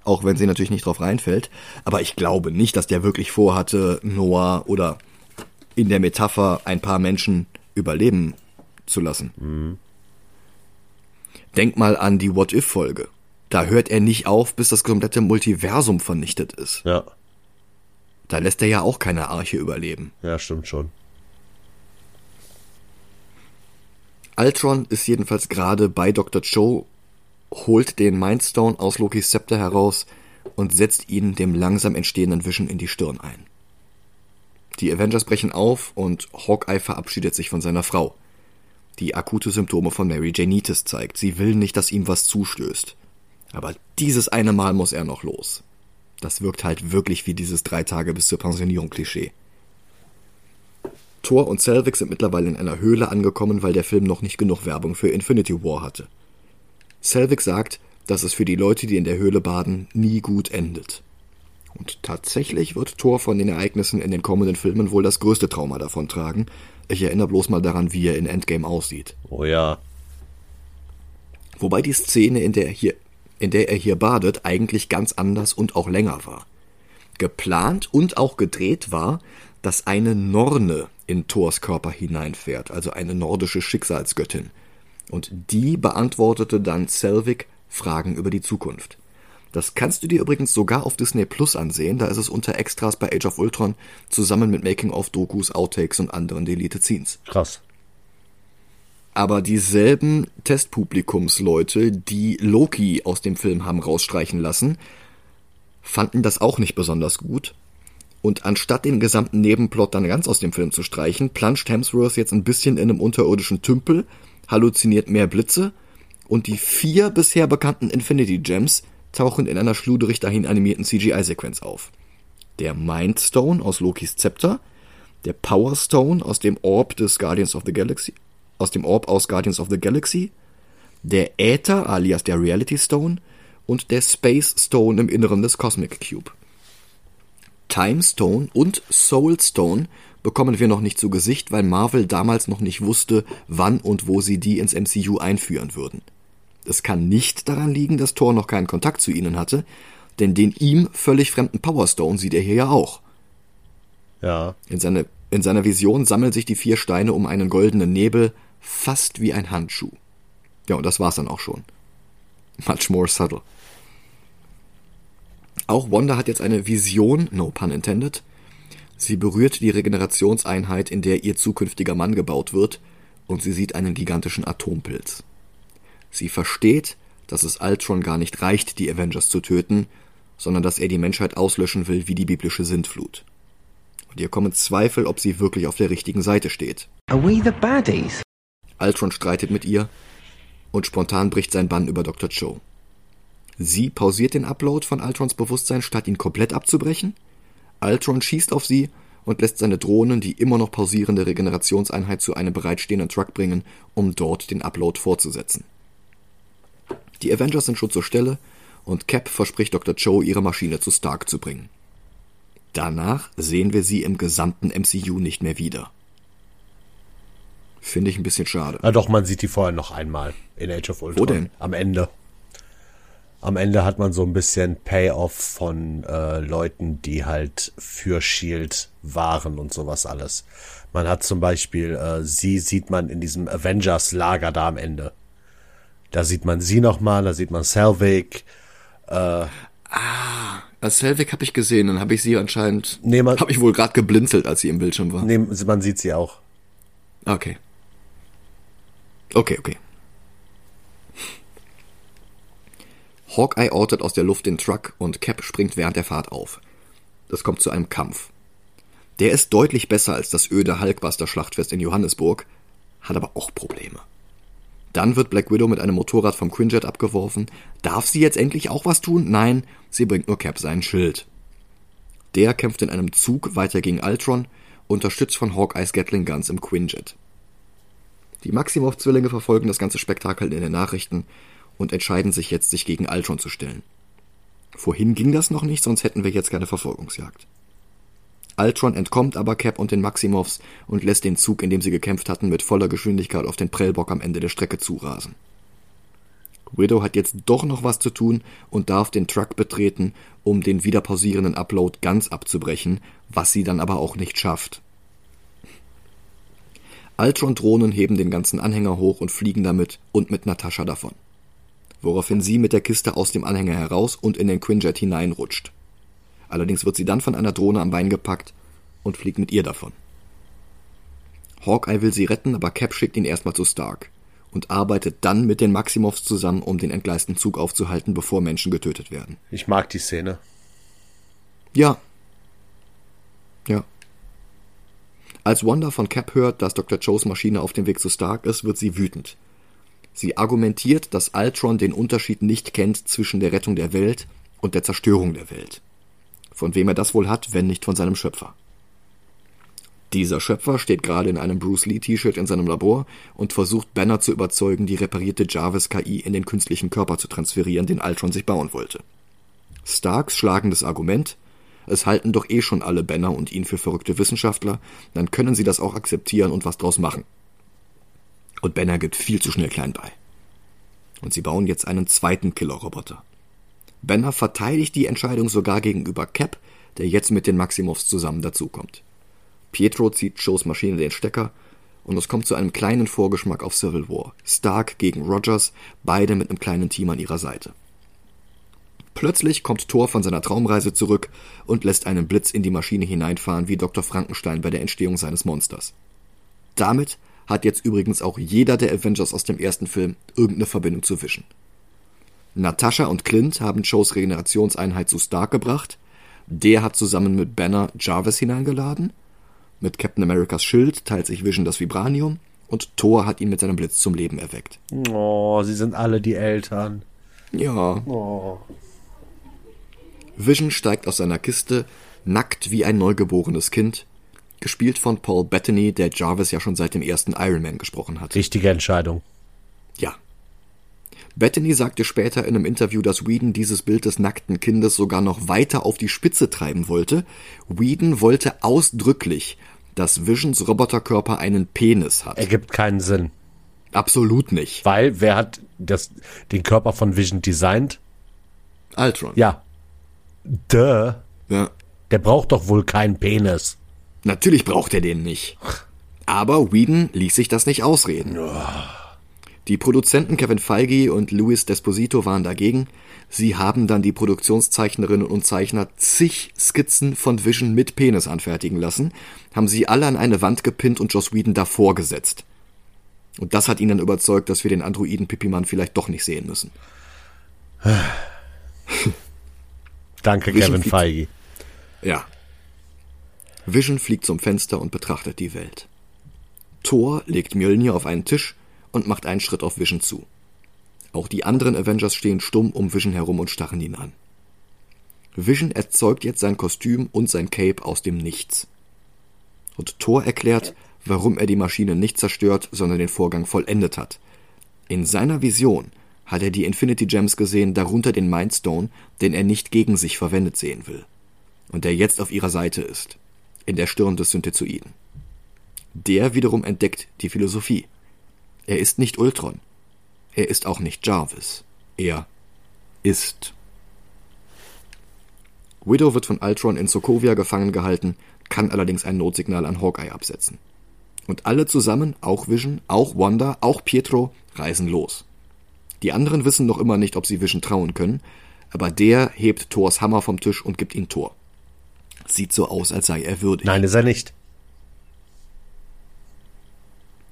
Auch wenn sie natürlich nicht drauf reinfällt. Aber ich glaube nicht, dass der wirklich vorhatte, Noah oder in der Metapher ein paar Menschen überleben zu lassen. Denk mal an die What-If-Folge. Da hört er nicht auf, bis das komplette Multiversum vernichtet ist. Ja, Da lässt er ja auch keine Arche überleben. ja, stimmt schon. Ultron ist jedenfalls gerade bei Dr. Cho, holt den Mindstone aus Lokis Zepter heraus und setzt ihn dem langsam entstehenden Wischen in die Stirn ein. Die Avengers brechen auf und Hawkeye verabschiedet sich von seiner Frau, die akute Symptome von Mary Janitis zeigt. Sie will nicht, dass ihm was zustößt. Aber dieses eine Mal muss er noch los. Das wirkt halt wirklich wie dieses drei Tage bis zur Pensionierung Klischee. Thor und Selvig sind mittlerweile in einer Höhle angekommen, weil der Film noch nicht genug Werbung für Infinity War hatte. Selvig sagt, dass es für die Leute, die in der Höhle baden, nie gut endet. Und tatsächlich wird Thor von den Ereignissen in den kommenden Filmen wohl das größte Trauma davon tragen. Ich erinnere bloß mal daran, wie er in Endgame aussieht. Oh ja. Wobei die Szene, in der er hier, in der er hier badet, eigentlich ganz anders und auch länger war. Geplant und auch gedreht war, dass eine Norne in Thors Körper hineinfährt, also eine nordische Schicksalsgöttin. Und die beantwortete dann Selvig Fragen über die Zukunft. Das kannst du dir übrigens sogar auf Disney Plus ansehen, da ist es unter Extras bei Age of Ultron zusammen mit Making-of-Dokus, Outtakes und anderen Deleted Scenes. Krass. Aber dieselben Testpublikumsleute, die Loki aus dem Film haben rausstreichen lassen, fanden das auch nicht besonders gut. Und anstatt den gesamten Nebenplot dann ganz aus dem Film zu streichen, planscht Hemsworth jetzt ein bisschen in einem unterirdischen Tümpel, halluziniert mehr Blitze und die vier bisher bekannten Infinity Gems tauchen in einer schluderig dahin animierten CGI-Sequenz auf. Der Mind Stone aus Lokis Zepter, der Power Stone aus dem Orb des Guardians of the Galaxy, aus dem Orb aus Guardians of the Galaxy, der Äther alias der Reality Stone und der Space Stone im Inneren des Cosmic Cube. Time Stone und Soul Stone bekommen wir noch nicht zu Gesicht, weil Marvel damals noch nicht wusste, wann und wo sie die ins MCU einführen würden. Es kann nicht daran liegen, dass Thor noch keinen Kontakt zu ihnen hatte, denn den ihm völlig fremden Power Stone sieht er hier ja auch. Ja. In, seine, in seiner Vision sammeln sich die vier Steine um einen goldenen Nebel, fast wie ein Handschuh. Ja, und das war's dann auch schon. Much more subtle. Auch Wanda hat jetzt eine Vision, no pun intended. Sie berührt die Regenerationseinheit, in der ihr zukünftiger Mann gebaut wird, und sie sieht einen gigantischen Atompilz. Sie versteht, dass es Ultron gar nicht reicht, die Avengers zu töten, sondern dass er die Menschheit auslöschen will wie die biblische Sintflut. Und ihr kommen Zweifel, ob sie wirklich auf der richtigen Seite steht. Are we the baddies? Ultron streitet mit ihr und spontan bricht sein Bann über Dr. Joe. Sie pausiert den Upload von Ultrons Bewusstsein, statt ihn komplett abzubrechen. Ultron schießt auf sie und lässt seine Drohnen die immer noch pausierende Regenerationseinheit zu einem bereitstehenden Truck bringen, um dort den Upload fortzusetzen. Die Avengers sind schon zur Stelle und Cap verspricht Dr. Joe, ihre Maschine zu Stark zu bringen. Danach sehen wir sie im gesamten MCU nicht mehr wieder. Finde ich ein bisschen schade. Ja, doch, man sieht die vorher noch einmal in Age of Ultron. Wo denn? Am Ende. Am Ende hat man so ein bisschen Payoff von äh, Leuten, die halt für Shield waren und sowas alles. Man hat zum Beispiel, äh, sie sieht man in diesem Avengers-Lager da am Ende. Da sieht man sie nochmal, da sieht man Selvig. Äh, Als Selvig habe ich gesehen, dann habe ich sie anscheinend. Nee, man- habe ich wohl gerade geblinzelt, als sie im Bildschirm war. nee, man sieht sie auch. Okay. Okay, okay. Hawkeye ortet aus der Luft den Truck und Cap springt während der Fahrt auf. Es kommt zu einem Kampf. Der ist deutlich besser als das öde Hulkbuster-Schlachtfest in Johannesburg, hat aber auch Probleme. Dann wird Black Widow mit einem Motorrad vom Quinjet abgeworfen. Darf sie jetzt endlich auch was tun? Nein, sie bringt nur Cap seinen Schild. Der kämpft in einem Zug weiter gegen Ultron, unterstützt von Hawkeyes Gatling Guns im Quinjet. Die Maximoff-Zwillinge verfolgen das ganze Spektakel in den Nachrichten und entscheiden sich jetzt, sich gegen Ultron zu stellen. Vorhin ging das noch nicht, sonst hätten wir jetzt keine Verfolgungsjagd. Ultron entkommt aber Cap und den Maximoffs und lässt den Zug, in dem sie gekämpft hatten, mit voller Geschwindigkeit auf den Prellbock am Ende der Strecke zurasen. Widow hat jetzt doch noch was zu tun und darf den Truck betreten, um den wieder pausierenden Upload ganz abzubrechen, was sie dann aber auch nicht schafft. Ultron-Drohnen heben den ganzen Anhänger hoch und fliegen damit und mit Natascha davon. Woraufhin sie mit der Kiste aus dem Anhänger heraus und in den Quinjet hineinrutscht. Allerdings wird sie dann von einer Drohne am Bein gepackt und fliegt mit ihr davon. Hawkeye will sie retten, aber Cap schickt ihn erstmal zu Stark und arbeitet dann mit den Maximoffs zusammen, um den entgleisten Zug aufzuhalten, bevor Menschen getötet werden. Ich mag die Szene. Ja. Ja. Als Wanda von Cap hört, dass Dr. Joes Maschine auf dem Weg zu Stark ist, wird sie wütend. Sie argumentiert, dass Ultron den Unterschied nicht kennt zwischen der Rettung der Welt und der Zerstörung der Welt. Von wem er das wohl hat, wenn nicht von seinem Schöpfer. Dieser Schöpfer steht gerade in einem Bruce Lee T-Shirt in seinem Labor und versucht Banner zu überzeugen, die reparierte Jarvis KI in den künstlichen Körper zu transferieren, den Ultron sich bauen wollte. Starks schlagendes Argument, es halten doch eh schon alle Banner und ihn für verrückte Wissenschaftler, dann können sie das auch akzeptieren und was draus machen. Und Banner gibt viel zu schnell klein bei. Und sie bauen jetzt einen zweiten Killer-Roboter. Banner verteidigt die Entscheidung sogar gegenüber Cap, der jetzt mit den Maximovs zusammen dazukommt. Pietro zieht Joes Maschine den Stecker und es kommt zu einem kleinen Vorgeschmack auf Civil War. Stark gegen Rogers, beide mit einem kleinen Team an ihrer Seite. Plötzlich kommt Thor von seiner Traumreise zurück und lässt einen Blitz in die Maschine hineinfahren wie Dr. Frankenstein bei der Entstehung seines Monsters. Damit hat jetzt übrigens auch jeder der Avengers aus dem ersten Film irgendeine Verbindung zu Vision. Natascha und Clint haben Joes Regenerationseinheit zu Stark gebracht. Der hat zusammen mit Banner Jarvis hineingeladen. Mit Captain Americas Schild teilt sich Vision das Vibranium und Thor hat ihn mit seinem Blitz zum Leben erweckt. Oh, sie sind alle die Eltern. Ja. Oh. Vision steigt aus seiner Kiste, nackt wie ein neugeborenes Kind, gespielt von Paul Bettany, der Jarvis ja schon seit dem ersten Iron Man gesprochen hat. Richtige Entscheidung. Ja. Bettany sagte später in einem Interview, dass Whedon dieses Bild des nackten Kindes sogar noch weiter auf die Spitze treiben wollte. Whedon wollte ausdrücklich, dass Visions Roboterkörper einen Penis hat. Ergibt keinen Sinn. Absolut nicht. Weil, wer hat das, den Körper von Vision designt? Ultron. Ja. Duh. ja. Der braucht doch wohl keinen Penis. Natürlich braucht er den nicht. Aber Whedon ließ sich das nicht ausreden. Die Produzenten Kevin Feige und Louis Desposito waren dagegen. Sie haben dann die Produktionszeichnerinnen und Zeichner zig Skizzen von Vision mit Penis anfertigen lassen, haben sie alle an eine Wand gepinnt und Joss Whedon davor gesetzt. Und das hat ihn dann überzeugt, dass wir den Androiden Pipimann vielleicht doch nicht sehen müssen. Danke, Vision Kevin Feige. Ja. Vision fliegt zum Fenster und betrachtet die Welt. Thor legt Mjölnir auf einen Tisch und macht einen Schritt auf Vision zu. Auch die anderen Avengers stehen stumm um Vision herum und starren ihn an. Vision erzeugt jetzt sein Kostüm und sein Cape aus dem Nichts. Und Thor erklärt, warum er die Maschine nicht zerstört, sondern den Vorgang vollendet hat. In seiner Vision hat er die Infinity Gems gesehen, darunter den Mindstone, den er nicht gegen sich verwendet sehen will. Und der jetzt auf ihrer Seite ist, in der Stirn des Synthezoiden. Der wiederum entdeckt die Philosophie. Er ist nicht Ultron. Er ist auch nicht Jarvis. Er ist. Widow wird von Ultron in Sokovia gefangen gehalten, kann allerdings ein Notsignal an Hawkeye absetzen. Und alle zusammen, auch Vision, auch Wanda, auch Pietro, reisen los. Die anderen wissen noch immer nicht, ob sie Vision trauen können, aber der hebt Thors Hammer vom Tisch und gibt ihn Thor. Sieht so aus, als sei er würdig. Nein, ist er nicht.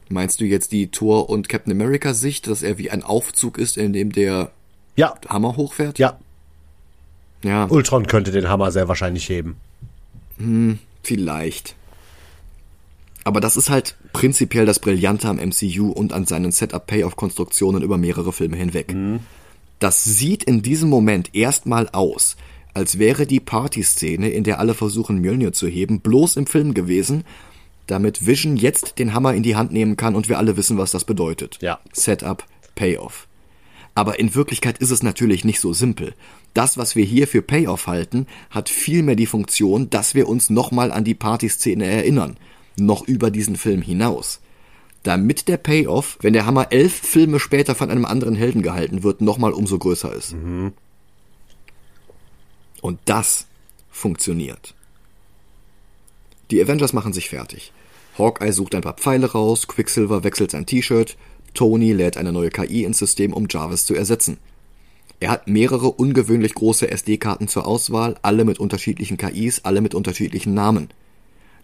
Meinst du jetzt die Thor und Captain America Sicht, dass er wie ein Aufzug ist, in dem der Ja, Hammer hochfährt? ja. Ja, Ultron könnte den Hammer sehr wahrscheinlich heben. vielleicht. Aber das ist halt prinzipiell das Brillante am MCU und an seinen Setup-Payoff-Konstruktionen über mehrere Filme hinweg. Das sieht in diesem Moment erstmal aus, als wäre die Partyszene, in der alle versuchen, Mjölnir zu heben, bloß im Film gewesen, damit Vision jetzt den Hammer in die Hand nehmen kann und wir alle wissen, was das bedeutet. Ja. Setup, Payoff. Aber in Wirklichkeit ist es natürlich nicht so simpel. Das, was wir hier für Payoff halten, hat vielmehr die Funktion, dass wir uns nochmal an die Partyszene erinnern. Noch über diesen Film hinaus. Damit der Payoff, wenn der Hammer elf Filme später von einem anderen Helden gehalten wird, nochmal umso größer ist. Und das funktioniert. Die Avengers machen sich fertig. Hawkeye sucht ein paar Pfeile raus, Quicksilver wechselt sein T-Shirt, Tony lädt eine neue KI ins System, um Jarvis zu ersetzen. Er hat mehrere ungewöhnlich große SD-Karten zur Auswahl, alle mit unterschiedlichen KIs, alle mit unterschiedlichen Namen.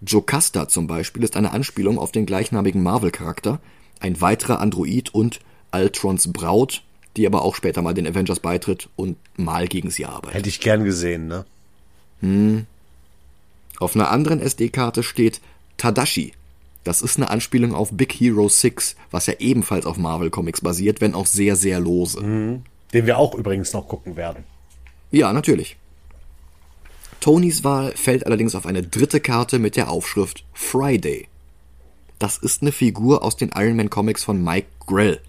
Jocasta zum Beispiel ist eine Anspielung auf den gleichnamigen Marvel-Charakter, ein weiterer Android und Ultrons Braut, die aber auch später mal den Avengers beitritt und mal gegen sie arbeitet. Hätte ich gern gesehen, ne? Auf einer anderen SD-Karte steht Tadashi. Das ist eine Anspielung auf Big Hero 6, was ja ebenfalls auf Marvel Comics basiert, wenn auch sehr, sehr lose. Den wir auch übrigens noch gucken werden. Ja, natürlich. Tonys Wahl fällt allerdings auf eine dritte Karte mit der Aufschrift Friday. Das ist eine Figur aus den Iron Man Comics von Mike Grell.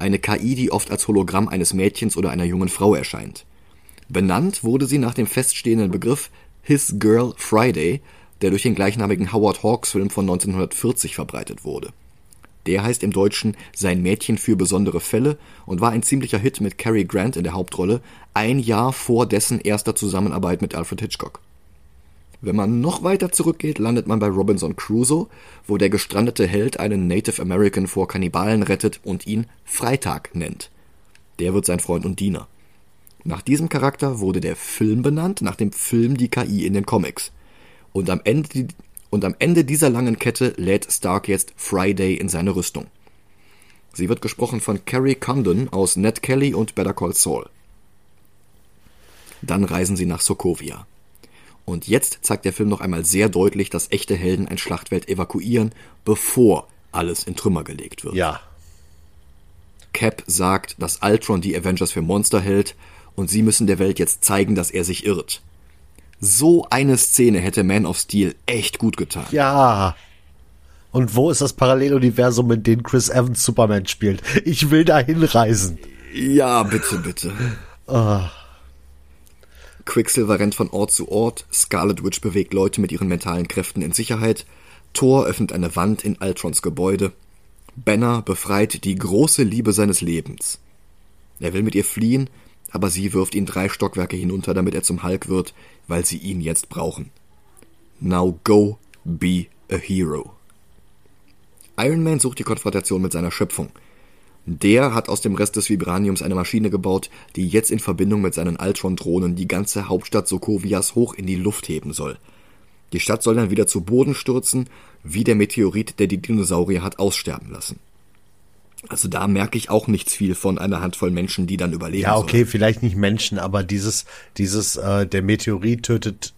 Eine KI, die oft als Hologramm eines Mädchens oder einer jungen Frau erscheint. Benannt wurde sie nach dem feststehenden Begriff His Girl Friday, der durch den gleichnamigen Howard Hawks Film von 1940 verbreitet wurde. Der heißt im Deutschen Sein Mädchen für besondere Fälle und war ein ziemlicher Hit mit Cary Grant in der Hauptrolle, ein Jahr vor dessen erster Zusammenarbeit mit Alfred Hitchcock. Wenn man noch weiter zurückgeht, landet man bei Robinson Crusoe, wo der gestrandete Held einen Native American vor Kannibalen rettet und ihn Freitag nennt. Der wird sein Freund und Diener. Nach diesem Charakter wurde der Film benannt, nach dem Film die KI in den Comics. Und am Ende, und am Ende dieser langen Kette lädt Stark jetzt Friday in seine Rüstung. Sie wird gesprochen von Carrie Condon aus Ned Kelly und Better Call Saul. Dann reisen sie nach Sokovia. Und jetzt zeigt der Film noch einmal sehr deutlich, dass echte Helden ein Schlachtfeld evakuieren, bevor alles in Trümmer gelegt wird. Ja. Cap sagt, dass Ultron die Avengers für Monster hält und sie müssen der Welt jetzt zeigen, dass er sich irrt. So eine Szene hätte Man of Steel echt gut getan. Ja. Und wo ist das Paralleluniversum, in dem Chris Evans Superman spielt? Ich will da hinreisen. Ja, bitte, bitte. Oh. Quicksilver rennt von Ort zu Ort, Scarlet Witch bewegt Leute mit ihren mentalen Kräften in Sicherheit, Thor öffnet eine Wand in Ultrons Gebäude, Banner befreit die große Liebe seines Lebens. Er will mit ihr fliehen, aber sie wirft ihn drei Stockwerke hinunter, damit er zum Hulk wird, weil sie ihn jetzt brauchen. Now go be a hero. Iron Man sucht die Konfrontation mit seiner Schöpfung. Der hat aus dem Rest des Vibraniums eine Maschine gebaut, die jetzt in Verbindung mit seinen Ultron-Drohnen die ganze Hauptstadt Sokovias hoch in die Luft heben soll. Die Stadt soll dann wieder zu Boden stürzen, wie der Meteorit, der die Dinosaurier hat aussterben lassen. Also da merke ich auch nichts viel von einer Handvoll Menschen, die dann überleben. Ja, okay, sollen. vielleicht nicht Menschen, aber dieses, dieses, äh, der Meteorit tötet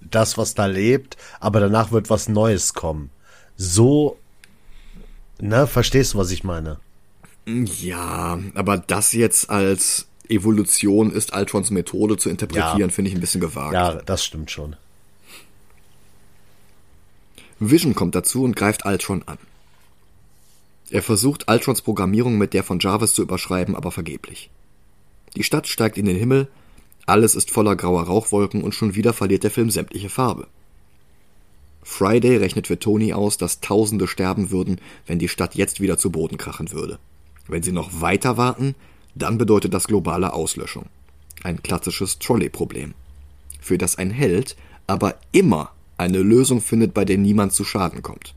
das, was da lebt, aber danach wird was Neues kommen. So, ne, verstehst du, was ich meine? Ja, aber das jetzt als Evolution ist Altrons Methode zu interpretieren, Ja. finde ich ein bisschen gewagt. Ja, das stimmt schon. Vision kommt dazu und greift Ultron an. Er versucht, Ultrons Programmierung mit der von Jarvis zu überschreiben, aber vergeblich. Die Stadt steigt in den Himmel, alles ist voller grauer Rauchwolken und schon wieder verliert der Film sämtliche Farbe. Friday rechnet für Tony aus, dass Tausende sterben würden, wenn die Stadt jetzt wieder zu Boden krachen würde. Wenn sie noch weiter warten, dann bedeutet das globale Auslöschung. Ein klassisches Trolley-Problem. Für das ein Held aber immer eine Lösung findet, bei der niemand zu Schaden kommt.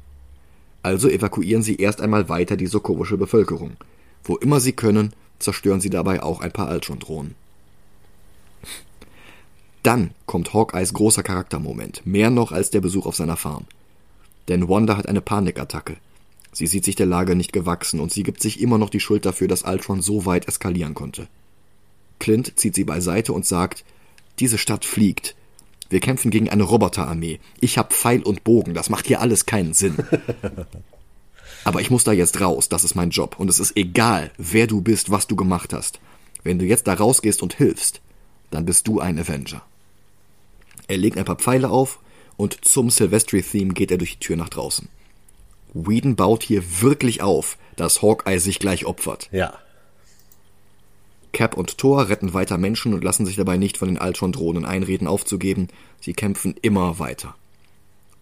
Also evakuieren sie erst einmal weiter die sokovische Bevölkerung. Wo immer sie können, zerstören sie dabei auch ein paar Ultron-Drohnen. Dann kommt Hawkeyes großer Charaktermoment, mehr noch als der Besuch auf seiner Farm. Denn Wanda hat eine Panikattacke. Sie sieht sich der Lage nicht gewachsen und sie gibt sich immer noch die Schuld dafür, dass Ultron so weit eskalieren konnte. Clint zieht sie beiseite und sagt, diese Stadt fliegt. Wir kämpfen gegen eine Roboterarmee. Ich hab Pfeil und Bogen, das macht hier alles keinen Sinn. Aber ich muss da jetzt raus, das ist mein Job. Und es ist egal, wer du bist, was du gemacht hast. Wenn du jetzt da rausgehst und hilfst, dann bist du ein Avenger. Er legt ein paar Pfeile auf und zum Silvestri-Theme geht er durch die Tür nach draußen. Whedon baut hier wirklich auf, dass Hawkeye sich gleich opfert. Ja. Cap und Thor retten weiter Menschen und lassen sich dabei nicht von den Ultron-Drohnen einreden aufzugeben. Sie kämpfen immer weiter.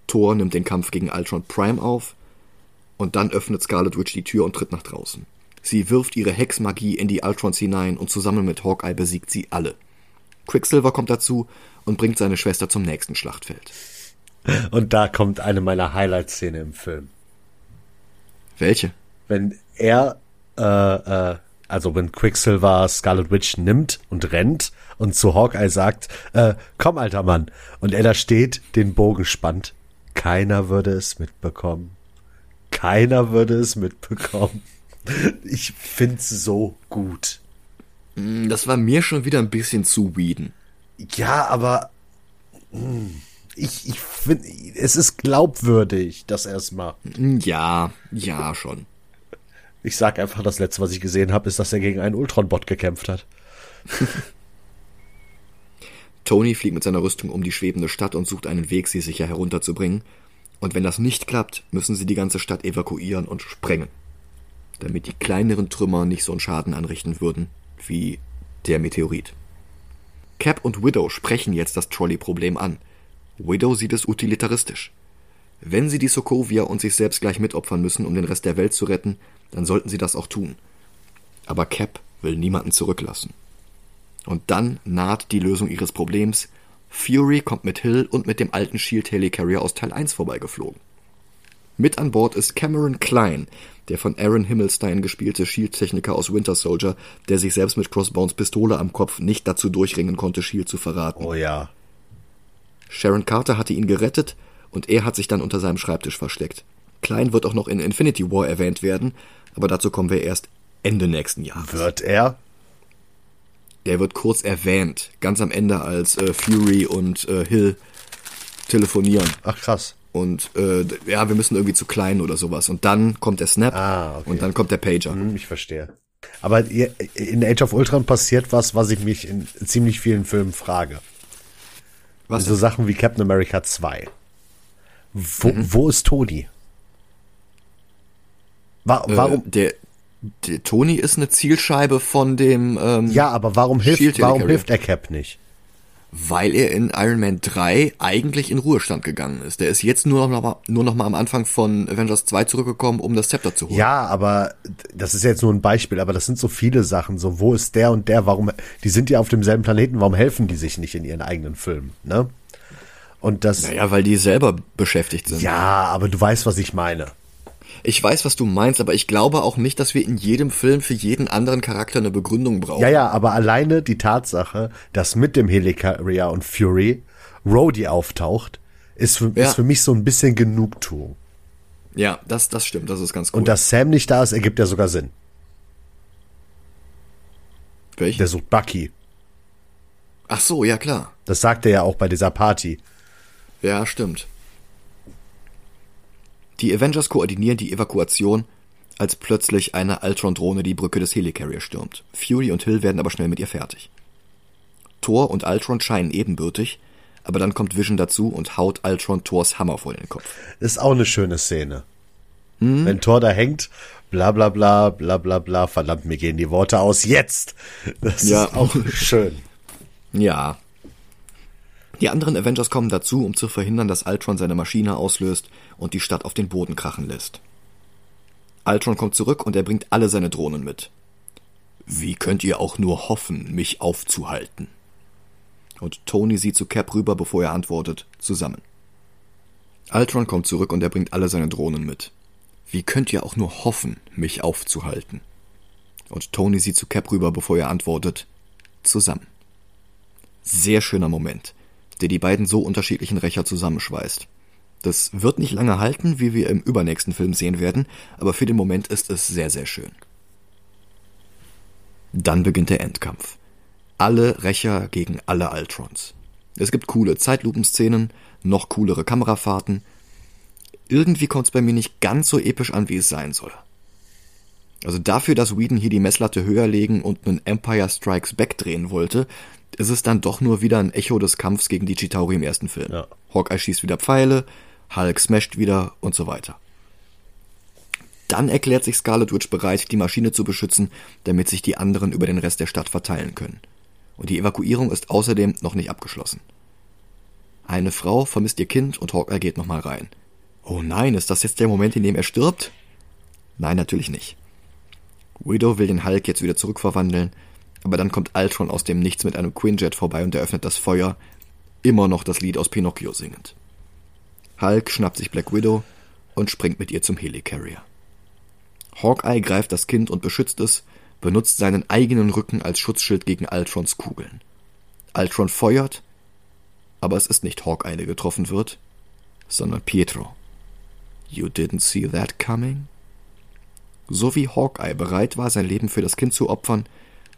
Thor nimmt den Kampf gegen Ultron Prime auf und dann öffnet Scarlet Witch die Tür und tritt nach draußen. Sie wirft ihre Hexmagie in die Ultrons hinein und zusammen mit Hawkeye besiegt sie alle. Quicksilver kommt dazu und bringt seine Schwester zum nächsten Schlachtfeld. Und da kommt eine meiner Highlight-Szene im Film. Welche? Wenn er, äh, äh, also wenn Quicksilver Scarlet Witch nimmt und rennt und zu Hawkeye sagt, äh, komm, alter Mann. Und er da steht, den Bogen spannt. Keiner würde es mitbekommen. Keiner würde es mitbekommen. Ich find's so gut. Das war mir schon wieder ein bisschen zu Whedon. Ja, aber hm, ich, ich finde, es ist glaubwürdig, dass er es macht. Ja, ja, schon. Ich sag einfach, das letzte, was ich gesehen habe, ist, dass er gegen einen Ultron-Bot gekämpft hat. Tony fliegt mit seiner Rüstung um die schwebende Stadt und sucht einen Weg, sie sicher herunterzubringen. Und wenn das nicht klappt, müssen sie die ganze Stadt evakuieren und sprengen. Damit die kleineren Trümmer nicht so einen Schaden anrichten würden wie der Meteorit. Cap und Widow sprechen jetzt das Trolley-Problem an. Widow sieht es utilitaristisch. Wenn sie die Sokovia und sich selbst gleich mitopfern müssen, um den Rest der Welt zu retten, dann sollten sie das auch tun. Aber Cap will niemanden zurücklassen. Und dann naht die Lösung ihres Problems. Fury kommt mit Hill und mit dem alten Shield Helicarrier aus Teil 1 vorbeigeflogen. Mit an Bord ist Cameron Klein, der von Aaron Himmelstein gespielte Shield-Techniker aus Winter Soldier, der sich selbst mit Crossbones Pistole am Kopf nicht dazu durchringen konnte, Shield zu verraten. Oh ja. Sharon Carter hatte ihn gerettet und er hat sich dann unter seinem Schreibtisch versteckt. Klein wird auch noch in Infinity War erwähnt werden, aber dazu kommen wir erst Ende nächsten Jahres. Wird er? Der wird kurz erwähnt, ganz am Ende, als äh, Fury und äh, Hill telefonieren. Ach krass. Und äh, ja, wir müssen irgendwie zu klein oder sowas. Und dann kommt der Snap Ah, okay. und dann kommt der Pager. Hm, ich verstehe. Aber in Age of Ultron passiert was, was ich mich in ziemlich vielen Filmen frage. Was? So Sachen wie Captain America 2. Wo, wo ist Tony? Wa Äh, warum? der, der Tony ist eine Zielscheibe von dem ähm, ja, aber warum hilft, warum hilft er Cap nicht? Weil er in Iron Man 3 eigentlich in Ruhestand gegangen ist. Der ist jetzt nur noch mal, nur noch mal am Anfang von Avengers 2 zurückgekommen, um das Zepter zu holen. Ja, aber das ist jetzt nur ein Beispiel, aber das sind so viele Sachen. So, wo ist der und der? Warum? Die sind ja auf demselben Planeten. Warum helfen die sich nicht in ihren eigenen Filmen? Ne? Und das. Naja, weil die selber beschäftigt sind. Ja, aber du weißt, was ich meine. Ich weiß, was du meinst, aber ich glaube auch nicht, dass wir in jedem Film für jeden anderen Charakter eine Begründung brauchen. Ja, ja, aber alleine die Tatsache, dass mit dem Helicarrier und Fury Rhodey auftaucht, ist für, Ja. ist für mich so ein bisschen Genugtuung. Ja, das, das stimmt, das ist ganz cool. Und dass Sam nicht da ist, ergibt ja sogar Sinn. Welche? Der sucht Bucky. Ach so, ja klar. Das sagt er ja auch bei dieser Party. Ja, stimmt. Die Avengers koordinieren die Evakuation, als plötzlich eine Ultron-Drohne die Brücke des Helicarrier stürmt. Fury und Hill werden aber schnell mit ihr fertig. Thor und Ultron scheinen ebenbürtig, aber dann kommt Vision dazu und haut Ultron Thors Hammer vor den Kopf. Ist auch eine schöne Szene. Wenn Thor da hängt, bla bla bla, bla bla bla, verdammt, mir gehen die Worte aus, jetzt! Das Ja. ist auch schön. Ja. Die anderen Avengers kommen dazu, um zu verhindern, dass Ultron seine Maschine auslöst und die Stadt auf den Boden krachen lässt. Ultron kommt zurück und er bringt alle seine Drohnen mit. Wie könnt ihr auch nur hoffen, mich aufzuhalten? Und Tony sieht zu Cap rüber, bevor er antwortet, zusammen. Ultron kommt zurück und er bringt alle seine Drohnen mit. Wie könnt ihr auch nur hoffen, mich aufzuhalten? Und Tony sieht zu Cap rüber, bevor er antwortet, zusammen. Sehr schöner Moment, der die beiden so unterschiedlichen Rächer zusammenschweißt. Das wird nicht lange halten, wie wir im übernächsten Film sehen werden, aber für den Moment ist es sehr, sehr schön. Dann beginnt der Endkampf. Alle Rächer gegen alle Ultrons. Es gibt coole Zeitlupenszenen, noch coolere Kamerafahrten. Irgendwie kommt es bei mir nicht ganz so episch an, wie es sein soll. Also dafür, dass Whedon hier die Messlatte höher legen und einen Empire Strikes Back drehen wollte, ist es dann doch nur wieder ein Echo des Kampfs gegen die Chitauri im ersten Film. Ja. Hawkeye schießt wieder Pfeile, Hulk smasht wieder und so weiter. Dann erklärt sich Scarlet Witch bereit, die Maschine zu beschützen, damit sich die anderen über den Rest der Stadt verteilen können. Und die Evakuierung ist außerdem noch nicht abgeschlossen. Eine Frau vermisst ihr Kind und Hawkeye geht nochmal rein. Oh nein, ist das jetzt der Moment, in dem er stirbt? Nein, natürlich nicht. Widow will den Hulk jetzt wieder zurückverwandeln, aber dann kommt Ultron aus dem Nichts mit einem Quinjet vorbei und eröffnet das Feuer, immer noch das Lied aus Pinocchio singend. Hulk schnappt sich Black Widow und springt mit ihr zum Helicarrier. Hawkeye greift das Kind und beschützt es, benutzt seinen eigenen Rücken als Schutzschild gegen Ultrons Kugeln. Ultron feuert, aber es ist nicht Hawkeye, der getroffen wird, sondern Pietro. You didn't see that coming? So wie Hawkeye bereit war, sein Leben für das Kind zu opfern,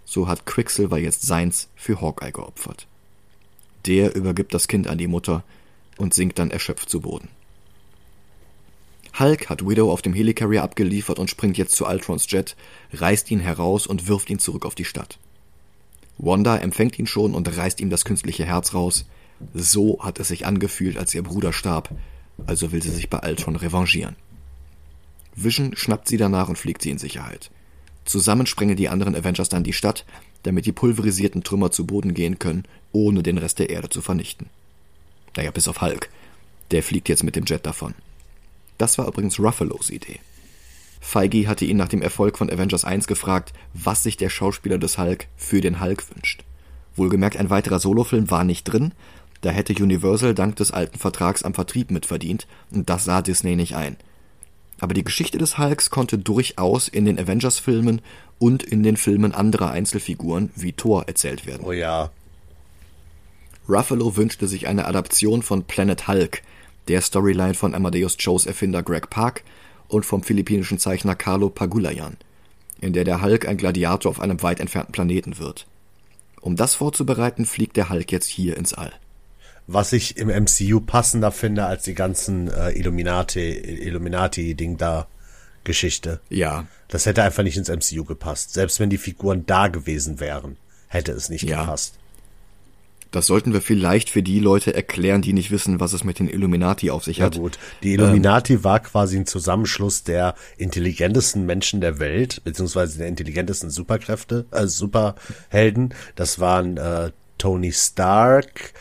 so hat Quicksilver jetzt seins für Hawkeye geopfert. Der übergibt das Kind an die Mutter und sinkt dann erschöpft zu Boden. Hulk hat Widow auf dem Helicarrier abgeliefert und springt jetzt zu Ultrons Jet, reißt ihn heraus und wirft ihn zurück auf die Stadt. Wanda empfängt ihn schon und reißt ihm das künstliche Herz raus. So hat es sich angefühlt, als ihr Bruder starb, also will sie sich bei Ultron revanchieren. Vision schnappt sie danach und fliegt sie in Sicherheit. Zusammen sprengen die anderen Avengers dann die Stadt, damit die pulverisierten Trümmer zu Boden gehen können, ohne den Rest der Erde zu vernichten. Naja, bis auf Hulk. Der fliegt jetzt mit dem Jet davon. Das war übrigens Ruffalos Idee. Feige hatte ihn nach dem Erfolg von Avengers 1 gefragt, was sich der Schauspieler des Hulk für den Hulk wünscht. Wohlgemerkt, ein weiterer Solofilm war nicht drin, Da hätte Universal dank des alten Vertrags am Vertrieb mitverdient und das sah Disney nicht ein. Aber die Geschichte des Hulks konnte durchaus in den Avengers-Filmen und in den Filmen anderer Einzelfiguren wie Thor erzählt werden. Oh ja. Ruffalo wünschte sich eine Adaption von Planet Hulk, der Storyline von Amadeus Joes Erfinder Greg Park und vom philippinischen Zeichner Carlo Pagulayan, in der der Hulk ein Gladiator auf einem weit entfernten Planeten wird. Um das vorzubereiten, fliegt der Hulk jetzt hier ins All. Was ich im MCU passender finde als die ganzen äh, Illuminati, Illuminati-Ding da Geschichte. Ja. Das hätte einfach nicht ins MCU gepasst. Selbst wenn die Figuren da gewesen wären, hätte es nicht Ja. gepasst. Das sollten wir vielleicht für die Leute erklären, die nicht wissen, was es mit den Illuminati auf sich Ja hat. gut, die Illuminati war quasi ein Zusammenschluss der intelligentesten Menschen der Welt, beziehungsweise der intelligentesten Superkräfte, äh, Superhelden. Das waren äh, Tony Stark,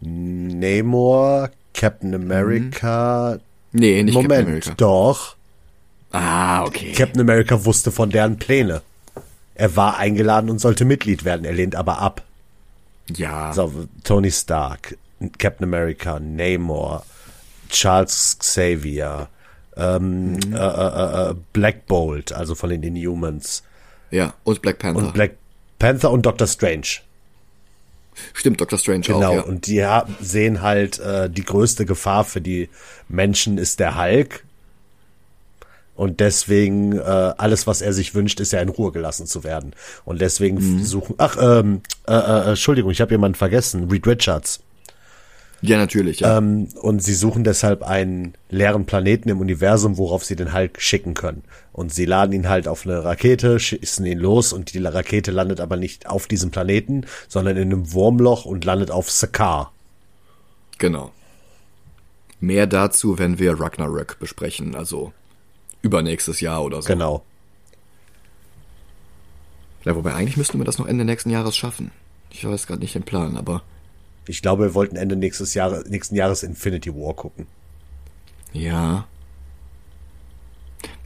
Namor, Captain America. Nee, nicht Moment, Captain America. doch. Ah, okay. Captain America wusste von deren Pläne. Er war eingeladen und sollte Mitglied werden, er lehnt aber ab. Ja. So, Tony Stark, Captain America, Namor, Charles Xavier, ähm, äh, äh, äh, Black Bolt, also von den Inhumans, Ja, und Black Panther. und Black Panther und Doctor Strange. Stimmt, Doctor Strange Genau, auch, ja. und die sehen halt, äh, die größte Gefahr für die Menschen ist der Hulk. Und deswegen, äh, alles, was er sich wünscht, ist ja in Ruhe gelassen zu werden. Und deswegen Mhm. suchen, ach, ähm, äh, äh, Entschuldigung, ich habe jemanden vergessen, Reed Richards. ja, natürlich, ja. Ähm, und sie suchen deshalb einen leeren Planeten im Universum, worauf sie den Hulk schicken können. Und sie laden ihn halt auf eine Rakete, schießen ihn los und die Rakete landet aber nicht auf diesem Planeten, sondern in einem Wurmloch und landet auf Sakaar. Genau. Mehr dazu, wenn wir Ragnarök besprechen, also übernächstes Jahr oder so. Genau. Ja, wobei eigentlich müssten wir das noch Ende nächsten Jahres schaffen. Ich weiß gerade nicht den Plan, aber Ich glaube, wir wollten Ende nächstes Jahr, nächsten Jahres Infinity War gucken. ja.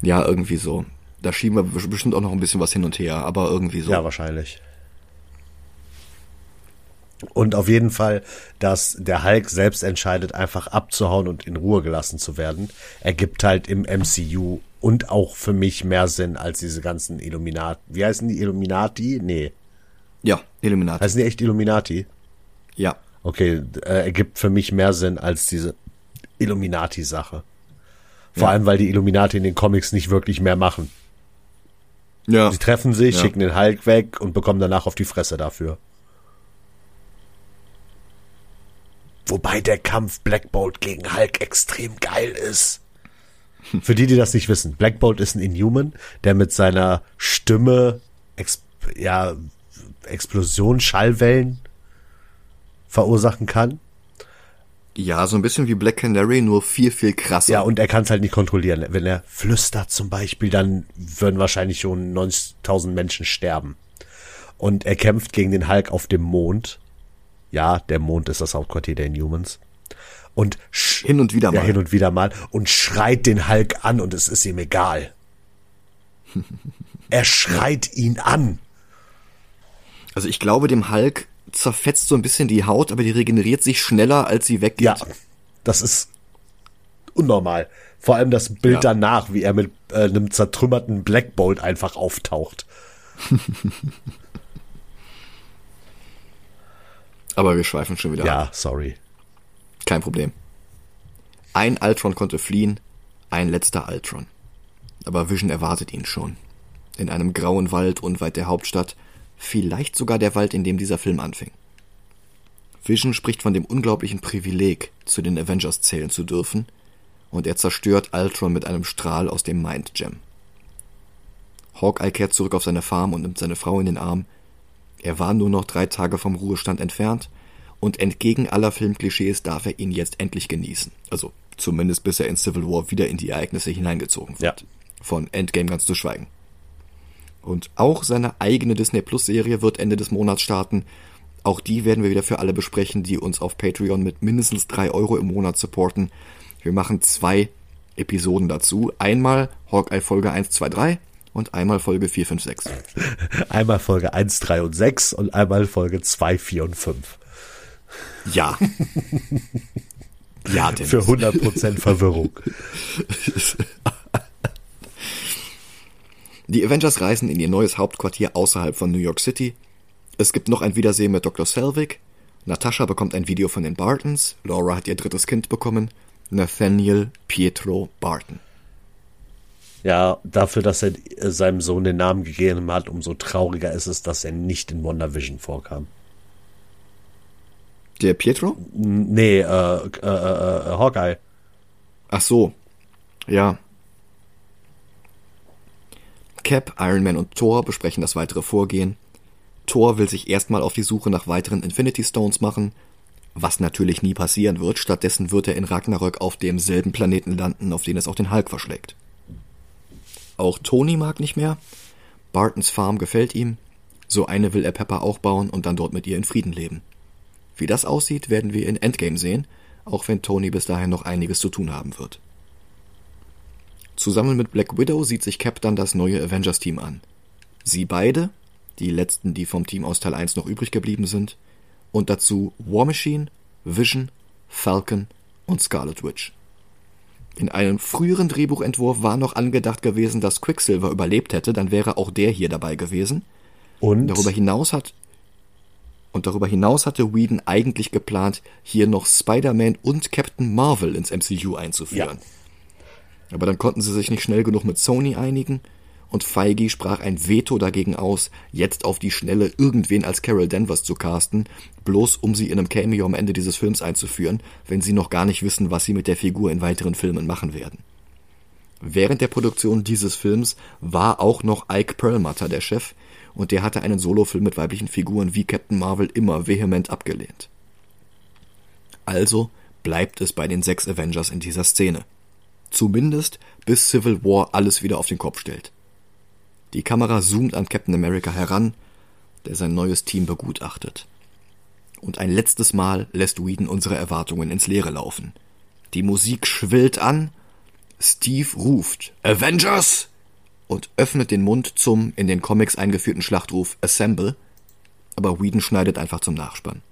Ja, irgendwie so. Da schieben wir bestimmt auch noch ein bisschen was hin und her, aber irgendwie so. Ja, wahrscheinlich. Und auf jeden Fall, dass der Hulk selbst entscheidet, einfach abzuhauen und in Ruhe gelassen zu werden, ergibt halt im MCU und auch für mich mehr Sinn als diese ganzen Illuminati. Wie heißen die Illuminati? Nee. ja Illuminati. Heißen die echt Illuminati? ja. Okay, äh, ergibt für mich mehr Sinn als diese Illuminati-Sache. Vor Ja. allem, weil die Illuminati in den Comics nicht wirklich mehr machen. Ja. Sie treffen sich, Ja. schicken den Hulk weg und bekommen danach auf die Fresse dafür. Wobei der Kampf Black Bolt gegen Hulk extrem geil ist. Für die, die das nicht wissen, Black Bolt ist ein Inhuman, der mit seiner Stimme Ex ja, Explosion, Schallwellen verursachen kann. Ja, so ein bisschen wie Black Canary, nur viel, viel krasser. Ja, und er kann es halt nicht kontrollieren. Wenn er flüstert zum Beispiel, dann würden wahrscheinlich schon 90.000 Menschen sterben. Und er kämpft gegen den Hulk auf dem Mond. Ja, der Mond ist das Hauptquartier der Inhumans. Und Hin und wieder ja, mal. hin und wieder mal und schreit den Hulk an und es ist ihm egal. er schreit ihn an. Also ich glaube, dem Hulk zerfetzt so ein bisschen die Haut, aber die regeneriert sich schneller, als sie weggeht. Ja, das ist unnormal. Vor allem das Bild Ja. danach, wie er mit äh, einem zertrümmerten Black Bolt einfach auftaucht. Aber wir schweifen schon wieder ab. Ja, sorry. Kein Problem. Ein Ultron konnte fliehen, ein letzter Ultron. Aber Vision erwartet ihn schon. In einem grauen Wald unweit der Hauptstadt, vielleicht sogar der Wald, in dem dieser Film anfing. Vision spricht von dem unglaublichen Privileg, zu den Avengers zählen zu dürfen, und er zerstört Ultron mit einem Strahl aus dem Mind Gem. Hawkeye kehrt zurück auf seine Farm und nimmt seine Frau in den Arm. Er war nur noch drei Tage vom Ruhestand entfernt und entgegen aller Filmklischees darf er ihn jetzt endlich genießen. Also zumindest bis er in Civil War wieder in die Ereignisse hineingezogen wird. Ja. Von Endgame ganz zu schweigen. Und auch seine eigene Disney Plus Serie wird Ende des Monats starten. Auch die werden wir wieder für alle besprechen, die uns auf Patreon mit mindestens drei Euro im Monat supporten. Wir machen zwei Episoden dazu. Einmal Hawkeye Folge 1, 2, 3 und einmal Folge 4, 5, 6. Einmal Folge 1, 3 und 6 und einmal Folge 2, 4 und 5. Ja. ja, Dennis. Für 100% Verwirrung. Die Avengers reisen in ihr neues Hauptquartier außerhalb von New York City. Es gibt noch ein Wiedersehen mit Dr. Selvig. Natascha bekommt ein Video von den Bartons. Laura hat ihr drittes Kind bekommen. Nathaniel Pietro Barton. Ja, dafür, dass er seinem Sohn den Namen gegeben hat, umso trauriger ist es, dass er nicht in WandaVision vorkam. Der Pietro? Nee, äh, äh, äh, äh Hawkeye. Ach so. Ja. Cap, Iron Man und Thor besprechen das weitere Vorgehen. Thor will sich erstmal auf die Suche nach weiteren Infinity Stones machen, was natürlich nie passieren wird. Stattdessen wird er in Ragnarök auf demselben Planeten landen, auf den es auch den Hulk verschlägt. Auch Tony mag nicht mehr. Bartons Farm gefällt ihm. So eine will er Pepper auch bauen und dann dort mit ihr in Frieden leben. Wie das aussieht, werden wir in Endgame sehen, auch wenn Tony bis dahin noch einiges zu tun haben wird. Zusammen mit Black Widow sieht sich Cap dann das neue Avengers-Team an. Sie beide, die letzten, die vom Team aus Teil 1 noch übrig geblieben sind, und dazu War Machine, Vision, Falcon und Scarlet Witch. In einem früheren Drehbuchentwurf war noch angedacht gewesen, dass Quicksilver überlebt hätte, dann wäre auch der hier dabei gewesen. Und darüber hinaus hat und darüber hinaus hatte Whedon eigentlich geplant, hier noch Spider-Man und Captain Marvel ins MCU einzuführen. Ja. Aber dann konnten sie sich nicht schnell genug mit Sony einigen und Feige sprach ein Veto dagegen aus, jetzt auf die Schnelle irgendwen als Carol Danvers zu casten, bloß um sie in einem Cameo am Ende dieses Films einzuführen, wenn sie noch gar nicht wissen, was sie mit der Figur in weiteren Filmen machen werden. Während der Produktion dieses Films war auch noch Ike Perlmutter der Chef, und der hatte einen Solofilm mit weiblichen Figuren wie Captain Marvel immer vehement abgelehnt. Also bleibt es bei den sechs Avengers in dieser Szene. Zumindest bis Civil War alles wieder auf den Kopf stellt. Die Kamera zoomt an Captain America heran, der sein neues Team begutachtet. Und ein letztes Mal lässt Whedon unsere Erwartungen ins Leere laufen. Die Musik schwillt an, Steve ruft Avengers und öffnet den Mund zum in den Comics eingeführten Schlachtruf Assemble, aber Whedon schneidet einfach zum Nachspann.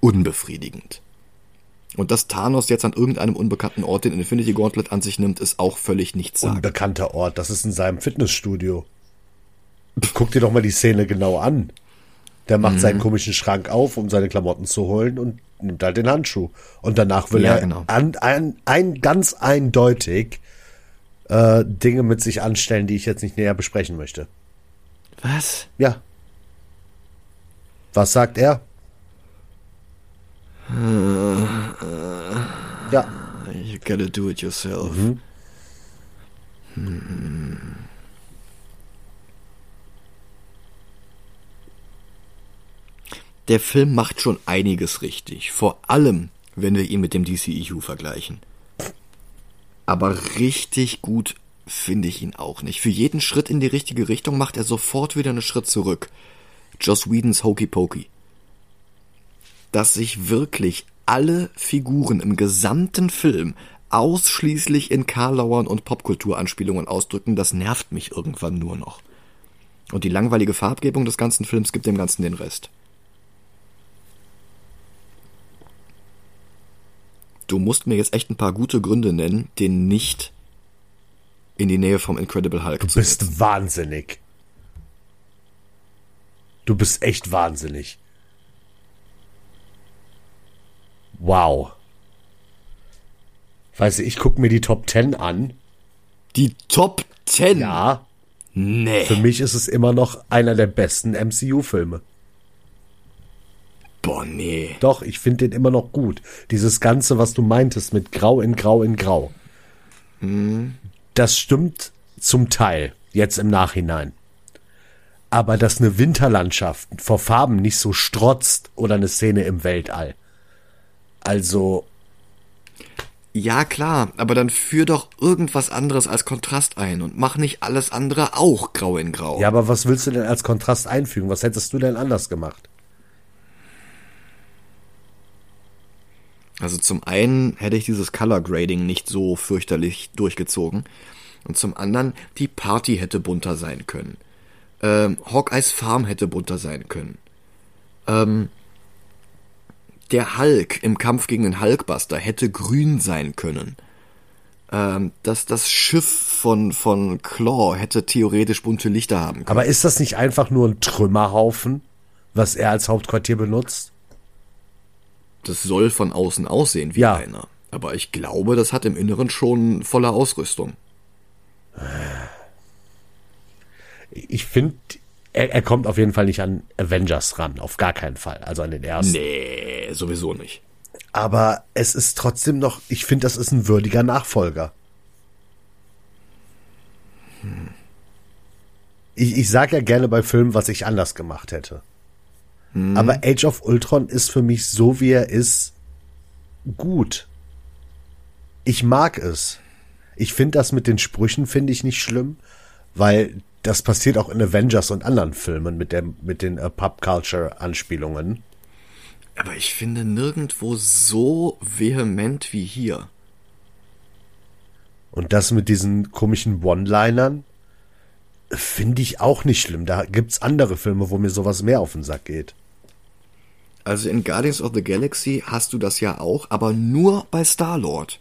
Unbefriedigend. Und dass Thanos jetzt an irgendeinem unbekannten Ort den Infinity Gauntlet an sich nimmt, ist auch völlig nichts sagen. Unbekannter Ort, das ist in seinem Fitnessstudio. Guck dir doch mal die Szene genau an. Der macht mhm. seinen komischen Schrank auf, um seine Klamotten zu holen und nimmt halt den Handschuh. Und danach will ja, er genau. an, ein, ein ganz eindeutig äh, Dinge mit sich anstellen, die ich jetzt nicht näher besprechen möchte. Was? Ja. Was sagt er? Ja. You gotta do it yourself. Mhm. Der Film macht schon einiges richtig, vor allem wenn wir ihn mit dem DCEU vergleichen. Aber richtig gut finde ich ihn auch nicht. Für jeden Schritt in die richtige Richtung macht er sofort wieder einen Schritt zurück. Joss Whedons Hokey Pokey dass sich wirklich alle Figuren im gesamten Film ausschließlich in Karlauern und Popkulturanspielungen ausdrücken, das nervt mich irgendwann nur noch. Und die langweilige Farbgebung des ganzen Films gibt dem Ganzen den Rest. Du musst mir jetzt echt ein paar gute Gründe nennen, den nicht in die Nähe vom Incredible Hulk du zu Du bist setzen. wahnsinnig. Du bist echt wahnsinnig. Wow. Weißt du, ich gucke mir die Top 10 an. Die Top 10? Ja. Nee. Für mich ist es immer noch einer der besten MCU-Filme. Boah, nee. Doch, ich finde den immer noch gut. Dieses Ganze, was du meintest mit Grau in Grau in Grau. Mhm. Das stimmt zum Teil, jetzt im Nachhinein. Aber dass eine Winterlandschaft vor Farben nicht so strotzt oder eine Szene im Weltall, also. Ja, klar, aber dann führ doch irgendwas anderes als Kontrast ein und mach nicht alles andere auch grau in grau. Ja, aber was willst du denn als Kontrast einfügen? Was hättest du denn anders gemacht? Also zum einen hätte ich dieses Color Grading nicht so fürchterlich durchgezogen. Und zum anderen, die Party hätte bunter sein können. Ähm, Hawkeyes Farm hätte bunter sein können. Ähm, der Hulk im Kampf gegen den Hulkbuster hätte grün sein können. Ähm, dass das Schiff von, von Claw hätte theoretisch bunte Lichter haben können. Aber ist das nicht einfach nur ein Trümmerhaufen, was er als Hauptquartier benutzt? Das soll von außen aussehen wie Ja. einer. Aber ich glaube, das hat im Inneren schon volle Ausrüstung. Ich finde, er, er kommt auf jeden Fall nicht an Avengers ran, auf gar keinen Fall. Also an den ersten. Nee, sowieso nicht. Aber es ist trotzdem noch, ich finde, das ist ein würdiger Nachfolger. Ich, ich sage ja gerne bei Filmen, was ich anders gemacht hätte. Aber Age of Ultron ist für mich so, wie er ist, gut. Ich mag es. Ich finde das mit den Sprüchen finde ich nicht schlimm, weil das passiert auch in Avengers und anderen Filmen mit der mit den äh, Pop Culture Anspielungen. Aber ich finde nirgendwo so vehement wie hier. Und das mit diesen komischen One-Linern finde ich auch nicht schlimm. Da gibt's andere Filme, wo mir sowas mehr auf den Sack geht. Also in Guardians of the Galaxy hast du das ja auch, aber nur bei Star-Lord.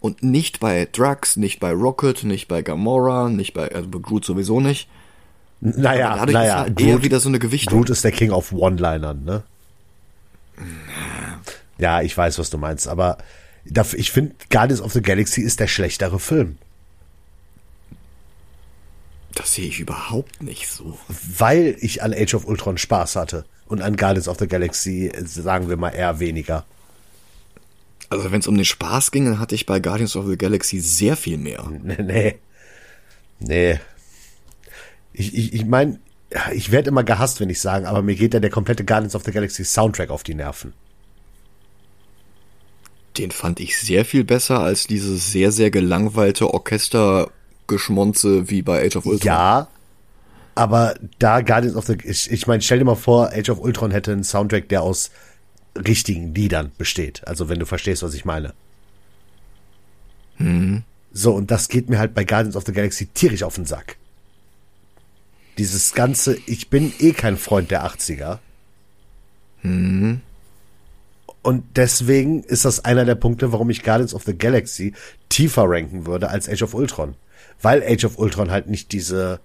Und nicht bei Drax, nicht bei Rocket, nicht bei Gamora, nicht bei, also bei Groot sowieso nicht. Naja, Dadurch naja, ist halt eher Groot, wieder so eine Gewichtung. Groot ist der King of One-Linern, ne? Ja, ich weiß, was du meinst, aber ich finde, Guardians of the Galaxy ist der schlechtere Film. Das sehe ich überhaupt nicht so. Weil ich an Age of Ultron Spaß hatte. Und an Guardians of the Galaxy, sagen wir mal, eher weniger. Also wenn es um den Spaß ging, dann hatte ich bei Guardians of the Galaxy sehr viel mehr. Nee, nee. Nee. Ich, ich, ich meine, ich werde immer gehasst, wenn ich sage, aber mir geht ja der komplette Guardians of the Galaxy Soundtrack auf die Nerven. Den fand ich sehr viel besser als dieses sehr, sehr gelangweilte Orchestergeschmonze wie bei Age of Ultron. Ja, aber da Guardians of the, ich, ich meine, stell dir mal vor, Age of Ultron hätte einen Soundtrack, der aus richtigen Liedern besteht. Also wenn du verstehst, was ich meine. So, und das geht mir halt bei Guardians of the Galaxy tierisch auf den Sack. Dieses ganze, ich bin eh kein Freund der 80er. Und deswegen ist das einer der Punkte, warum ich Guardians of the Galaxy tiefer ranken würde als Age of Ultron. Weil Age of Ultron halt nicht diese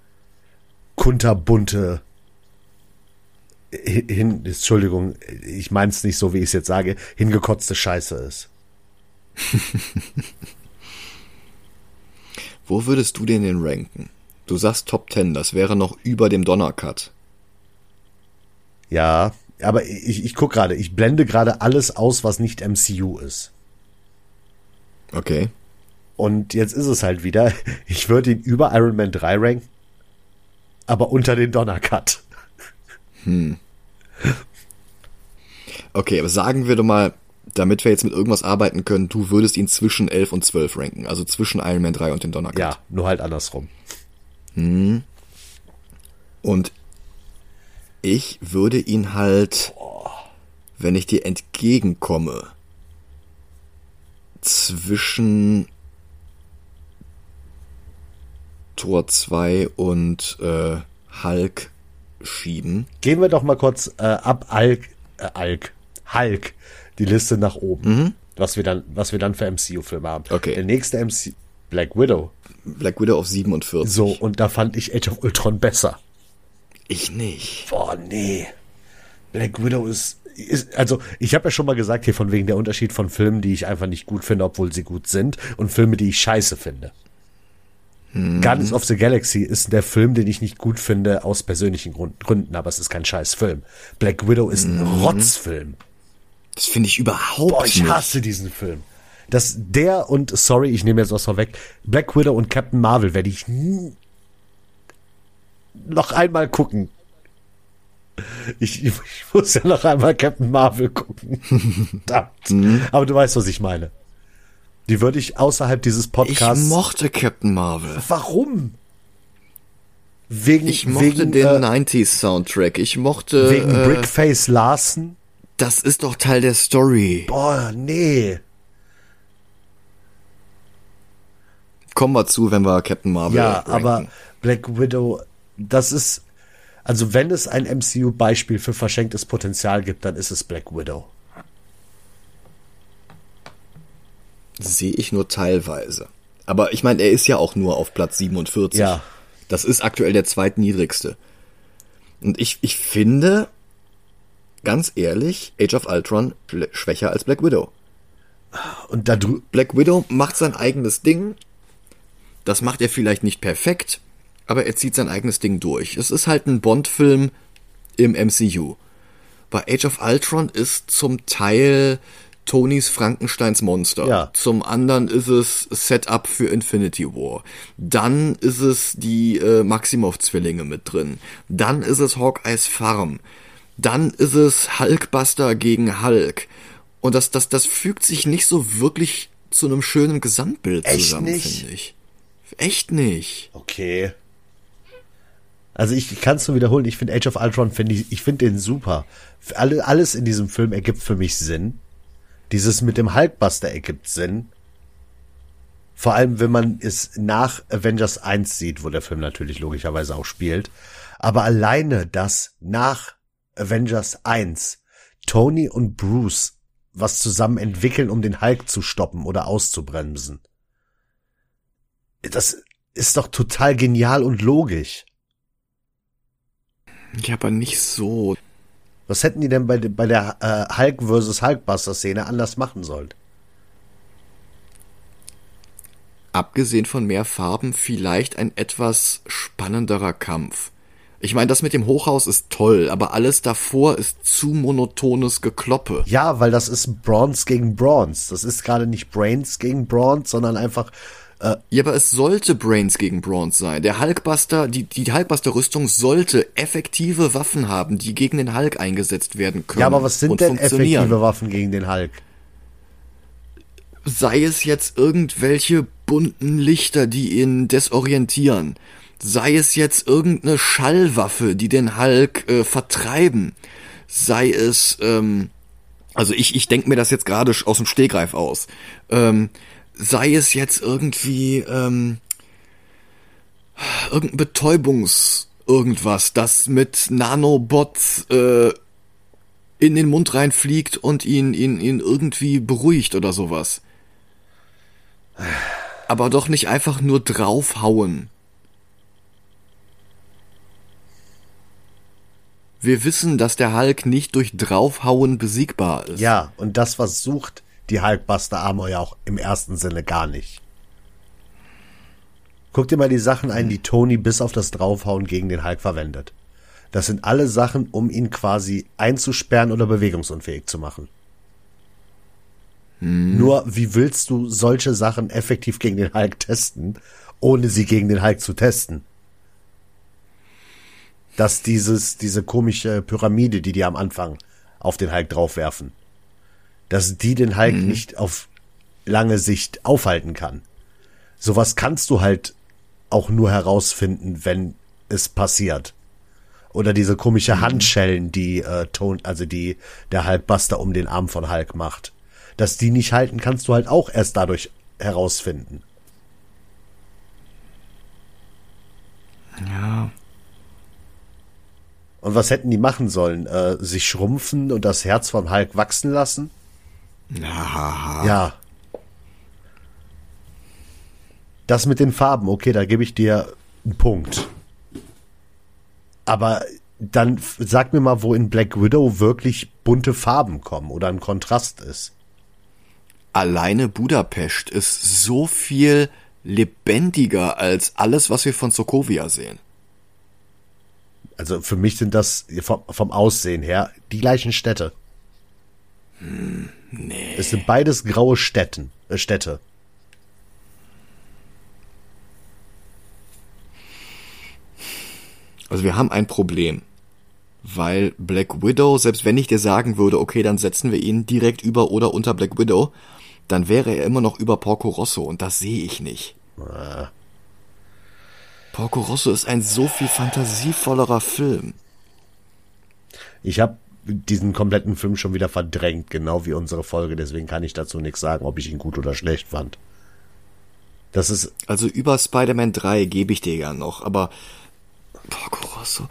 kunterbunte hin, Entschuldigung, ich meine es nicht so, wie ich es jetzt sage, hingekotzte Scheiße ist. Wo würdest du den denn ranken? Du sagst Top 10, das wäre noch über dem Donnercut. Ja, aber ich, ich guck gerade, ich blende gerade alles aus, was nicht MCU ist. Okay. Und jetzt ist es halt wieder, ich würde ihn über Iron Man 3 ranken, aber unter den Donnercut. Okay, aber sagen wir doch mal, damit wir jetzt mit irgendwas arbeiten können, du würdest ihn zwischen 11 und 12 ranken. Also zwischen Iron Man 3 und dem Donnercut. Ja, nur halt andersrum. Und ich würde ihn halt, wenn ich dir entgegenkomme, zwischen Tor 2 und äh, Hulk schieben. Gehen wir doch mal kurz äh, ab Alk, äh, Alk, Hulk, die Liste nach oben. Was wir dann, was wir dann für MCU-Filme haben. Okay. Der nächste MC, Black Widow. Black Widow auf 47. So, und da fand ich Age of Ultron besser. Ich nicht. Boah, nee. Black Widow ist, ist also ich habe ja schon mal gesagt hier von wegen der Unterschied von Filmen, die ich einfach nicht gut finde, obwohl sie gut sind, und Filme, die ich scheiße finde. Guardians of the Galaxy ist der Film, den ich nicht gut finde aus persönlichen Grund, Gründen, aber es ist kein scheiß Film. Black Widow ist ein Rotzfilm. Das finde ich überhaupt Boah, ich nicht. hasse diesen Film. Das, der und, sorry, ich nehme jetzt was vorweg, Black Widow und Captain Marvel werde ich noch einmal gucken. Ich, ich muss ja noch einmal Captain Marvel gucken. Verdammt. Aber du weißt, was ich meine. Die würde ich außerhalb dieses Ich Podcasts. mochte Captain Marvel. Warum? Wegen, Ich mochte wegen, den äh, 90s Soundtrack. Ich mochte. wegen äh, Brickface Larson. Das ist doch Teil der Story. Boah, nee. Kommen wir zu, wenn wir Captain Marvel. Ja, ranken. aber Black Widow, das ist, also wenn es ein MCU-Beispiel für verschenktes Potenzial gibt, dann ist es Black Widow. Sehe ich nur teilweise. Aber ich meine, er ist ja auch nur auf Platz 47. Ja. Das ist aktuell der zweitniedrigste. Und ich, ich finde, ganz ehrlich, Age of Ultron schwächer als Black Widow. Und da Black Widow macht sein eigenes Ding. Das macht er vielleicht nicht perfekt, aber er zieht sein eigenes Ding durch. Es ist halt ein Bond-Film im MCU. Bei Age of Ultron ist zum Teil Tonys Frankensteins Monster. Ja. Zum anderen ist es Setup für Infinity War. Dann ist es die äh, Maximoff-Zwillinge mit drin. Dann ist es Hawkeyes Farm. Dann ist es Hulkbuster gegen Hulk. Und das, das, das fügt sich nicht so wirklich zu einem schönen Gesamtbild Echt zusammen, finde ich. Echt nicht. Okay. Also ich kann es nur wiederholen, ich finde Age of Ultron, finde ich, ich finde den super. Alle, alles in diesem Film ergibt für mich Sinn. Dieses mit dem Hulkbuster ergibt Sinn. Vor allem, wenn man es nach Avengers 1 sieht, wo der Film natürlich logischerweise auch spielt. Aber alleine, dass nach Avengers 1 Tony und Bruce was zusammen entwickeln, um den Hulk zu stoppen oder auszubremsen. Das ist doch total genial und logisch. Ja, aber nicht so. Was hätten die denn bei, bei der äh, Hulk vs. Hulkbuster Szene anders machen sollen? Abgesehen von mehr Farben vielleicht ein etwas spannenderer Kampf. Ich meine, das mit dem Hochhaus ist toll, aber alles davor ist zu monotones Gekloppe. Ja, weil das ist Bronze gegen Bronze. Das ist gerade nicht Brains gegen Bronze, sondern einfach Ja, aber es sollte Brains gegen Bronze sein. Der Hulkbuster, die, die Hulkbuster-Rüstung sollte effektive Waffen haben, die gegen den Hulk eingesetzt werden können. Ja, aber was sind denn effektive Waffen gegen den Hulk? Sei es jetzt irgendwelche bunten Lichter, die ihn desorientieren. Sei es jetzt irgendeine Schallwaffe, die den Hulk äh, vertreiben. Sei es, ähm, also ich, ich denke mir das jetzt gerade aus dem Stegreif aus. Ähm, sei es jetzt irgendwie ähm, irgendein Betäubungs irgendwas, das mit Nanobots äh, in den Mund reinfliegt und ihn, ihn, ihn irgendwie beruhigt oder sowas. Aber doch nicht einfach nur draufhauen. Wir wissen, dass der Hulk nicht durch draufhauen besiegbar ist. Ja, und das versucht die Hulkbuster Armor ja auch im ersten Sinne gar nicht. Guck dir mal die Sachen ein, die Tony bis auf das Draufhauen gegen den Hulk verwendet. Das sind alle Sachen, um ihn quasi einzusperren oder bewegungsunfähig zu machen. Nur, wie willst du solche Sachen effektiv gegen den Hulk testen, ohne sie gegen den Hulk zu testen? Dass dieses, diese komische Pyramide, die die am Anfang auf den Hulk draufwerfen, dass die den Hulk nicht auf lange Sicht aufhalten kann. Sowas kannst du halt auch nur herausfinden, wenn es passiert. Oder diese komische Handschellen, die äh, Ton, also die der Hulkbuster um den Arm von Hulk macht. Dass die nicht halten, kannst du halt auch erst dadurch herausfinden. Ja. Und was hätten die machen sollen? Äh, sich schrumpfen und das Herz von Hulk wachsen lassen? Ja. Ja. Das mit den Farben, okay, da gebe ich dir einen Punkt. Aber dann sag mir mal, wo in Black Widow wirklich bunte Farben kommen oder ein Kontrast ist. Alleine Budapest ist so viel lebendiger als alles, was wir von Sokovia sehen. Also für mich sind das vom, vom Aussehen her die gleichen Städte. Nee. Es sind beides graue Städten, äh, Städte. Also wir haben ein Problem. Weil Black Widow, selbst wenn ich dir sagen würde, okay, dann setzen wir ihn direkt über oder unter Black Widow, dann wäre er immer noch über Porco Rosso und das sehe ich nicht. Porco Rosso ist ein so viel fantasievollerer Film. Ich habe diesen kompletten Film schon wieder verdrängt, genau wie unsere Folge, deswegen kann ich dazu nichts sagen, ob ich ihn gut oder schlecht fand. Das ist Also über Spider-Man 3 gebe ich dir ja noch, aber Porco Rosso.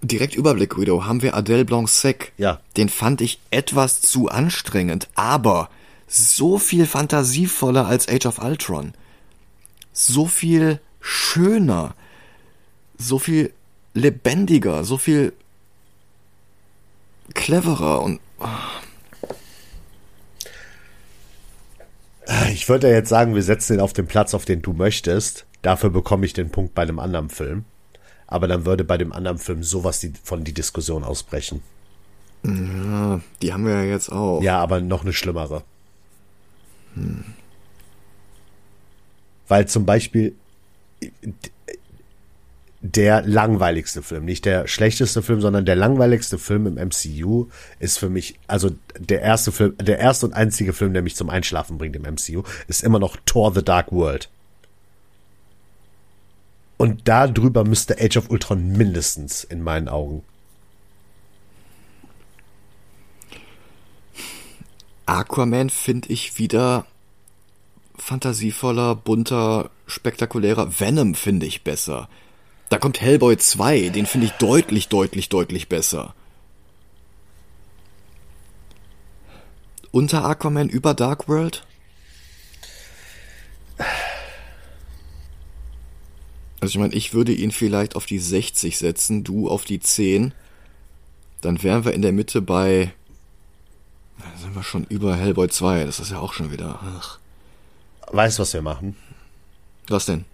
Direkt über Black Widow haben wir Adele Blanc-Sec. Ja. Den fand ich etwas zu anstrengend, aber so viel fantasievoller als Age of Ultron. So viel schöner. So viel lebendiger. So viel cleverer und. Ich würde ja jetzt sagen, wir setzen ihn auf den Platz, auf den du möchtest. Dafür bekomme ich den Punkt bei dem anderen Film. Aber dann würde bei dem anderen Film sowas die, von die Diskussion ausbrechen. Ja, die haben wir ja jetzt auch. Ja, aber noch eine schlimmere. Hm. Weil zum Beispiel der langweiligste Film, nicht der schlechteste Film, sondern der langweiligste Film im MCU ist für mich, also der erste Film, der erste und einzige Film, der mich zum Einschlafen bringt im MCU, ist immer noch Thor The Dark World. Und da drüber müsste Age of Ultron mindestens in meinen Augen. Aquaman finde ich wieder fantasievoller, bunter, spektakulärer. Venom finde ich besser. Da kommt Hellboy 2, den finde ich deutlich, deutlich, deutlich besser. Unter Aquaman über Dark World? Also ich meine, ich würde ihn vielleicht auf die 60 setzen, du auf die 10. Dann wären wir in der Mitte bei. Da sind wir schon über Hellboy 2, das ist ja auch schon wieder. Ach. Weißt du, was wir machen? Was denn?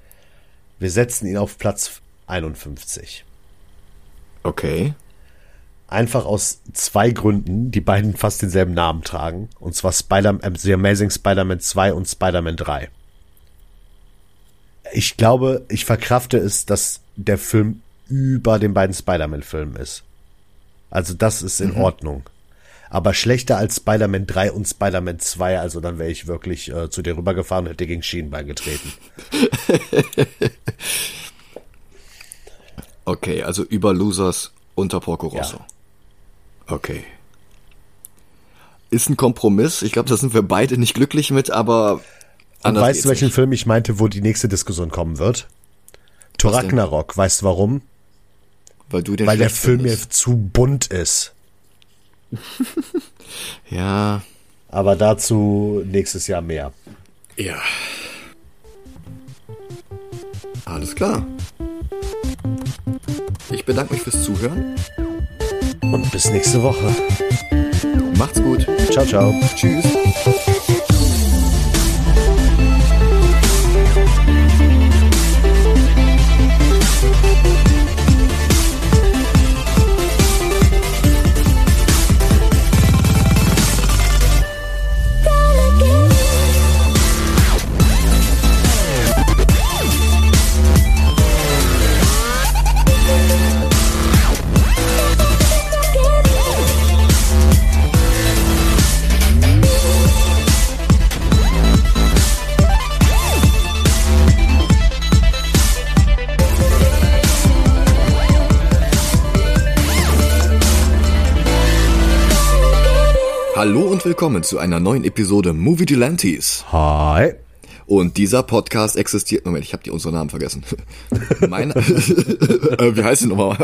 Wir setzen ihn auf Platz 51. Okay. Einfach aus zwei Gründen, die beiden fast denselben Namen tragen. Und zwar Spider äh, The Amazing Spider-Man 2 und Spider-Man 3. Ich glaube, ich verkrafte es, dass der Film über den beiden Spider-Man-Filmen ist. Also das ist in mhm. Ordnung. Aber schlechter als Spider-Man 3 und Spider-Man 2, also dann wäre ich wirklich äh, zu dir rübergefahren und hätte gegen Schienenbein getreten. Okay, also über Losers unter Porco Rosso. Ja. Okay. Ist ein Kompromiss. Ich glaube, da sind wir beide nicht glücklich mit, aber Und weißt du, welchen nicht. Film ich meinte, wo die nächste Diskussion kommen wird? Thor Ragnarok. Weißt du warum? Weil du den Weil der Film mir zu bunt ist. ja. Aber dazu nächstes Jahr mehr. Ja. Alles klar. Ich bedanke mich fürs Zuhören. Und bis nächste Woche. Macht's gut. Ciao, ciao. Tschüss. Und willkommen zu einer neuen Episode Movie Delantes. Hi. Und dieser Podcast existiert. Moment, ich habe die unsere Namen vergessen. mein, äh, wie heißt die nochmal?